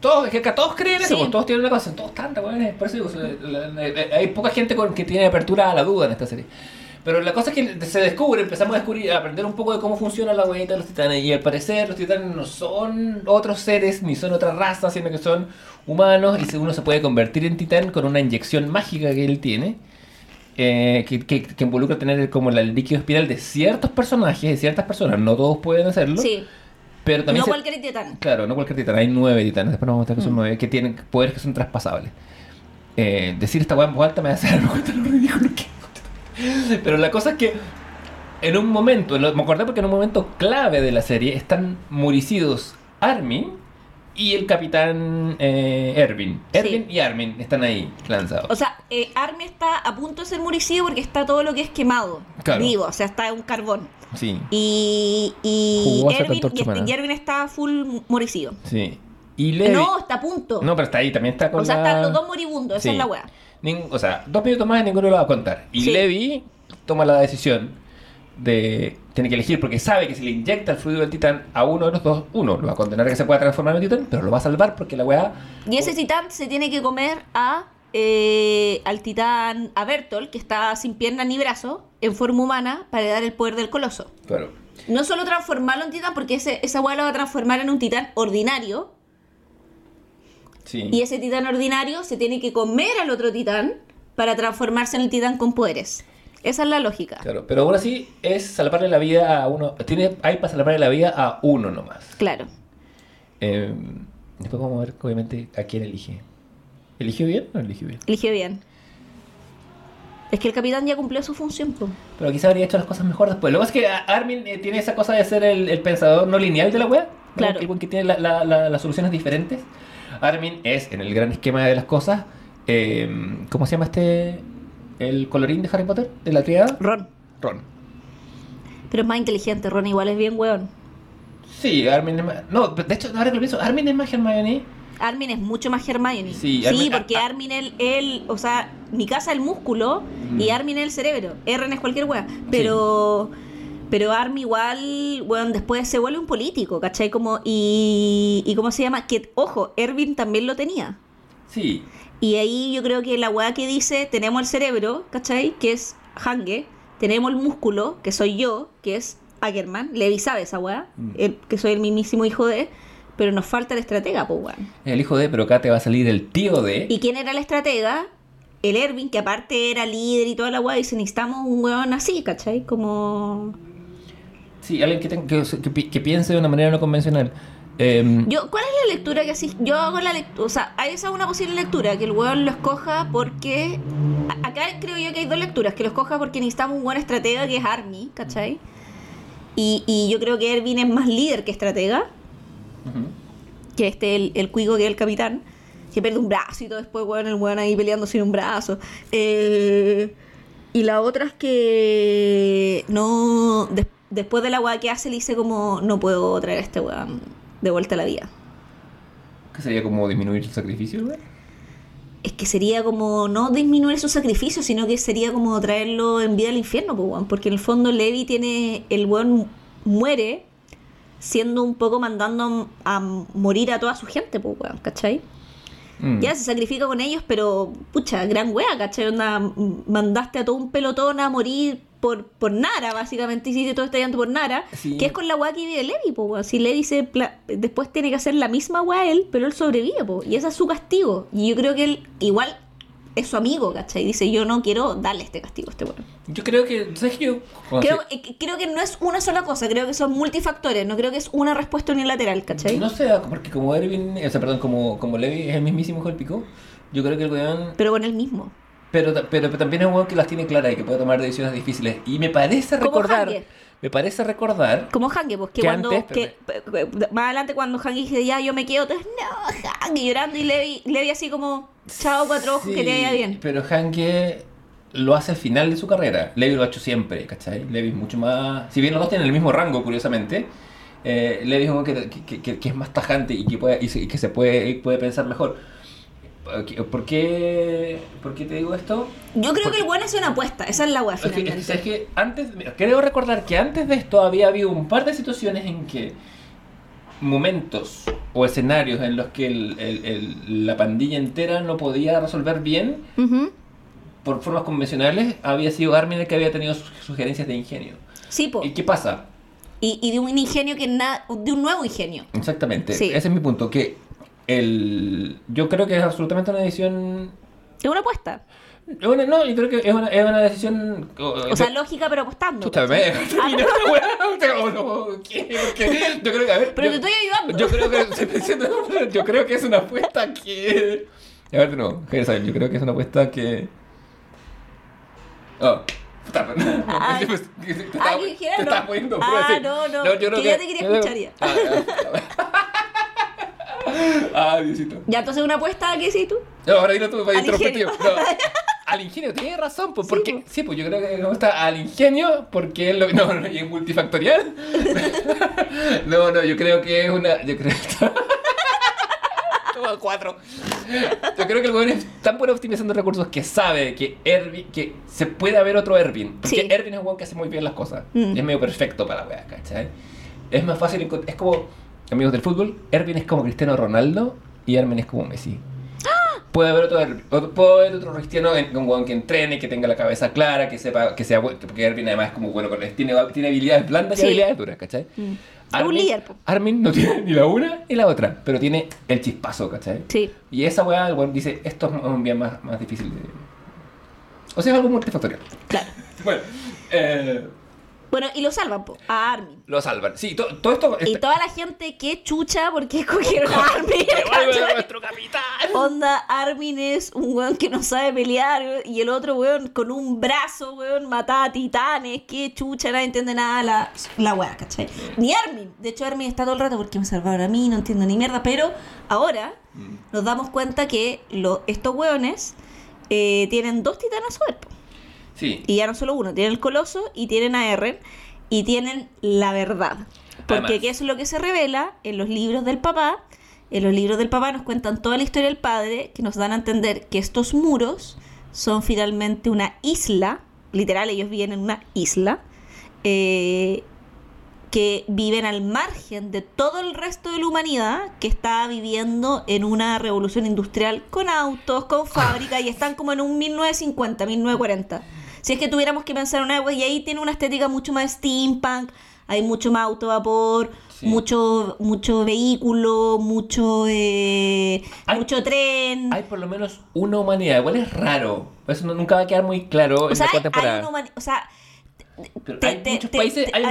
Todos, es que todos creen eso, Sí. pues, todos tienen una cosa, todos tantas, weón, por eso digo, o sea, la- la- la- hay poca gente con, que tiene apertura a la duda en esta serie. Pero la cosa es que se descubre, empezamos a descubrir, a aprender un poco de cómo funciona la huevita de los titanes. Y al parecer los titanes no son otros seres, ni son otra raza, sino que son humanos. Y uno se puede convertir en titán con una inyección mágica que él tiene. eh, que, que- que involucra tener como la- el líquido espiral de ciertos personajes, de ciertas personas. No todos pueden hacerlo. Sí, Pero también no se- cualquier titán. Claro, no cualquier titán. Hay nueve titanes. Después nos vamos a mostrar que son Mm. nueve que tienen poderes que son traspasables. Eh, decir esta weá en me hace de lo ridículo que. Pero la cosa es que en un momento, me acordé porque en un momento clave de la serie están muricidos Armin y el capitán eh, Erwin. Erwin y Armin están ahí lanzados. O sea, eh, Army está a punto de ser muricido porque está todo lo que es quemado, Claro. vivo, o sea, está un carbón. sí, Y, y Erwin, y este- humana. y Erwin está full muricido. sí. Y Levi... No, está a punto. No, pero está ahí, también está con o sea, la- están los dos moribundos, esa es la wea. Nin- o sea, dos minutos más y ninguno lo va a contar. Y Sí. Levi toma la decisión de. Tiene que elegir porque sabe que si le inyecta el fluido del titán a uno de los dos, uno lo va a condenar a que se pueda transformar en un titán, pero lo va a salvar porque la weá. Y ese titán se tiene que comer a eh, al titán a Bertol, que está sin pierna ni brazo, en forma humana, para dar el poder del coloso. Claro. No solo transformarlo en titán, porque ese, esa weá lo va a transformar en un titán ordinario. Sí. Y ese titán ordinario se tiene que comer al otro titán para transformarse en el titán con poderes. Esa es la lógica. Claro, pero aún así es salvarle la vida a uno. Tiene, hay para salvarle la vida a uno nomás. Claro. Eh, después vamos a ver, obviamente, a quién elige. ¿Eligió bien o no eligió bien? Eligió bien. Es que el capitán ya cumplió su función. po. Pero quizá habría hecho las cosas mejor después. Lo que pasa es que a- Armin eh, tiene esa cosa de ser el, el pensador no lineal de la web. Claro. El que tiene la- la- la- las soluciones diferentes. Armin es, en el gran esquema de las cosas, eh, ¿cómo se llama este? ¿El colorín de Harry Potter? ¿De la triada? Ron. Ron. Pero es más inteligente. Ron igual es bien weón. Sí, Armin es más... No, de hecho, ahora que lo pienso, Armin es más Hermione. Armin es mucho más Hermione. Sí, Sí, Armin- porque ah, ah. Armin él, él, o sea, mi casa es el músculo y Mm. Armin es el cerebro. Eren es cualquier wea. Pero, pero Armin igual, weón, después se vuelve un político, ¿cachai? Como, y, y ¿cómo se llama? Que, ojo, Erwin también lo tenía. Sí. Y ahí yo creo que la weá que dice, tenemos el cerebro, ¿cachai? Que es Hange, tenemos el músculo, que soy yo, que es Ackerman, Levi sabe esa weá, Mm. el- que soy el mismísimo hijo de, pero nos falta el estratega, pues weón. El hijo de, pero acá te va a salir el tío de... ¿Y quién era el estratega? El Erwin, que aparte era líder y toda la weá, dice, necesitamos un weón así, ¿cachai? Como... Sí, alguien que, tenga- que, que pi- que piense de una manera no convencional. Em, Yo, ¿Cuál es la lectura que así? Yo hago la lectura, o sea, hay esa una posible lectura, que el weón lo escoja porque... Acá creo yo que hay dos lecturas, que lo escoja porque necesitamos un buen estratega que es Army, ¿cachai? Y, y yo creo que Erwin es más líder que estratega, que este, el, el cuico que es el capitán, que pierde un brazo y todo después, weón, el weón ahí peleando sin un brazo. Eh, y la otra es que no... después de la weá que hace, le dice como, no puedo traer a este weón de vuelta a la vida. ¿Qué sería como disminuir su sacrificio, güey? Es que sería como no disminuir su sacrificio, sino que sería como traerlo en vida al infierno, pues, weón. Porque en el fondo Levi tiene. El weón muere siendo un poco mandando a morir a toda su gente, pues, weón, ¿cachai? Mm. Ya se sacrifica con ellos, pero pucha, gran wea, ¿cachai? Onda, mandaste a todo un pelotón a morir por, por Nara, básicamente, hiciste todo este llanto por Nara, Sí. que es con la wea que vive Levi, po. Si Levi se pla- después tiene que hacer la misma wea él, pero él sobrevive, po, y ese es su castigo. Y yo creo que él igual es su amigo, ¿cachai? Dice, yo no quiero darle este castigo a este weón. Yo creo que, ¿sabes qué? yo? Creo, eh, creo que no es una sola cosa, creo que son multifactores, no creo que es una respuesta unilateral, ¿cachai? No sé, porque como Erwin, o sea, perdón, como, como Levi es el mismísimo hijo del pico, yo creo que el weón. Pero con él mismo. Pero, pero, pero también es un que las tiene claras y que puede tomar decisiones difíciles. Y me parece recordar. Hange. Me parece recordar. Como Hange, pues que Que cuando. antes, que, más adelante, cuando Hange dice, ya, yo me quedo, entonces, no, Hange llorando y Levi, Levi así como, chao, cuatro ojos, que te vaya bien. Pero Hanke lo hace al final de su carrera. Levi lo ha hecho siempre, ¿cachai? Levi es mucho más. Si bien los dos tienen el mismo rango, curiosamente. Eh, Levi es un que- que es más tajante y que, puede, y se- y que se puede, puede pensar mejor. ¿Por qué, ¿Por qué te digo esto? Yo creo Porque- que el bueno es una apuesta, esa es la que, finalmente. es- es que antes, creo recordar que antes de esto había habido un par de situaciones en que momentos o escenarios en los que el- el- el- la pandilla entera no podía resolver bien Ujú. por formas convencionales, había sido Armin el que había tenido sugerencias de ingenio. Sí, po. ¿Y qué pasa? Y, y de un ingenio que nada, de un nuevo ingenio. Exactamente, Sí. ese es mi punto, que el... yo creo que es absolutamente una decisión... Es una apuesta. es una- no, yo creo que es una, es una decisión... O sea, lógica, pero apostando. Chucha, me Ah, Yo creo que, a ver. Pero yo- te estoy ayudando. Yo creo que. Yo creo que es una apuesta que. A ver, no, yo creo que es una apuesta que. Oh. Ay. te Ah, estaba- te poniendo Ah, no, no, yo que ya te quería escuchar ya. Ah, Diosito. Ya, entonces una apuesta, ¿qué decís tú? No, ahora dilo tú para yo. ingenio. No. Al ingenio, tienes razón, pues, Sí, porque, pues. sí, pues yo creo que gusta al ingenio porque es lo no, no, y es multifactorial. no, no, yo creo que es una. Yo creo Toma cuatro. Yo creo que el gobierno es tan bueno optimizando recursos que sabe que Ervin, que se puede haber otro Ervin. Porque Sí. Ervin es un que hace muy bien las cosas. Mm. Y es medio perfecto para la wea, ¿cachai? Es más fácil encontrar. Es como, amigos del fútbol, Ervin es como Cristiano Ronaldo y Ervin es como Messi. Puede haber otro, puede haber otro cristiano, en- un weón que entrene, que tenga la cabeza clara, que sepa, que sea bueno, porque Ervin además es como bueno con tiene, tiene habilidades blandas y habilidades duras, ¿cachai? Mm. Es un líder. Armin no tiene ni la una ni la otra, pero tiene el chispazo, ¿cachai? Sí. Y esa weá, el weón dice, esto es un bien más, más difícil de... O sea, es algo multifactorial. Claro. Bueno, eh, Bueno, y lo salvan, po, a Armin. lo salvan. Sí, to- todo esto... Y toda la gente que chucha porque escogieron a Armin. ¡Devuelve nuestro capitán! Onda, Armin es un weón que no sabe pelear y el otro weón con un brazo, weón, mataba a titanes. Que chucha, nadie entiende nada la, la weá, ¿cachai? Ni Armin. De hecho, Armin está todo el rato porque me salvaron a mí, no entiendo ni mierda. Pero ahora nos damos cuenta que lo, estos weones eh, tienen dos titanes a su cuerpo. Sí. Y ya no solo uno, tienen el coloso y tienen a Eren y tienen la verdad. Porque Además. qué es lo que se revela en los libros del papá. En los libros del papá nos cuentan toda la historia del padre, que nos dan a entender que estos muros son finalmente una isla, literal, ellos viven en una isla, eh, que viven al margen de todo el resto de la humanidad que está viviendo en una revolución industrial con autos, con fábricas y están como en un 1950, 1940. Si es que tuviéramos que pensar en una wea, y ahí tiene una estética mucho más steampunk, hay mucho más auto vapor, Sí. mucho mucho vehículo, mucho eh, Hay- mucho tren. Hay por lo menos una humanidad, igual es raro. Eso no- nunca va a quedar muy claro o en sea, la hay, cuarta hay temporada. una humani- o sea, Pero te- hay te- muchos te- países, hay,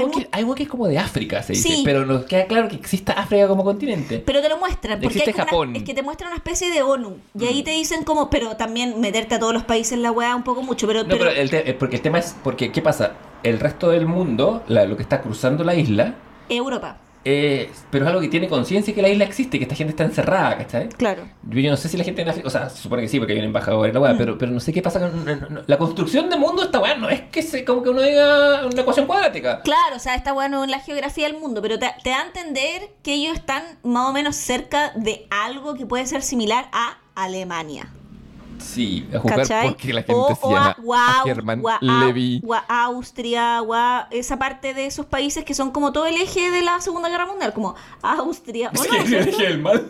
uno que, es como de África, se dice, Sí. pero nos queda claro que exista África como continente. Pero te lo muestran, porque Existe hay como Japón. Una, es que te muestran una especie de ONU. Y ahí Mm. te dicen como, pero también meterte a todos los países en la weá un poco mucho. Pero, No, pero, pero- el eh, porque el tema es, porque ¿qué pasa? El resto del mundo, la- lo que está cruzando la isla, Europa, eh, pero es algo que tiene conciencia que la isla existe, que esta gente está encerrada, ¿cachai? claro. Yo, yo no sé si la gente en África, o sea, se supone que sí, porque hay un embajador en la weá, Mm. pero, pero no sé qué pasa con no, no, no. la construcción de mundo esta weá, no es que se, como que uno diga una ecuación cuadrática. Claro, o sea, está bueno en la geografía del mundo, pero te, te da a entender que ellos están más o menos cerca de algo que puede ser similar a Alemania. Sí, a jugar ¿Cachai? porque la gente o, se o llama a, o a- Germán o a- Levy. o a Austria, o a esa parte de esos países que son como todo el eje de la Segunda Guerra Mundial, como Austria, o Es no, que yo ¿cierto? dije el mal.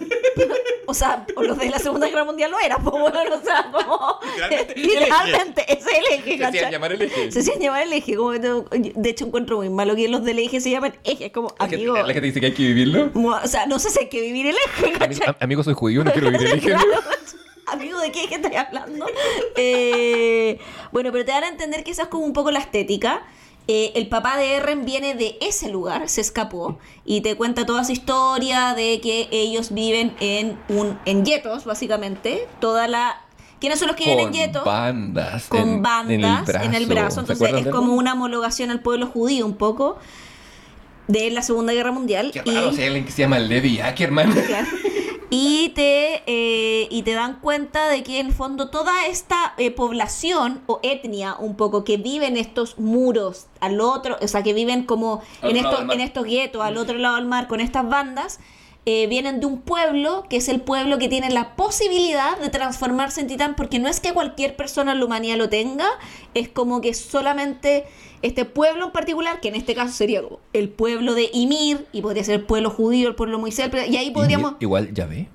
O sea, o los de la Segunda Guerra Mundial lo eran, pues bueno, o sea, como. Literalmente, es el eje, Se hacían ¿cachai? llamar el eje. Se hacían llamar el eje. Como que tengo- de hecho, encuentro muy malo que los del eje se llaman ejes, como amigo. la gente dice que hay que vivirlo. O sea, no sé si hay que vivir el eje, ¿cachai? am- amigo, soy judío, no quiero vivir el eje. Amigo, ¿de qué eje estoy hablando? Eh, bueno, pero te dan a entender que esa es como un poco la estética. Eh, el papá de Eren viene de ese lugar, se escapó y te cuenta toda su historia de que ellos viven en un en guetos, básicamente. Toda la ¿Quiénes son los que viven en Con guetos? bandas. con en- bandas en el brazo. ¿Se Entonces es como una homologación al pueblo judío un poco de la Segunda Guerra Mundial. Qué y- raro, hay alguien que se llama Levi Ackerman. Claro. Y te, eh, y te dan cuenta de que en el fondo toda esta eh, población o etnia un poco que vive en estos muros al otro, o sea, que viven como en mar. en estos guetos al otro lado del mar con estas bandas, eh, vienen de un pueblo que es el pueblo que tiene la posibilidad de transformarse en titán, porque no es que cualquier persona en la humanidad lo tenga, es como que solamente este pueblo en particular, que en este caso sería el pueblo de Ymir, y podría ser el pueblo judío, el pueblo Moisés, y ahí podríamos... Igual, ya ve.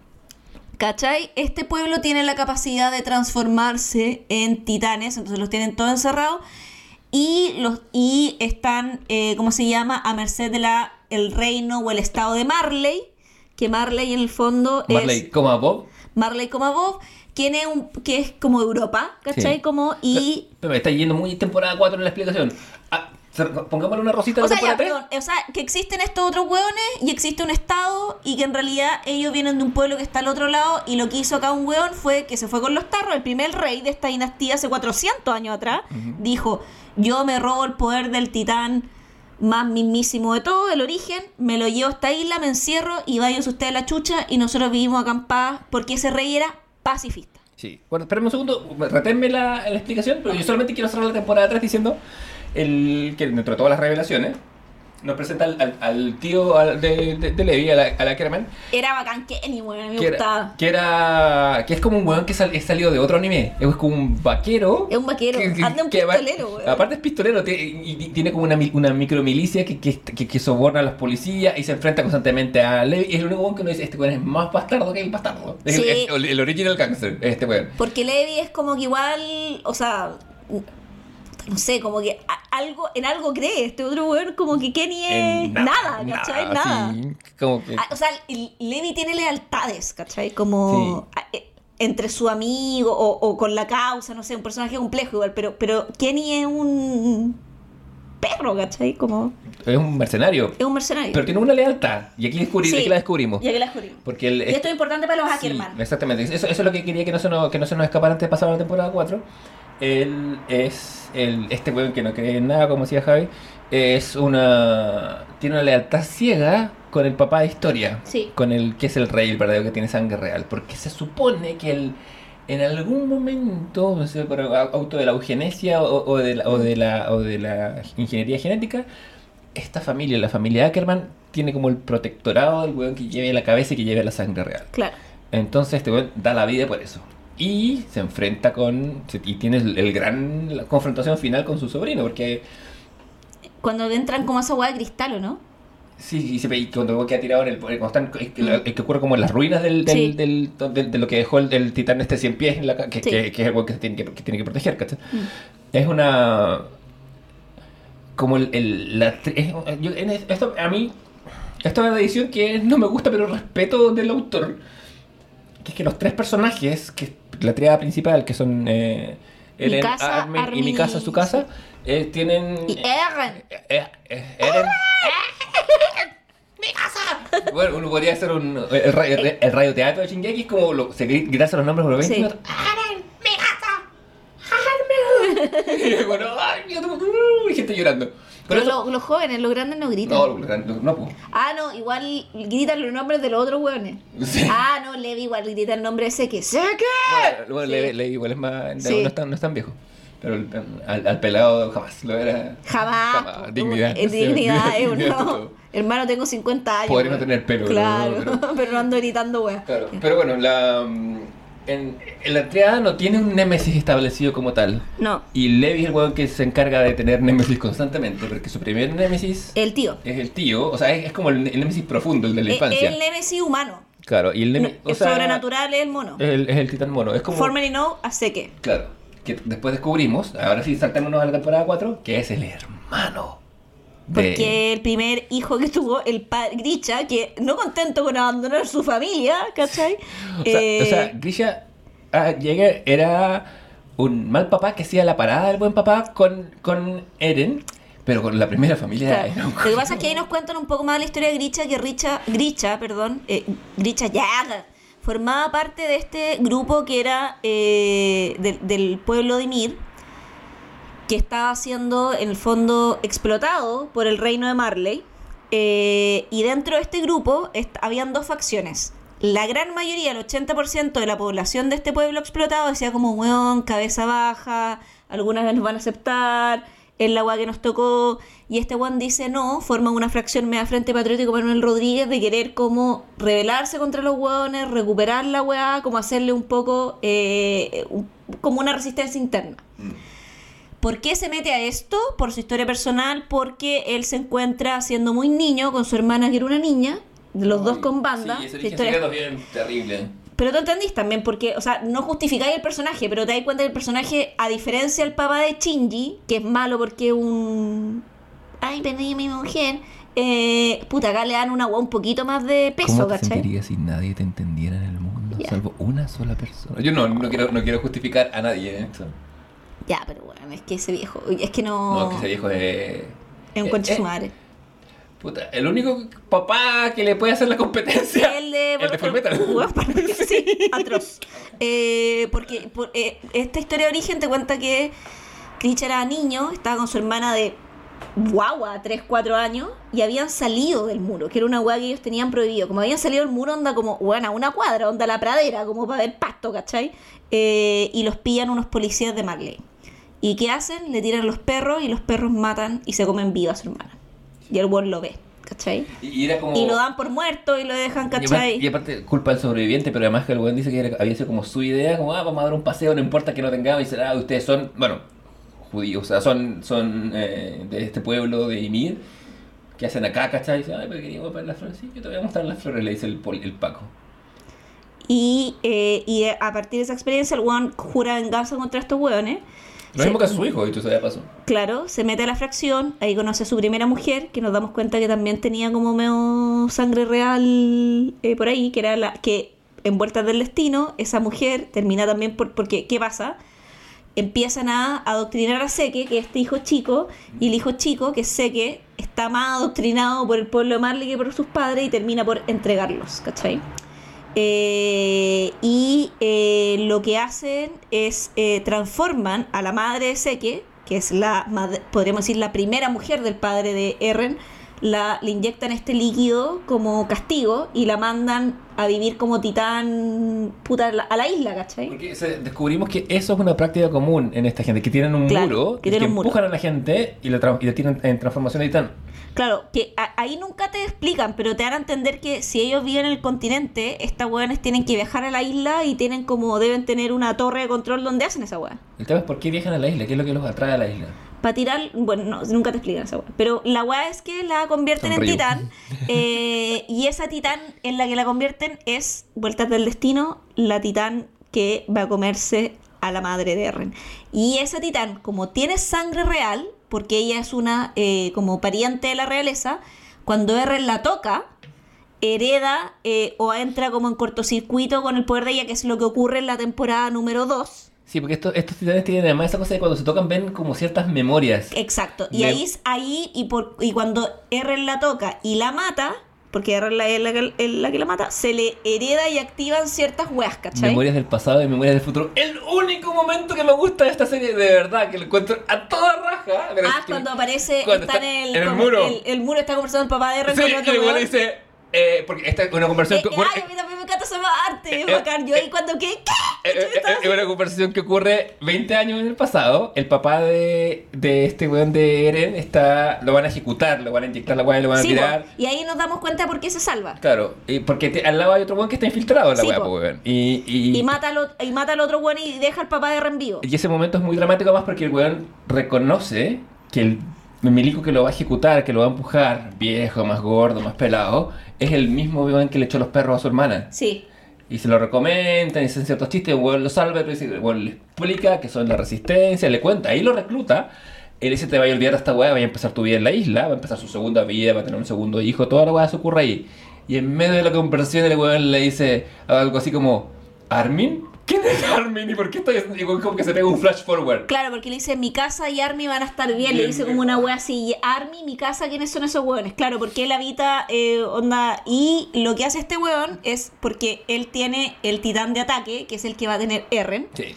¿Cachai? Este pueblo tiene la capacidad de transformarse en titanes, entonces los tienen todos encerrados y los y están, eh, ¿cómo se llama? A merced de la el reino o el estado de Marley, que Marley en el fondo Marley, es como a Bob. Marley como Bob, quien es un, que es como Europa, ¿cachai? Sí. Como y Pero me está yendo muy temporada 4 en la explicación. Ah, pongámosle una rosita O de sea, ya, 3. perdón, o sea, que existen estos otros hueones y existe un estado y que en realidad ellos vienen de un pueblo que está al otro lado y lo que hizo acá un hueón fue que se fue con los tarros, el primer rey de esta dinastía hace 400 años atrás, dijo, yo me robo el poder del titán más mismísimo de todo, el origen, me lo llevo a esta isla, me encierro y váyanse ustedes a la chucha y nosotros vivimos paz porque ese rey era pacifista. Sí. Bueno, espérame un segundo, reténme la, la explicación, pero yo solamente quiero cerrar la temporada 3 diciendo el, que dentro de todas las revelaciones nos presenta al, al- al tío al- de, de, de Levi, a la, a la Kerman, Era bacán Kenny, weón, me que gustaba. era, que era que es como un weón que sal- es salido de otro anime, es como un vaquero. Es un vaquero, anda un pistolero, weón. Aparte es pistolero tiene- y, tiene como una, una micromilicia que, que, que, que soborna a las policías y se enfrenta constantemente a Levi. Y es el único weón que uno dice, este weón es más bastardo que el bastardo. Es Sí. el, el original gangster, este weón. Porque Levi es como que igual, o sea, no sé, como que a- algo, en algo cree. Este otro weón como que Kenny es En nada, ¿cachai? Nada. sí, como que- Ah, O sea, Levi tiene lealtades, ¿cachai? Como eh, entre su amigo o, o con la causa, no sé, un personaje complejo igual, pero, pero Kenny es un perro, ¿cachai? Como es un mercenario. es un mercenario. Pero tiene una lealtad. Y aquí, descubrí, Sí, aquí la descubrimos. Ya que la descubrimos. Porque el, Y esto es importante para los Sí, Ackerman. exactamente. Eso, eso es lo que quería que no se nos, que no se nos escapara antes de pasar a la temporada 4. Él es el, este weón que no cree en nada, como decía Javi. Es una. Tiene una lealtad ciega con el papá de historia. Sí. Con el que es el rey, el verdadero que tiene sangre real. Porque se supone que él. En algún momento, no sé, por auto de la eugenesia o, o de la, o, de la, o de la ingeniería genética, esta familia, la familia Ackerman, tiene como el protectorado del weón que lleve la cabeza y que lleve la sangre real. Claro. Entonces este weón da la vida por eso. Y se enfrenta con. Y tiene el, el gran. la confrontación final con su sobrino. Porque. Cuando entran como esa hueá de cristal, ¿o no? Sí, y se, y cuando queda tirado en el. Cuando están, es que, la- es que ocurre como en las ruinas del, del, Sí. del- del- de lo que dejó el, el titán este 100 pies. En la, que, Sí. que, que es weón que, se tiene que, tiene que proteger, ¿cachai? Mm. Es una. Como el. el- la, es- yo- en es- esto, a mí. Esta es una edición que no me gusta, pero respeto del autor. Que es que los tres personajes, que la triada principal, que son eh, Eren, Mikasa, Armin y Armin mi casa, su casa, eh, tienen. Y Eren. eh, eh, eh, Eren. Bueno, uno podría hacer un, el, el, el radioteatro de Shingeki, es como lo, se gri- gritan los nombres por 20 Sí. ¡Aren! ¡Mi casa! ¡Aren! Y bueno, ¡ay! y gente llorando. Pero los jóvenes, los grandes no gritan. no, no, no, no, pues. Ah, no, igual gritan los nombres de los otros hueones. Sí. Ah, no, Levi igual grita el nombre ese que ¡Seque! Bueno, bueno, Sí. le, le- igual es más, Sí. no, es tan, no es tan viejo. Pero el- al, al pelado jamás lo era. Jamás. Dignidad. Es dignidad, es uno. Hermano, tengo 50 años. Podría no tener pelo, Claro, pero- pero, no ando gritando, weón. Claro, pero bueno, la, mm, en, en la triada no tiene un némesis establecido como tal. No, Y Levi es el weón que se encarga de tener némesis constantemente, porque su primer némesis el tío. es el tío, o sea, es, es como el, el némesis profundo, el de la Es infancia. el Nemesis humano. Claro, y el No, némesis... el sobrenatural es el mono. Es el, es el titán mono, es como... Formerly know a Seke. Claro, que después descubrimos, ahora sí saltémonos a la temporada 4, que es el hermano. De- Porque el primer hijo que tuvo, el padre Grisha, que no contento con abandonar su familia, ¿cachai? O sea, Eh, o sea, Grisha ah, Jäger era un mal papá que hacía la parada del buen papá con, con Eren, pero con la primera familia Claro. un Lo que pasa es que ahí nos cuentan un poco más la historia de Grisha, que Richa, Grisha, perdón, eh, Grisha Yaga, formaba parte de este grupo que era eh, del pueblo de Mir, que estaba siendo en el fondo explotado por el reino de Marley. eh, y dentro de este grupo habían dos facciones. La gran mayoría, el 80% de la población de este pueblo explotado decía como, weón, cabeza baja, algunas nos van a aceptar, es la que nos tocó. Y este weón dice, no, forma una fracción media Frente Patriótico Manuel Rodríguez de querer como rebelarse contra los weones, recuperar la weá, como hacerle un poco, eh, como una resistencia interna. ¿Por qué se mete a esto? Por su historia personal, porque él se encuentra siendo muy niño con su hermana que era una niña, de los dos con banda. Sí, ese historia- bien terrible. Pero tú entendís también, porque, o sea, no justificáis el personaje, pero te das cuenta que el personaje, a diferencia del papá de Shinji, que es malo porque es un. Ay, perdí a mi mujer. Eh, puta, acá le dan una agua un poquito más de peso, ¿Cómo te ¿cachai? sentirías si nadie te entendiera en el mundo? Salvo una sola persona. Yo no, no, quiero, no quiero justificar a nadie en esto. Ya, pero bueno, es que ese viejo. Es que no. No, que ese viejo es. Es un conche eh, su madre. Puta, el único papá que le puede hacer la competencia. El de, el de para- sí, atroz. Eh, porque por- eh, esta historia de origen te cuenta que Critch era niño, estaba con su hermana de guagua, 3, 4 años, y habían salido del muro, que era una hueá que ellos tenían prohibido. Como habían salido del muro, onda como, bueno, a una cuadra, onda la pradera, como para ver pasto, ¿cachai? Eh, y los pillan unos policías de Marley. ¿Y qué hacen? Le tiran los perros y los perros matan y se comen viva a su hermana. Y el buen lo ve, ¿cachai? Y, y era como. Y lo dan por muerto y lo dejan, Y aparte, ¿cachai? y aparte, culpa del sobreviviente, pero además que el weón dice que era- había sido como su idea, como, ah, vamos a dar un paseo, no importa que no tengamos, y dice, ah, ustedes son, bueno, judíos, o sea, son, son eh, de este pueblo de Ymir, que hacen acá, ¿cachai? Y dice, ay, pero queríamos ver las flores, sí, yo te voy a mostrar las flores, le dice el, el Paco. Y, eh, y a partir de esa experiencia, el weón jura venganza contra estos weones. Lo mismo que a su hijo, dicho sea de paso. Claro, se mete a la fracción, ahí conoce a su primera mujer, que nos damos cuenta que también tenía como medio sangre real eh, por ahí, que era la que en Vueltas del Destino, esa mujer termina también por, porque, ¿qué pasa? Empiezan a adoctrinar a Seque, que es este hijo chico, y el hijo chico, que es Seque, está más adoctrinado por el pueblo de Marley que por sus padres y termina por entregarlos, ¿cachai? Eh, y eh, lo que hacen es eh, transforman a la madre de Seque, que es la, podríamos decir, la primera mujer del padre de Eren, la, le inyectan este líquido como castigo y la mandan a vivir como titán puta, a la, isla, ¿cachai? Porque descubrimos que eso es una práctica común en esta gente, que tienen un Claro, muro, que tienen un muro. empujan a la gente y la, y la tienen en transformación de titán. Claro, que a- ahí nunca te explican, pero te dan a entender que si ellos viven en el continente, estas weones tienen que viajar a la isla y tienen como, deben tener una torre de control donde hacen esa weá. El tema es por qué viajan a la isla, qué es lo que los atrae a la isla. Para tirar, bueno, no, nunca te explican esa weá. Pero la weá es que la convierten en titán. eh, y esa titán en la que la convierten es, vueltas del destino, la titán que va a comerse a la madre de Eren. Y esa titán, como tiene sangre real, porque ella es una eh, como pariente de la realeza, cuando Eren la toca, hereda eh, o entra como en cortocircuito con el poder de ella, que es lo que ocurre en la temporada número 2. Sí, porque estos, estos titanes tienen además esa cosa de cuando se tocan ven como ciertas memorias. Exacto. Y Me- ahí, ahí y, por, y cuando Eren la toca y la mata, porque Eren la- es la, que- es la que la mata, se le hereda y activan ciertas weas, ¿cachai? Memorias del pasado y memorias del futuro. El único momento que me gusta de esta serie, de verdad, que lo encuentro a toda raja. Ah, cuando aparece, cuando está, en el, en el como- muro. El, el muro está conversando el papá de Eren Sí, y el weón. dice, eh, porque esta es una conversación Eh, que eh, ocurre... ay, a mí también me encanta esa parte, es eh, bacán. Yo eh, ahí cuando ¿qué? Eh, eh, eh, Es una conversación que ocurre 20 años en el pasado. El papá de, de este weón de Eren está, lo van a ejecutar, lo van a inyectar la weá y lo van a Sí, tirar. po. y ahí nos damos cuenta por qué se salva. Claro, y porque te- al lado hay otro weón que está infiltrado en la Sí, weá, weón. Y, y, Y mata, al, y mata al otro weón y deja al papá de Eren vivo. y ese momento es muy dramático más porque el weón reconoce que el milico que lo va a ejecutar, que lo va a empujar, viejo, más gordo, más pelado, es el mismo weón que le echó los perros a su hermana. Sí. Y se lo recomiendan, dicen ciertos chistes, el weón lo salva, el weón le explica que son la resistencia, le cuenta, ahí lo recluta. Él dice, te vaya a olvidar esta weá, vaya a empezar tu vida en la isla, va a empezar su segunda vida, va a tener un segundo hijo, toda la weá se ocurre ahí. Y en medio de la conversación el weón le dice algo así como, ¿Armin? ¿Quién es Armin? ¿Y por qué estoy Y como que se pega un flash forward. Claro, porque le dice, mi casa y Army van a estar bien. Le dice como una wea así, y Army, mi casa, ¿quiénes son esos hueones? Claro, porque él habita, eh, onda... Y lo que hace este hueón es porque él tiene el titán de ataque, que es el que va a tener Eren. Sí.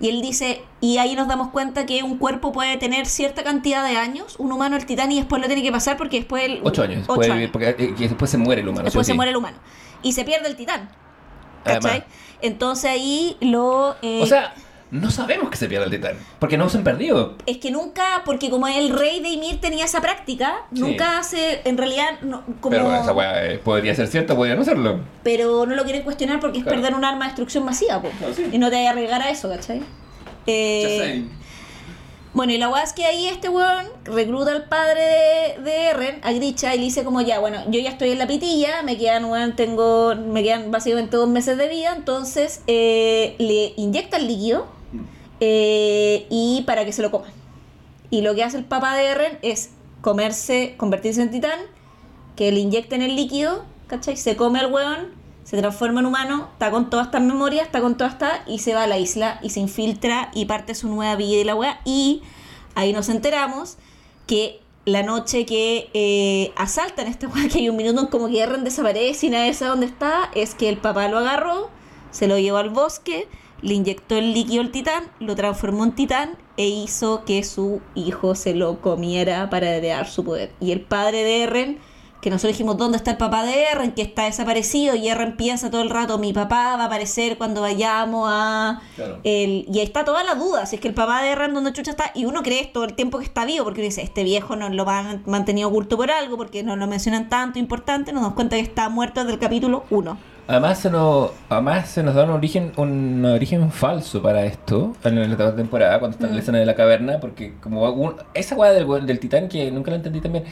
Y él dice, y ahí nos damos cuenta que un cuerpo puede tener cierta cantidad de años, un humano el titán, y después lo tiene que pasar porque después... El, Ocho años. ocho puede años. vivir, porque eh, después se muere el humano. Después sí se sí. muere el humano. Y se pierde el titán. ¿Cachai? Además. Entonces ahí lo... eh, O sea, no sabemos que se pierde el titán. Porque no se han perdido. Es que nunca, porque como el rey de Ymir tenía esa práctica, Sí. nunca hace, en realidad, no, como, Pero esa weá eh, podría ser cierta, podría no serlo. pero no lo quieren cuestionar porque es Claro. perder un arma de destrucción masiva, sí. y no te vayas a arriesgar a eso, ¿cachai? Eh, Bueno, y la weá es que ahí este weón recluta al padre de, de Eren, a Grisha, y le dice como ya, bueno, yo ya estoy en la pitilla, me quedan, weón, tengo, me quedan básicamente dos meses de vida, entonces eh, le inyecta el líquido eh, y para que se lo coman. Y lo que hace el papá de Eren es comerse, convertirse en titán, que le inyecten el líquido, ¿cachai? Se come al weón, se transforma en humano, está con todas estas memorias, está con todas estas, y se va a la isla y se infiltra y parte su nueva vida y la weá. Y ahí nos enteramos que la noche que eh, asaltan a este weá, que hay un minuto como que Eren desaparece y nadie sabe dónde está, es que el papá lo agarró, se lo llevó al bosque, le inyectó el líquido al titán, lo transformó en titán e hizo que su hijo se lo comiera para heredar su poder. Y el padre de Eren, que nosotros dijimos, ¿dónde está el papá de Eren? Que está desaparecido y Eren piensa todo el rato, mi papá va a aparecer cuando vayamos a... Claro. El, y ahí está toda la duda, si es que el papá de Eren donde chucha está, y uno cree todo el tiempo que está vivo, porque uno dice, este viejo nos lo han mantenido oculto por algo, porque no lo mencionan tanto, importante, nos damos cuenta que está muerto desde el capítulo 1. Además se nos, además se nos da un origen, un origen falso para esto en la temporada, cuando está en la escena de la caverna, porque como un- esa weá del, del titán que nunca la entendí también,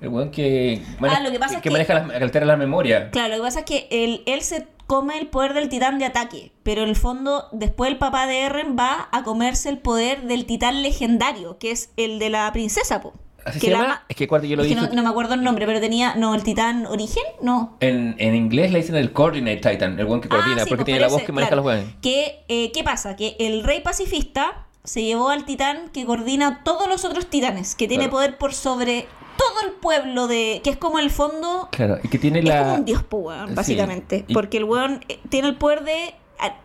el weón que, Ah, lo que pasa es que- maneja las, que altera la memoria. Claro, lo que pasa es que él, él se come el poder del titán de ataque, pero en el fondo después el papá de Eren va a comerse el poder del titán legendario, que es el de la princesa, po. ¿Así que se la llama? ma- Es que cuando yo lo es que no, no me acuerdo el nombre, pero tenía, no, el titán origen, no. En, en inglés le dicen el Coordinate Titan, el weón que coordina, Ah, sí, porque pues, tiene la voz que maneja claro. los weones. Que, eh, ¿Qué pasa? Que el rey pacifista se llevó al titán que coordina todos los otros titanes, que tiene Claro. poder por sobre todo el pueblo de... que es como el fondo... Claro, y que tiene Es la... como un dios, po, weón, básicamente. Porque el weón eh, tiene el poder de...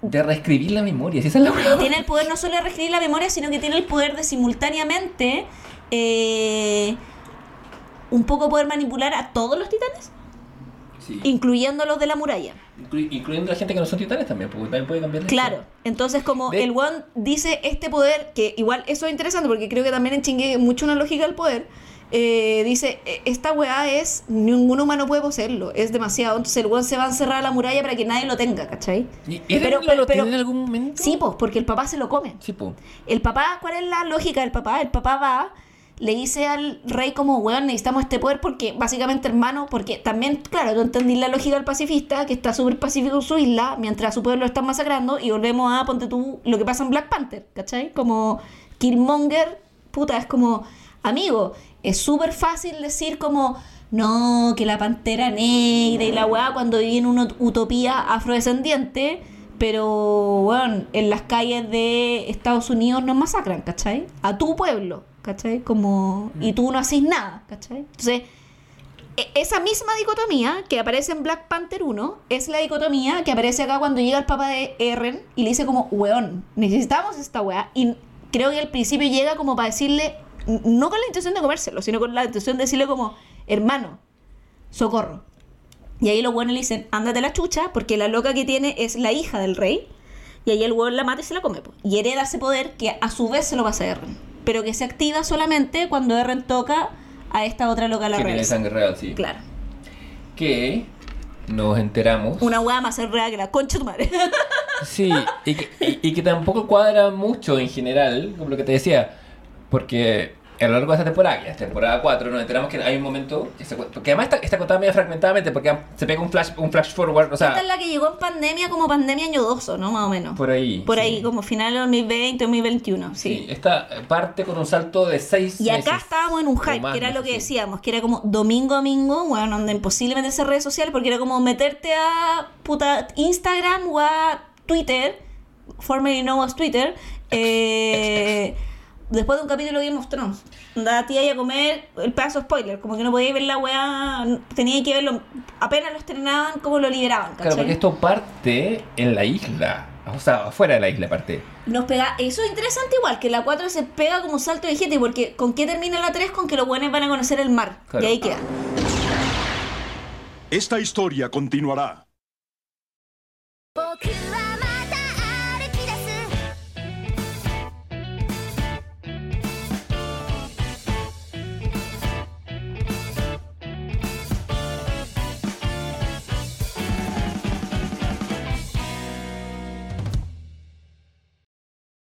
De reescribir la memoria, si esa es la weá. Tiene el poder no solo de reescribir la memoria, sino que tiene el poder de simultáneamente... eh, un poco poder manipular a todos los titanes, Sí. incluyendo a los de la muralla. Inclu- incluyendo a la gente que no son titanes también, porque también puede cambiar la Claro, historia. entonces como De- el one dice este poder, que igual eso es interesante porque creo que también en chingue mucho una lógica del poder, eh, dice, "E- esta weá es, ningún humano puede poseerlo, es demasiado, entonces el one se va a encerrar a la muralla para que nadie lo tenga, ¿cachai? ¿Y Pero- pero- lo pero- en algún momento? Sí, pues, porque el papá se lo come. Sí, po. El papá, ¿cuál es la lógica del papá? El papá va, le dice al rey como, weón, necesitamos este poder porque, básicamente, hermano, porque también, claro, tú entendís la lógica del pacifista, que está súper pacífico en su isla, mientras a su pueblo lo están masacrando, y volvemos a, ponte tú, lo que pasa en Black Panther, ¿cachai? Como Killmonger, puta, es como, amigo, es súper fácil decir como... No, que la pantera negra y la weá cuando viví en una utopía afrodescendiente, pero, bueno, en las calles de Estados Unidos nos masacran, ¿cachai? A tu pueblo, ¿cachai? Como, y tú no haces nada, ¿cachai? Entonces, e- esa misma dicotomía que aparece en Black Panther 1 es la dicotomía que aparece acá cuando llega el papá de Eren y le dice como, weón, necesitamos esta weá. Y creo que al principio llega como para decirle, no con la intención de comérselo, sino con la intención de decirle como, hermano, socorro. Y ahí los buenos le dicen, ándate la chucha, porque la loca que tiene es la hija del rey. Y ahí el hueón la mata y se la come. po. Y hereda ese poder que a su vez se lo pasa a Eren. Pero que se activa solamente cuando Eren toca a esta otra loca la que tiene sangre real, sí. Claro. Que nos enteramos. Una hueá más real que la concha de tu madre. Sí, y que, y- y que tampoco cuadra mucho en general, como lo que te decía, porque a lo largo de esta temporada, que es temporada 4, nos enteramos que hay un momento, que se porque además está, está contada medio fragmentadamente, porque se pega un flash, un flash forward, o Esta sea, es la que llegó en pandemia como pandemia año 2, ¿no? Más o menos. por ahí. Por sí. ahí, como final de 2020, 2021. Sí, Sí. esta parte con un salto de 6 Y acá estábamos en un hype, más que era lo que decíamos, que era como domingo domingo, bueno, donde imposible meterse en redes sociales, porque era como meterte a puta Instagram o a Twitter, formerly known as Twitter, eh, después de un capítulo de Game of Thrones. A comer el pedazo spoiler, como que no podía ver la weá, tenía que verlo, apenas lo estrenaban, como lo liberaban, Claro, porque esto parte en la isla, o sea, afuera de la isla parte. Nos pega, eso es interesante igual, que la 4 se pega como un salto de gente, porque ¿con qué termina la 3? Con que los buenos van a conocer el mar. Claro. Y ahí queda. Esta historia continuará.